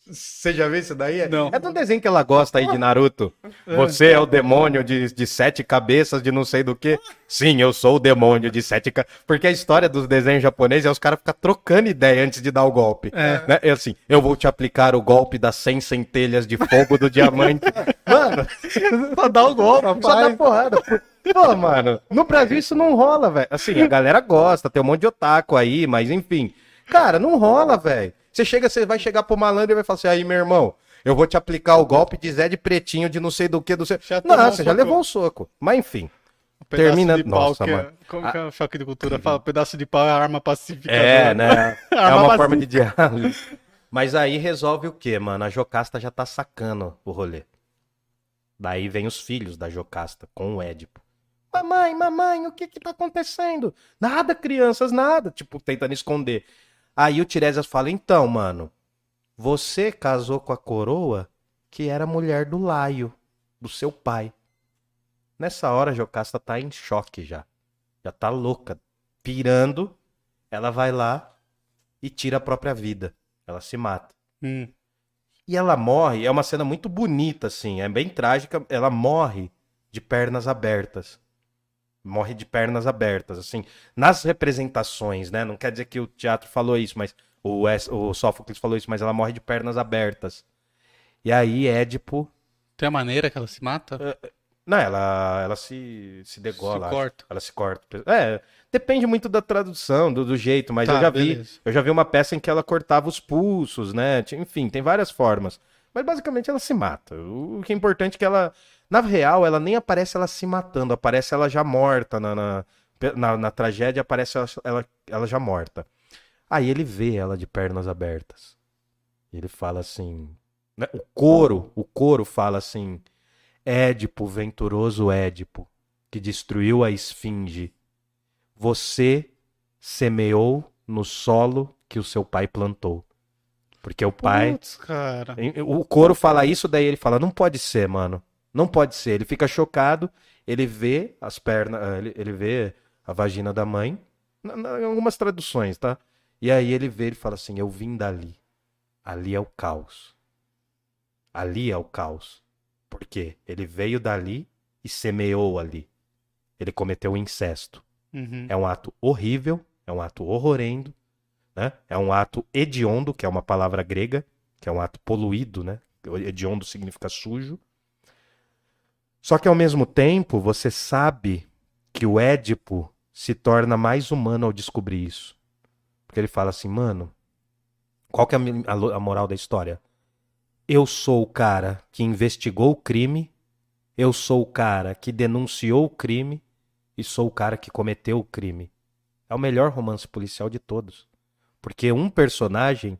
Você já viu isso daí? Não. É de um desenho que ela gosta aí de Naruto. [laughs] Você é o demônio de, de sete cabeças, de não sei do que. Sim, eu sou o demônio de sete cabeças. Porque a história dos desenhos japoneses é os caras ficam trocando ideia antes de dar o golpe. É. Né? É assim, eu vou te aplicar o golpe das 100 centelhas de fogo do diamante. [laughs] Mano, Pra dar o golpe. só dá porrada. Pô, mano, no Brasil isso não rola, velho. Assim, a galera gosta, tem um monte de otaku aí, mas enfim. Cara, não rola, velho. Você chega, você vai chegar pro malandro e vai falar assim, aí, meu irmão, eu vou te aplicar o golpe de Zé de Pretinho, de não sei do que, do sei... Já Não, você já levou um soco. Mas enfim. Um Termina- de pau Nossa, que é- mano. Como que é o choque de cultura? Fala, pedaço de pau é arma pacífica. É, né? [laughs] É uma vazia. forma de diálogo. Mas aí resolve o quê, mano? A Jocasta já tá sacando o rolê. Daí vem os filhos da Jocasta com o Édipo. Mamãe, mamãe, o que que tá acontecendo? Nada, crianças, nada. Tipo, tentando esconder. Aí o Tiresias fala, então, mano, você casou com a coroa que era mulher do Laio, do seu pai. Nessa hora a Jocasta tá em choque já. Já tá louca, pirando. Ela vai lá e tira a própria vida. Ela se mata. Hum. E ela morre, é uma cena muito bonita, assim, é bem trágica. Ela morre de pernas abertas. Morre de pernas abertas, assim. Nas representações, né? Não quer dizer que o teatro falou isso, mas o, o Sófocles falou isso, mas ela morre de pernas abertas. E aí, Édipo. Tem a maneira que ela se mata? Não, ela, ela se, se degola. Se corta. Ela se corta. É, depende muito da tradução, do, do jeito, mas Tá, eu já vi. beleza. Eu já vi uma peça em que ela cortava os pulsos, né? Enfim, tem várias formas. Mas basicamente ela se mata. O, que é importante é que ela. Na real, ela nem aparece ela se matando, aparece ela já morta. Na, na, na, na tragédia aparece ela, ela, ela já morta. Aí ele vê ela de pernas abertas. Ele fala assim. né, O coro, o coro fala assim. Édipo, venturoso Édipo, que destruiu a esfinge, você semeou no solo que o seu pai plantou. Porque o pai. Putz, cara. O coro fala isso, daí ele fala: não pode ser, mano. Não pode ser. Ele fica chocado, ele vê as pernas, eh, ele, vê a vagina da mãe, em algumas traduções, tá? E aí ele vê, ele fala assim: Eu vim dali. Ali é o caos. Ali é o caos. Por quê? Ele veio dali e semeou ali. Ele cometeu o incesto. Uhum. É um ato horrível, é um ato horrorendo, né? É um ato hediondo, que é uma palavra grega, que é um ato poluído, né? Hediondo significa sujo. Só que ao mesmo tempo, você sabe que o Édipo se torna mais humano ao descobrir isso. Porque ele fala assim, mano, qual que é a moral da história? Eu sou o cara que investigou o crime, eu sou o cara que denunciou o crime, e sou o cara que cometeu o crime. É o melhor romance policial de todos. Porque um personagem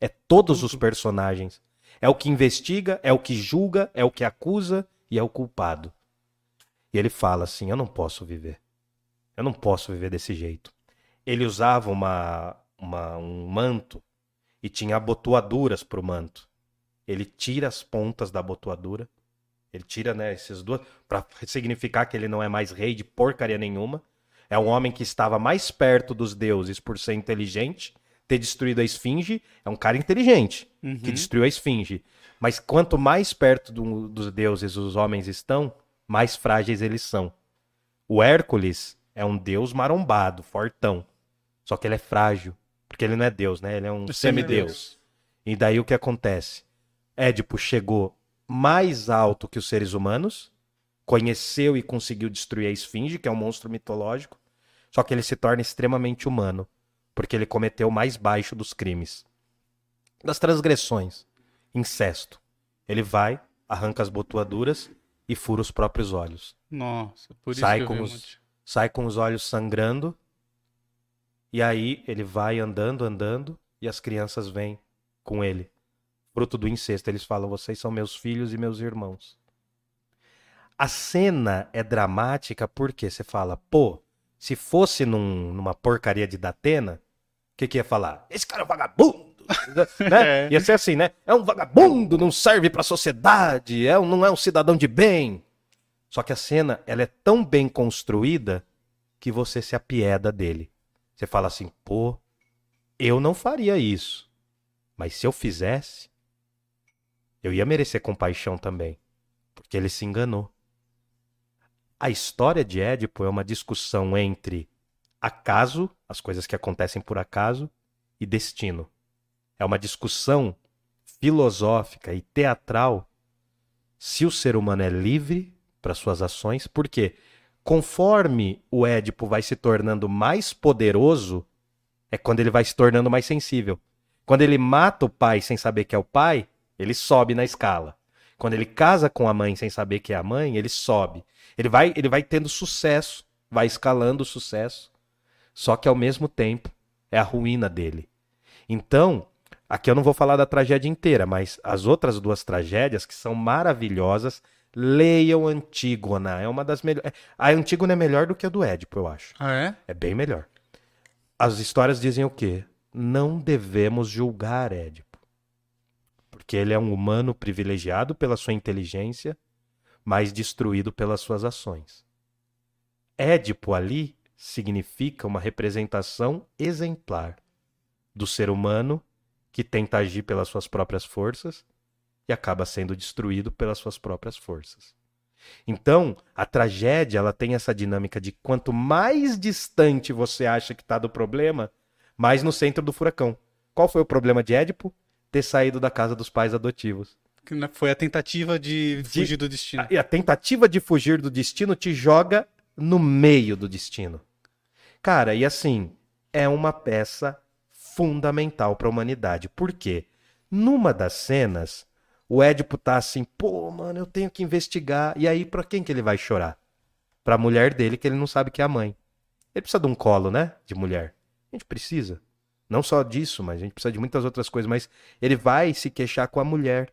é todos os personagens. É o que investiga, é o que julga, é o que acusa e é o culpado. E ele fala assim: Eu não posso viver. Eu não posso viver desse jeito. Ele usava uma, uma- um manto e tinha abotoaduras pro manto. Ele tira as pontas da abotoadura. Ele tira, né, esses duas para significar que ele não é mais rei de porcaria nenhuma. É um homem que estava mais perto dos deuses por ser inteligente, ter destruído a esfinge. É um cara inteligente que Uhum. destruiu a esfinge. Mas quanto mais perto do- dos deuses os homens estão, mais frágeis eles são. O Hércules é um deus marombado, fortão. Só que ele é frágil, porque ele não é deus, né? Ele é um semideus. E daí o que acontece? Édipo chegou mais alto que os seres humanos, conheceu e conseguiu destruir a esfinge, que é um monstro mitológico, só que ele se torna extremamente humano, porque ele cometeu o mais baixo dos crimes. Das transgressões, incesto. Ele vai, arranca as botuaduras e fura os próprios olhos. Nossa, por isso Sai que eu com vi os- monte. sai com os olhos sangrando. E aí ele vai andando, andando, e as crianças vêm com ele. Fruto do incesto. Eles falam: vocês são meus filhos e meus irmãos. A cena é dramática porque você fala, pô, se fosse num- numa porcaria de Datena, que, que ia falar? Esse cara é um vagabundo! [laughs] né? É. Ia ser assim, né? É um vagabundo, não serve pra sociedade, é um, não é um cidadão de bem. Só que a cena, ela é tão bem construída que você se apieda dele. Você fala assim, pô, eu não faria isso. Mas se eu fizesse, eu ia merecer compaixão também. Porque ele se enganou. A história de Édipo é uma discussão entre acaso, as coisas que acontecem por acaso, e destino. É uma discussão filosófica e teatral se o ser humano é livre para suas ações, porque conforme o Édipo vai se tornando mais poderoso, é quando ele vai se tornando mais sensível. Quando ele mata o pai sem saber que é o pai, ele sobe na escala. Quando ele casa com a mãe sem saber que é a mãe, ele sobe. Ele vai, ele vai tendo sucesso, vai escalando o sucesso. Só que ao mesmo tempo é a ruína dele. Então, aqui eu não vou falar da tragédia inteira, mas as outras duas tragédias que são maravilhosas, leiam Antígona. É uma das melhores. A Antígona é melhor do que a do Édipo, eu acho. Ah, é? É bem melhor. As histórias dizem o quê? Não devemos julgar Édipo. Porque ele é um humano privilegiado pela sua inteligência, mas destruído pelas suas ações. Édipo ali significa uma representação exemplar do ser humano que tenta agir pelas suas próprias forças e acaba sendo destruído pelas suas próprias forças. Então, a tragédia ela tem essa dinâmica de quanto mais distante você acha que está do problema, mais no centro do furacão. Qual foi o problema de Édipo? Ter saído da casa dos pais adotivos. Na- Foi a tentativa de fugir do destino. E a tentativa de fugir do destino te joga no meio do destino. Cara, e assim, é uma peça fundamental para a humanidade. Por quê? Numa das cenas, o Édipo tá assim, pô, mano, eu tenho que investigar. E aí, pra quem que ele vai chorar? Pra mulher dele, que ele não sabe que é a mãe. Ele precisa de um colo, né? De mulher. A gente precisa. Não só disso, mas a gente precisa de muitas outras coisas. Mas ele vai se queixar com a mulher.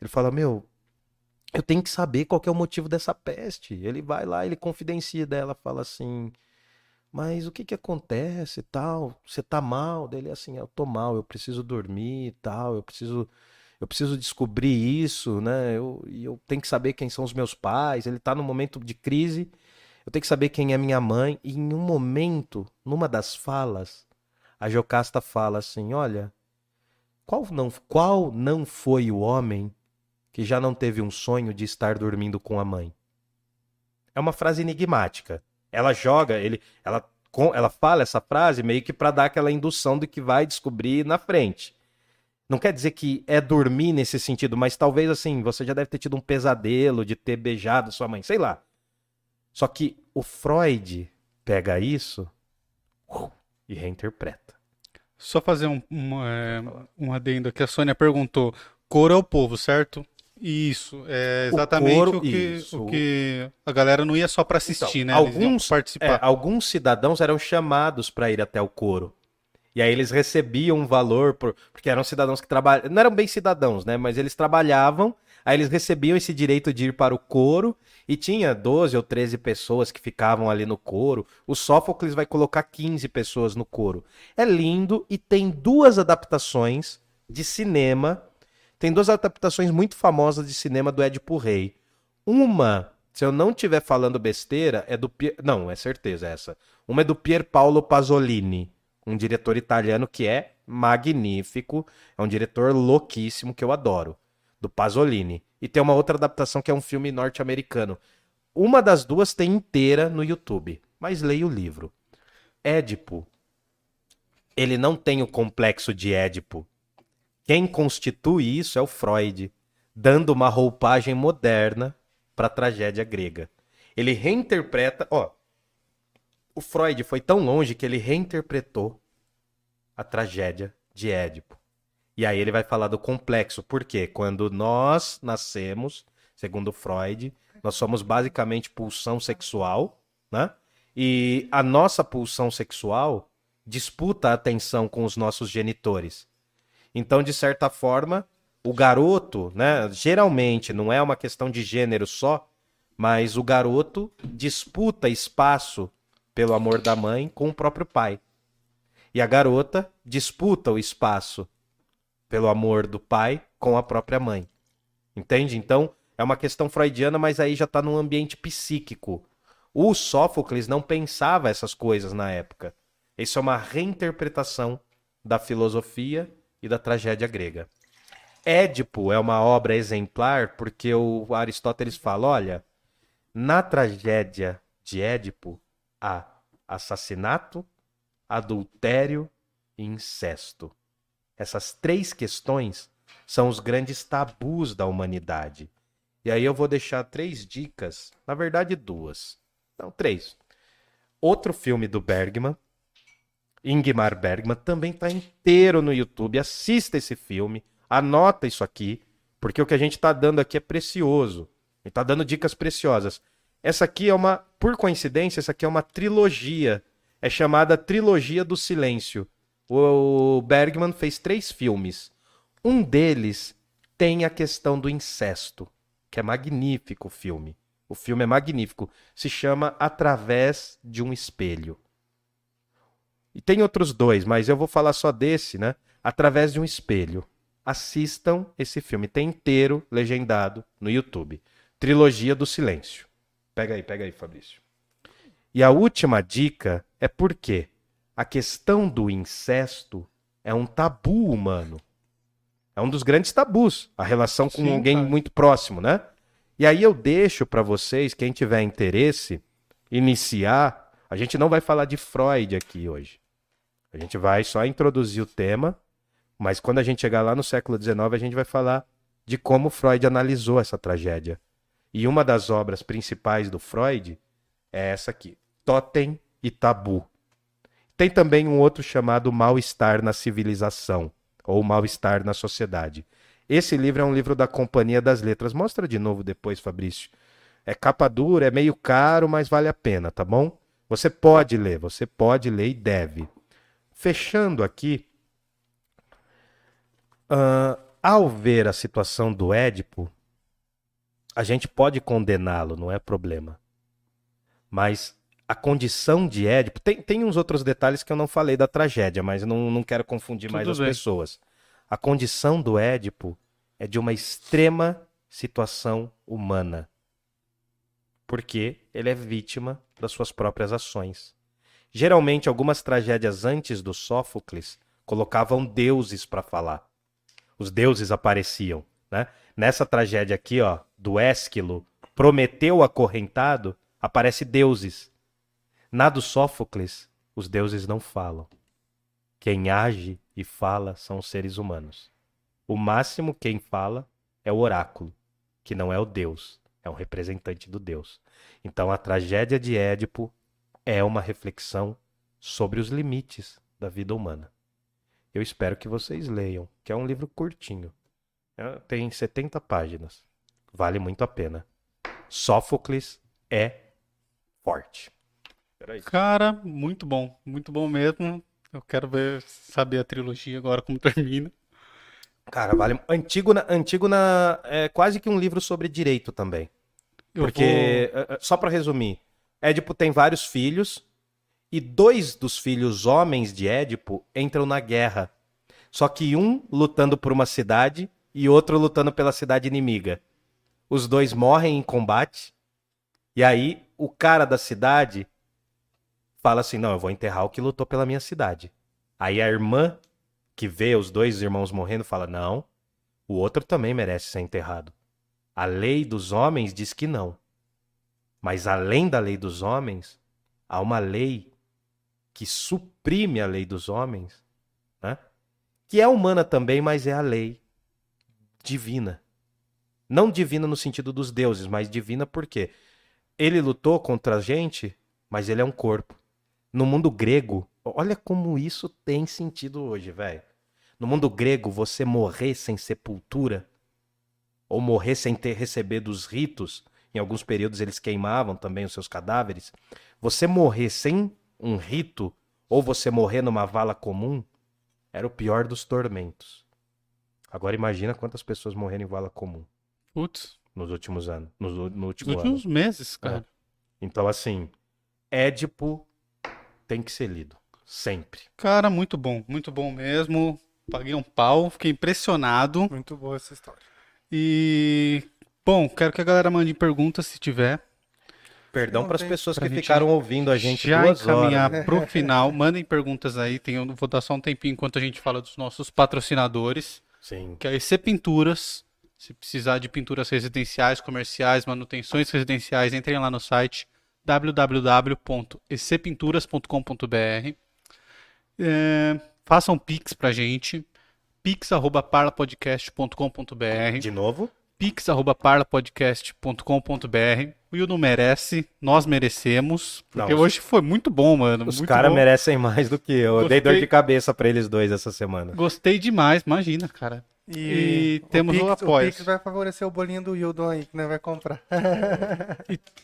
Ele fala, meu, eu tenho que saber qual que é o motivo dessa peste. Ele vai lá, ele confidencia dela, fala assim, mas o que que acontece tal? Você tá mal? Dele assim, eu tô mal, eu preciso dormir tal, eu preciso eu preciso descobrir isso, né? Eu, eu tenho que saber quem são os meus pais. Ele tá num momento de crise, eu tenho que saber quem é minha mãe. E em um momento, numa das falas, a Jocasta fala assim: Olha, qual não, qual não foi o homem que já não teve um sonho de estar dormindo com a mãe? É uma frase enigmática. Ela joga, ele, ela, ela fala essa frase meio que para dar aquela indução do que vai descobrir na frente. Não quer dizer que é dormir nesse sentido, mas talvez assim, você já deve ter tido um pesadelo de ter beijado sua mãe, sei lá. Só que o Freud pega isso e reinterpreta. Só fazer um, um, é, um adendo aqui. A Sônia perguntou: coro é o povo, certo? Isso, é exatamente o, coro, o, que, o que a galera não ia só para assistir, então, né? Alguns, participar. É, alguns cidadãos eram chamados para ir até o coro. E aí eles recebiam um valor, por, porque eram cidadãos que trabalhavam. Não eram bem cidadãos, né? Mas eles trabalhavam, aí eles recebiam esse direito de ir para o coro, e tinha 12 ou 13 pessoas que ficavam ali no coro. O Sófocles vai colocar 15 pessoas no coro. É lindo e tem duas adaptações de cinema. Tem duas adaptações muito famosas de cinema do Édipo Rei. Uma, se eu não estiver falando besteira, é do. Não, é certeza essa. Uma é do Pier Paolo Pasolini um diretor italiano que é magnífico, é um diretor louquíssimo que eu adoro, do Pasolini. E tem uma outra adaptação que é um filme norte-americano. Uma das duas tem inteira no YouTube, mas leia o livro. Édipo. Ele não tem o complexo de Édipo. Quem constitui isso é o Freud, dando uma roupagem moderna para a tragédia grega. Ele reinterpreta, ó, o Freud foi tão longe que ele reinterpretou a tragédia de Édipo. E aí ele vai falar do complexo, porque quando nós nascemos, segundo Freud, nós somos basicamente pulsão sexual, né? E a nossa pulsão sexual disputa a atenção com os nossos genitores. Então, de certa forma, o garoto, né, geralmente não é uma questão de gênero só, mas o garoto disputa espaço pelo amor da mãe com o próprio pai. E a garota disputa o espaço pelo amor do pai com a própria mãe. Entende? Então, é uma questão freudiana, mas aí já está num ambiente psíquico. O Sófocles não pensava essas coisas na época. Isso é uma reinterpretação da filosofia e da tragédia grega. Édipo é uma obra exemplar porque o Aristóteles fala: olha, na tragédia de Édipo, a assassinato, adultério e incesto. Essas três questões são os grandes tabus da humanidade. E aí eu vou deixar três dicas, na verdade duas. Não, três. Outro filme do Bergman, Ingmar Bergman, também está inteiro no YouTube. Assista esse filme, anota isso aqui, porque o que a gente está dando aqui é precioso. A gente está dando dicas preciosas. Essa aqui é uma, por coincidência, essa aqui é uma trilogia. É chamada Trilogia do Silêncio. O Bergman fez três filmes. Um deles tem a questão do incesto, que é magnífico o filme. O filme é magnífico. Se chama Através de um Espelho. E tem outros dois, mas eu vou falar só desse, né? Através de um Espelho. Assistam esse filme. Tem inteiro legendado no YouTube. Trilogia do Silêncio. Pega aí, pega aí, Fabrício. E a última dica é porque a questão do incesto é um tabu humano. É um dos grandes tabus, a relação com Sim, alguém cara. muito próximo, né? E aí eu deixo para vocês, quem tiver interesse, iniciar. A gente não vai falar de Freud aqui hoje. A gente vai só introduzir o tema, mas quando a gente chegar lá no século XIX, a gente vai falar de como Freud analisou essa tragédia. E uma das obras principais do Freud é essa aqui, Totem e Tabu. Tem também um outro chamado Mal-Estar na Civilização, ou Mal-Estar na Sociedade. Esse livro é um livro da Companhia das Letras. Mostra de novo depois, Fabrício. É capa dura, é meio caro, mas vale a pena, tá bom? Você pode ler, você pode ler e deve. Fechando aqui, uh, ao ver a situação do Édipo, a gente pode condená-lo, não é problema. Mas a condição de Édipo. Tem, tem uns outros detalhes que eu não falei da tragédia, mas não, não quero confundir Tudo mais as bem. pessoas. A condição do Édipo é de uma extrema situação humana. Porque ele é vítima das suas próprias ações. Geralmente, algumas tragédias antes do Sófocles colocavam deuses para falar. Os deuses apareciam, né? Nessa tragédia aqui, ó, do Ésquilo, Prometeu acorrentado, aparece deuses. Na do Sófocles, os deuses não falam. Quem age e fala são os seres humanos. O máximo quem fala é o oráculo, que não é o Deus, é um representante do Deus. Então a tragédia de Édipo é uma reflexão sobre os limites da vida humana. Eu espero que vocês leiam, que é um livro curtinho. É, tem 70 páginas. Vale muito a pena. Sófocles é forte. Cara, muito bom. Muito bom mesmo. Eu quero ver, saber a trilogia agora como [laughs] termina. Cara, vale. Antígona, Antígona é quase que um livro sobre direito também. Eu Porque, vou- eh, eh, só pra resumir, Édipo tem vários filhos e dois dos filhos homens de Édipo entram na guerra. Só que um lutando por uma cidade e outro lutando pela cidade inimiga. Os dois morrem em combate. E aí o cara da cidade fala assim: "Não, eu vou enterrar o que lutou pela minha cidade". Aí a irmã que vê os dois irmãos morrendo fala: "Não, o outro também merece ser enterrado". A lei dos homens diz que não. Mas além da lei dos homens, há uma lei que suprime a lei dos homens, né? que é humana também, mas é a lei divina. Não divina no sentido dos deuses, mas divina porque ele lutou contra a gente, mas ele é um corpo. No mundo grego, olha como isso tem sentido hoje, velho. No mundo grego, você morrer sem sepultura ou morrer sem ter recebido os ritos, em alguns períodos eles queimavam também os seus cadáveres. Você morrer sem um rito, ou você morrer numa vala comum, era o pior dos tormentos. Agora imagina quantas pessoas morreram em vala comum Putz, nos últimos anos, no, no nos último ano. últimos meses, cara. Então assim, Édipo tem que ser lido sempre. Cara, muito bom. Muito bom mesmo. Paguei um pau, fiquei impressionado. Muito boa essa história. E. Bom, quero que a galera mande perguntas se tiver. Perdão para as pessoas que ficaram ouvindo a gente Já duas encaminhar horas. pro [laughs] final. Mandem perguntas aí. Tem, eu vou dar só um tempinho enquanto a gente fala dos nossos patrocinadores. Sim. que é a EC Pinturas. Se precisar de pinturas residenciais, comerciais, manutenções residenciais, entrem lá no site www.ecpinturas.com.br. É, façam pix pra gente, pix@parlapodcast.com.br, De novo? pix@parlapodcast.com.br. O Will não merece, nós merecemos, porque Não, hoje foi muito bom, mano, Os caras merecem mais do que eu. Eu dei dor Gostei. de cabeça pra eles dois essa semana. Gostei demais, imagina, cara. E temos o Pix, Apoia-se. Pix vai favorecer o bolinho do Wildon aí, que né, vai comprar.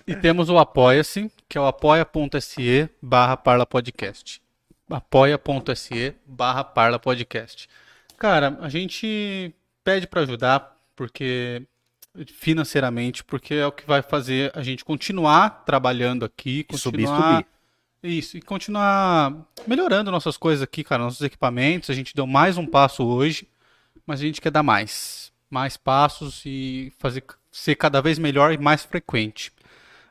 E temos o Apoia-se, que é o apoia.se barra parlapodcast. apoia.se barra parlapodcast. Cara, a gente pede pra ajudar, porque financeiramente, porque é o que vai fazer a gente continuar trabalhando aqui, E subir, continuar subir. isso, e continuar melhorando nossas coisas aqui, cara, nossos equipamentos. A gente deu mais um passo hoje, mas a gente quer dar mais. Mais passos e fazer ser cada vez melhor e mais frequente.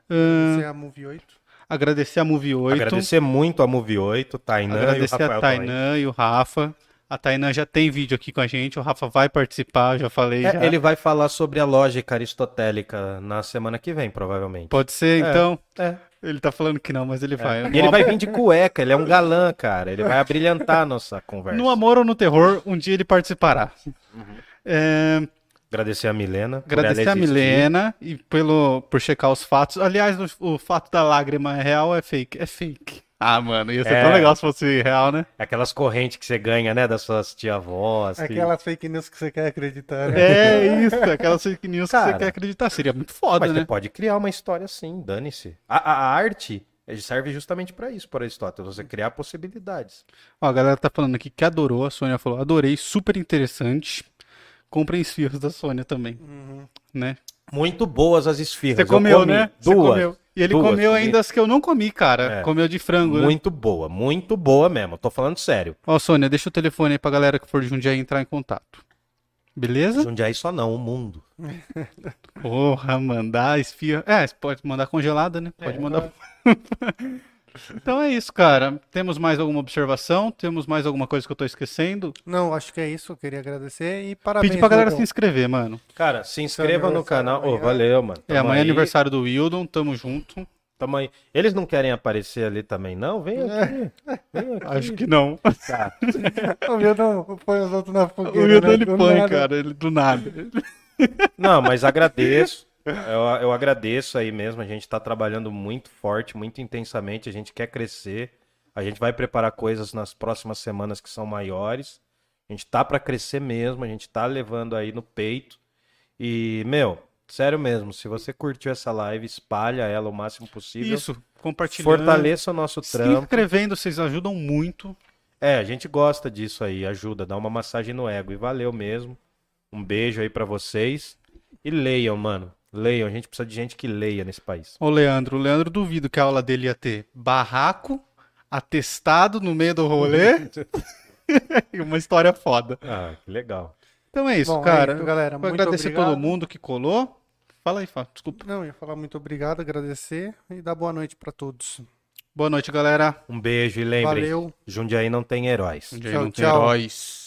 É a Movie 8. agradecer a Move 8. Agradecer muito a Move 8, Tainan agradecer e o Rafael a Tainan e o Rafa. A Tainan já tem vídeo aqui com a gente, o Rafa vai participar, já falei É, já. ele vai falar sobre a lógica aristotélica na semana que vem, provavelmente. Pode ser, É. então. É. Ele tá falando que não, mas ele vai. E ele vai vir de cueca, ele é um galã, cara. Ele vai abrilhantar a nossa conversa. No amor ou no terror, um dia ele participará. É, Agradecer a Milena. agradecer a. Milena e pelo, por checar os fatos. Aliás, o, o fato da lágrima é real ou é fake? É fake. Ah, mano, ia ser É. tão legal se fosse real, né? Aquelas correntes que você ganha, né, das suas tia-avós. que- Aquelas fake news que você quer acreditar, né? É isso, aquelas fake news que Cara. você quer acreditar. Seria muito foda, Mas né? você pode criar uma história assim, dane-se. A, a- a arte serve justamente pra isso, para Aristóteles, você criar possibilidades. Ó, a galera tá falando aqui que adorou, a Sônia falou, adorei, super interessante. Comprem esfirras da Sônia também, Uhum. né? Muito boas as esfirras. Você Eu comeu, comi né? Você Duas. comeu. E ele Duas, comeu ainda as que eu não comi, cara. É. Comeu de frango, né? Muito boa, muito boa mesmo. Tô falando sério. Ó, Sônia, deixa o telefone aí pra galera que for de Jundiaí entrar em contato. Beleza? Jundiaí só não, o mundo. Porra, mandar esfia. É, você pode mandar congelada, né? Pode mandar. [laughs] então é isso, cara. Temos mais alguma observação? Temos mais alguma coisa que eu tô esquecendo? Não, acho que é isso. Eu queria agradecer e parabéns. Pedir pra galera se inscrever, mano. Cara, se inscreva no canal. Ô, amanhã. valeu, mano. É, Tamo amanhã é aniversário do Wildon, tamo junto. Tamo aí. Eles não querem aparecer ali também, não? Vem aqui. Vem [laughs] aqui. Acho que não. Tá. [laughs] O Wildon põe os outros na O fogueira. Wildon né? ele Do põe, nada. cara, ele do nada. Não, mas agradeço. Eu, eu agradeço aí mesmo. A gente tá trabalhando muito forte, muito intensamente. A gente quer crescer. A gente vai preparar coisas nas próximas semanas que são maiores. A gente tá pra crescer mesmo. A gente tá levando aí no peito. E, meu, sério mesmo, se você curtiu essa live, espalha ela o máximo possível. Isso, compartilhando. Fortaleça o nosso Se trampo. inscrevendo, vocês ajudam muito. É, a gente gosta disso aí, ajuda, dá uma massagem no ego. E valeu mesmo. Um beijo aí pra vocês. E leiam, mano. Leiam, a gente precisa de gente que leia nesse país. Ô, Leandro, o Leandro duvido que a aula dele ia ter barraco, atestado no meio do rolê [laughs] e uma história foda. Ah, que legal. Então é isso, Bom, é cara. isso, galera. Vou Muito agradecer obrigado. todo mundo que colou. Fala aí, Fá, desculpa. Não, eu ia falar muito obrigado, agradecer e dar boa noite pra todos. Boa noite, galera. Um beijo e lembrem, Valeu. Jundiaí não tem heróis. Dia Tchau, não tem tchau. heróis.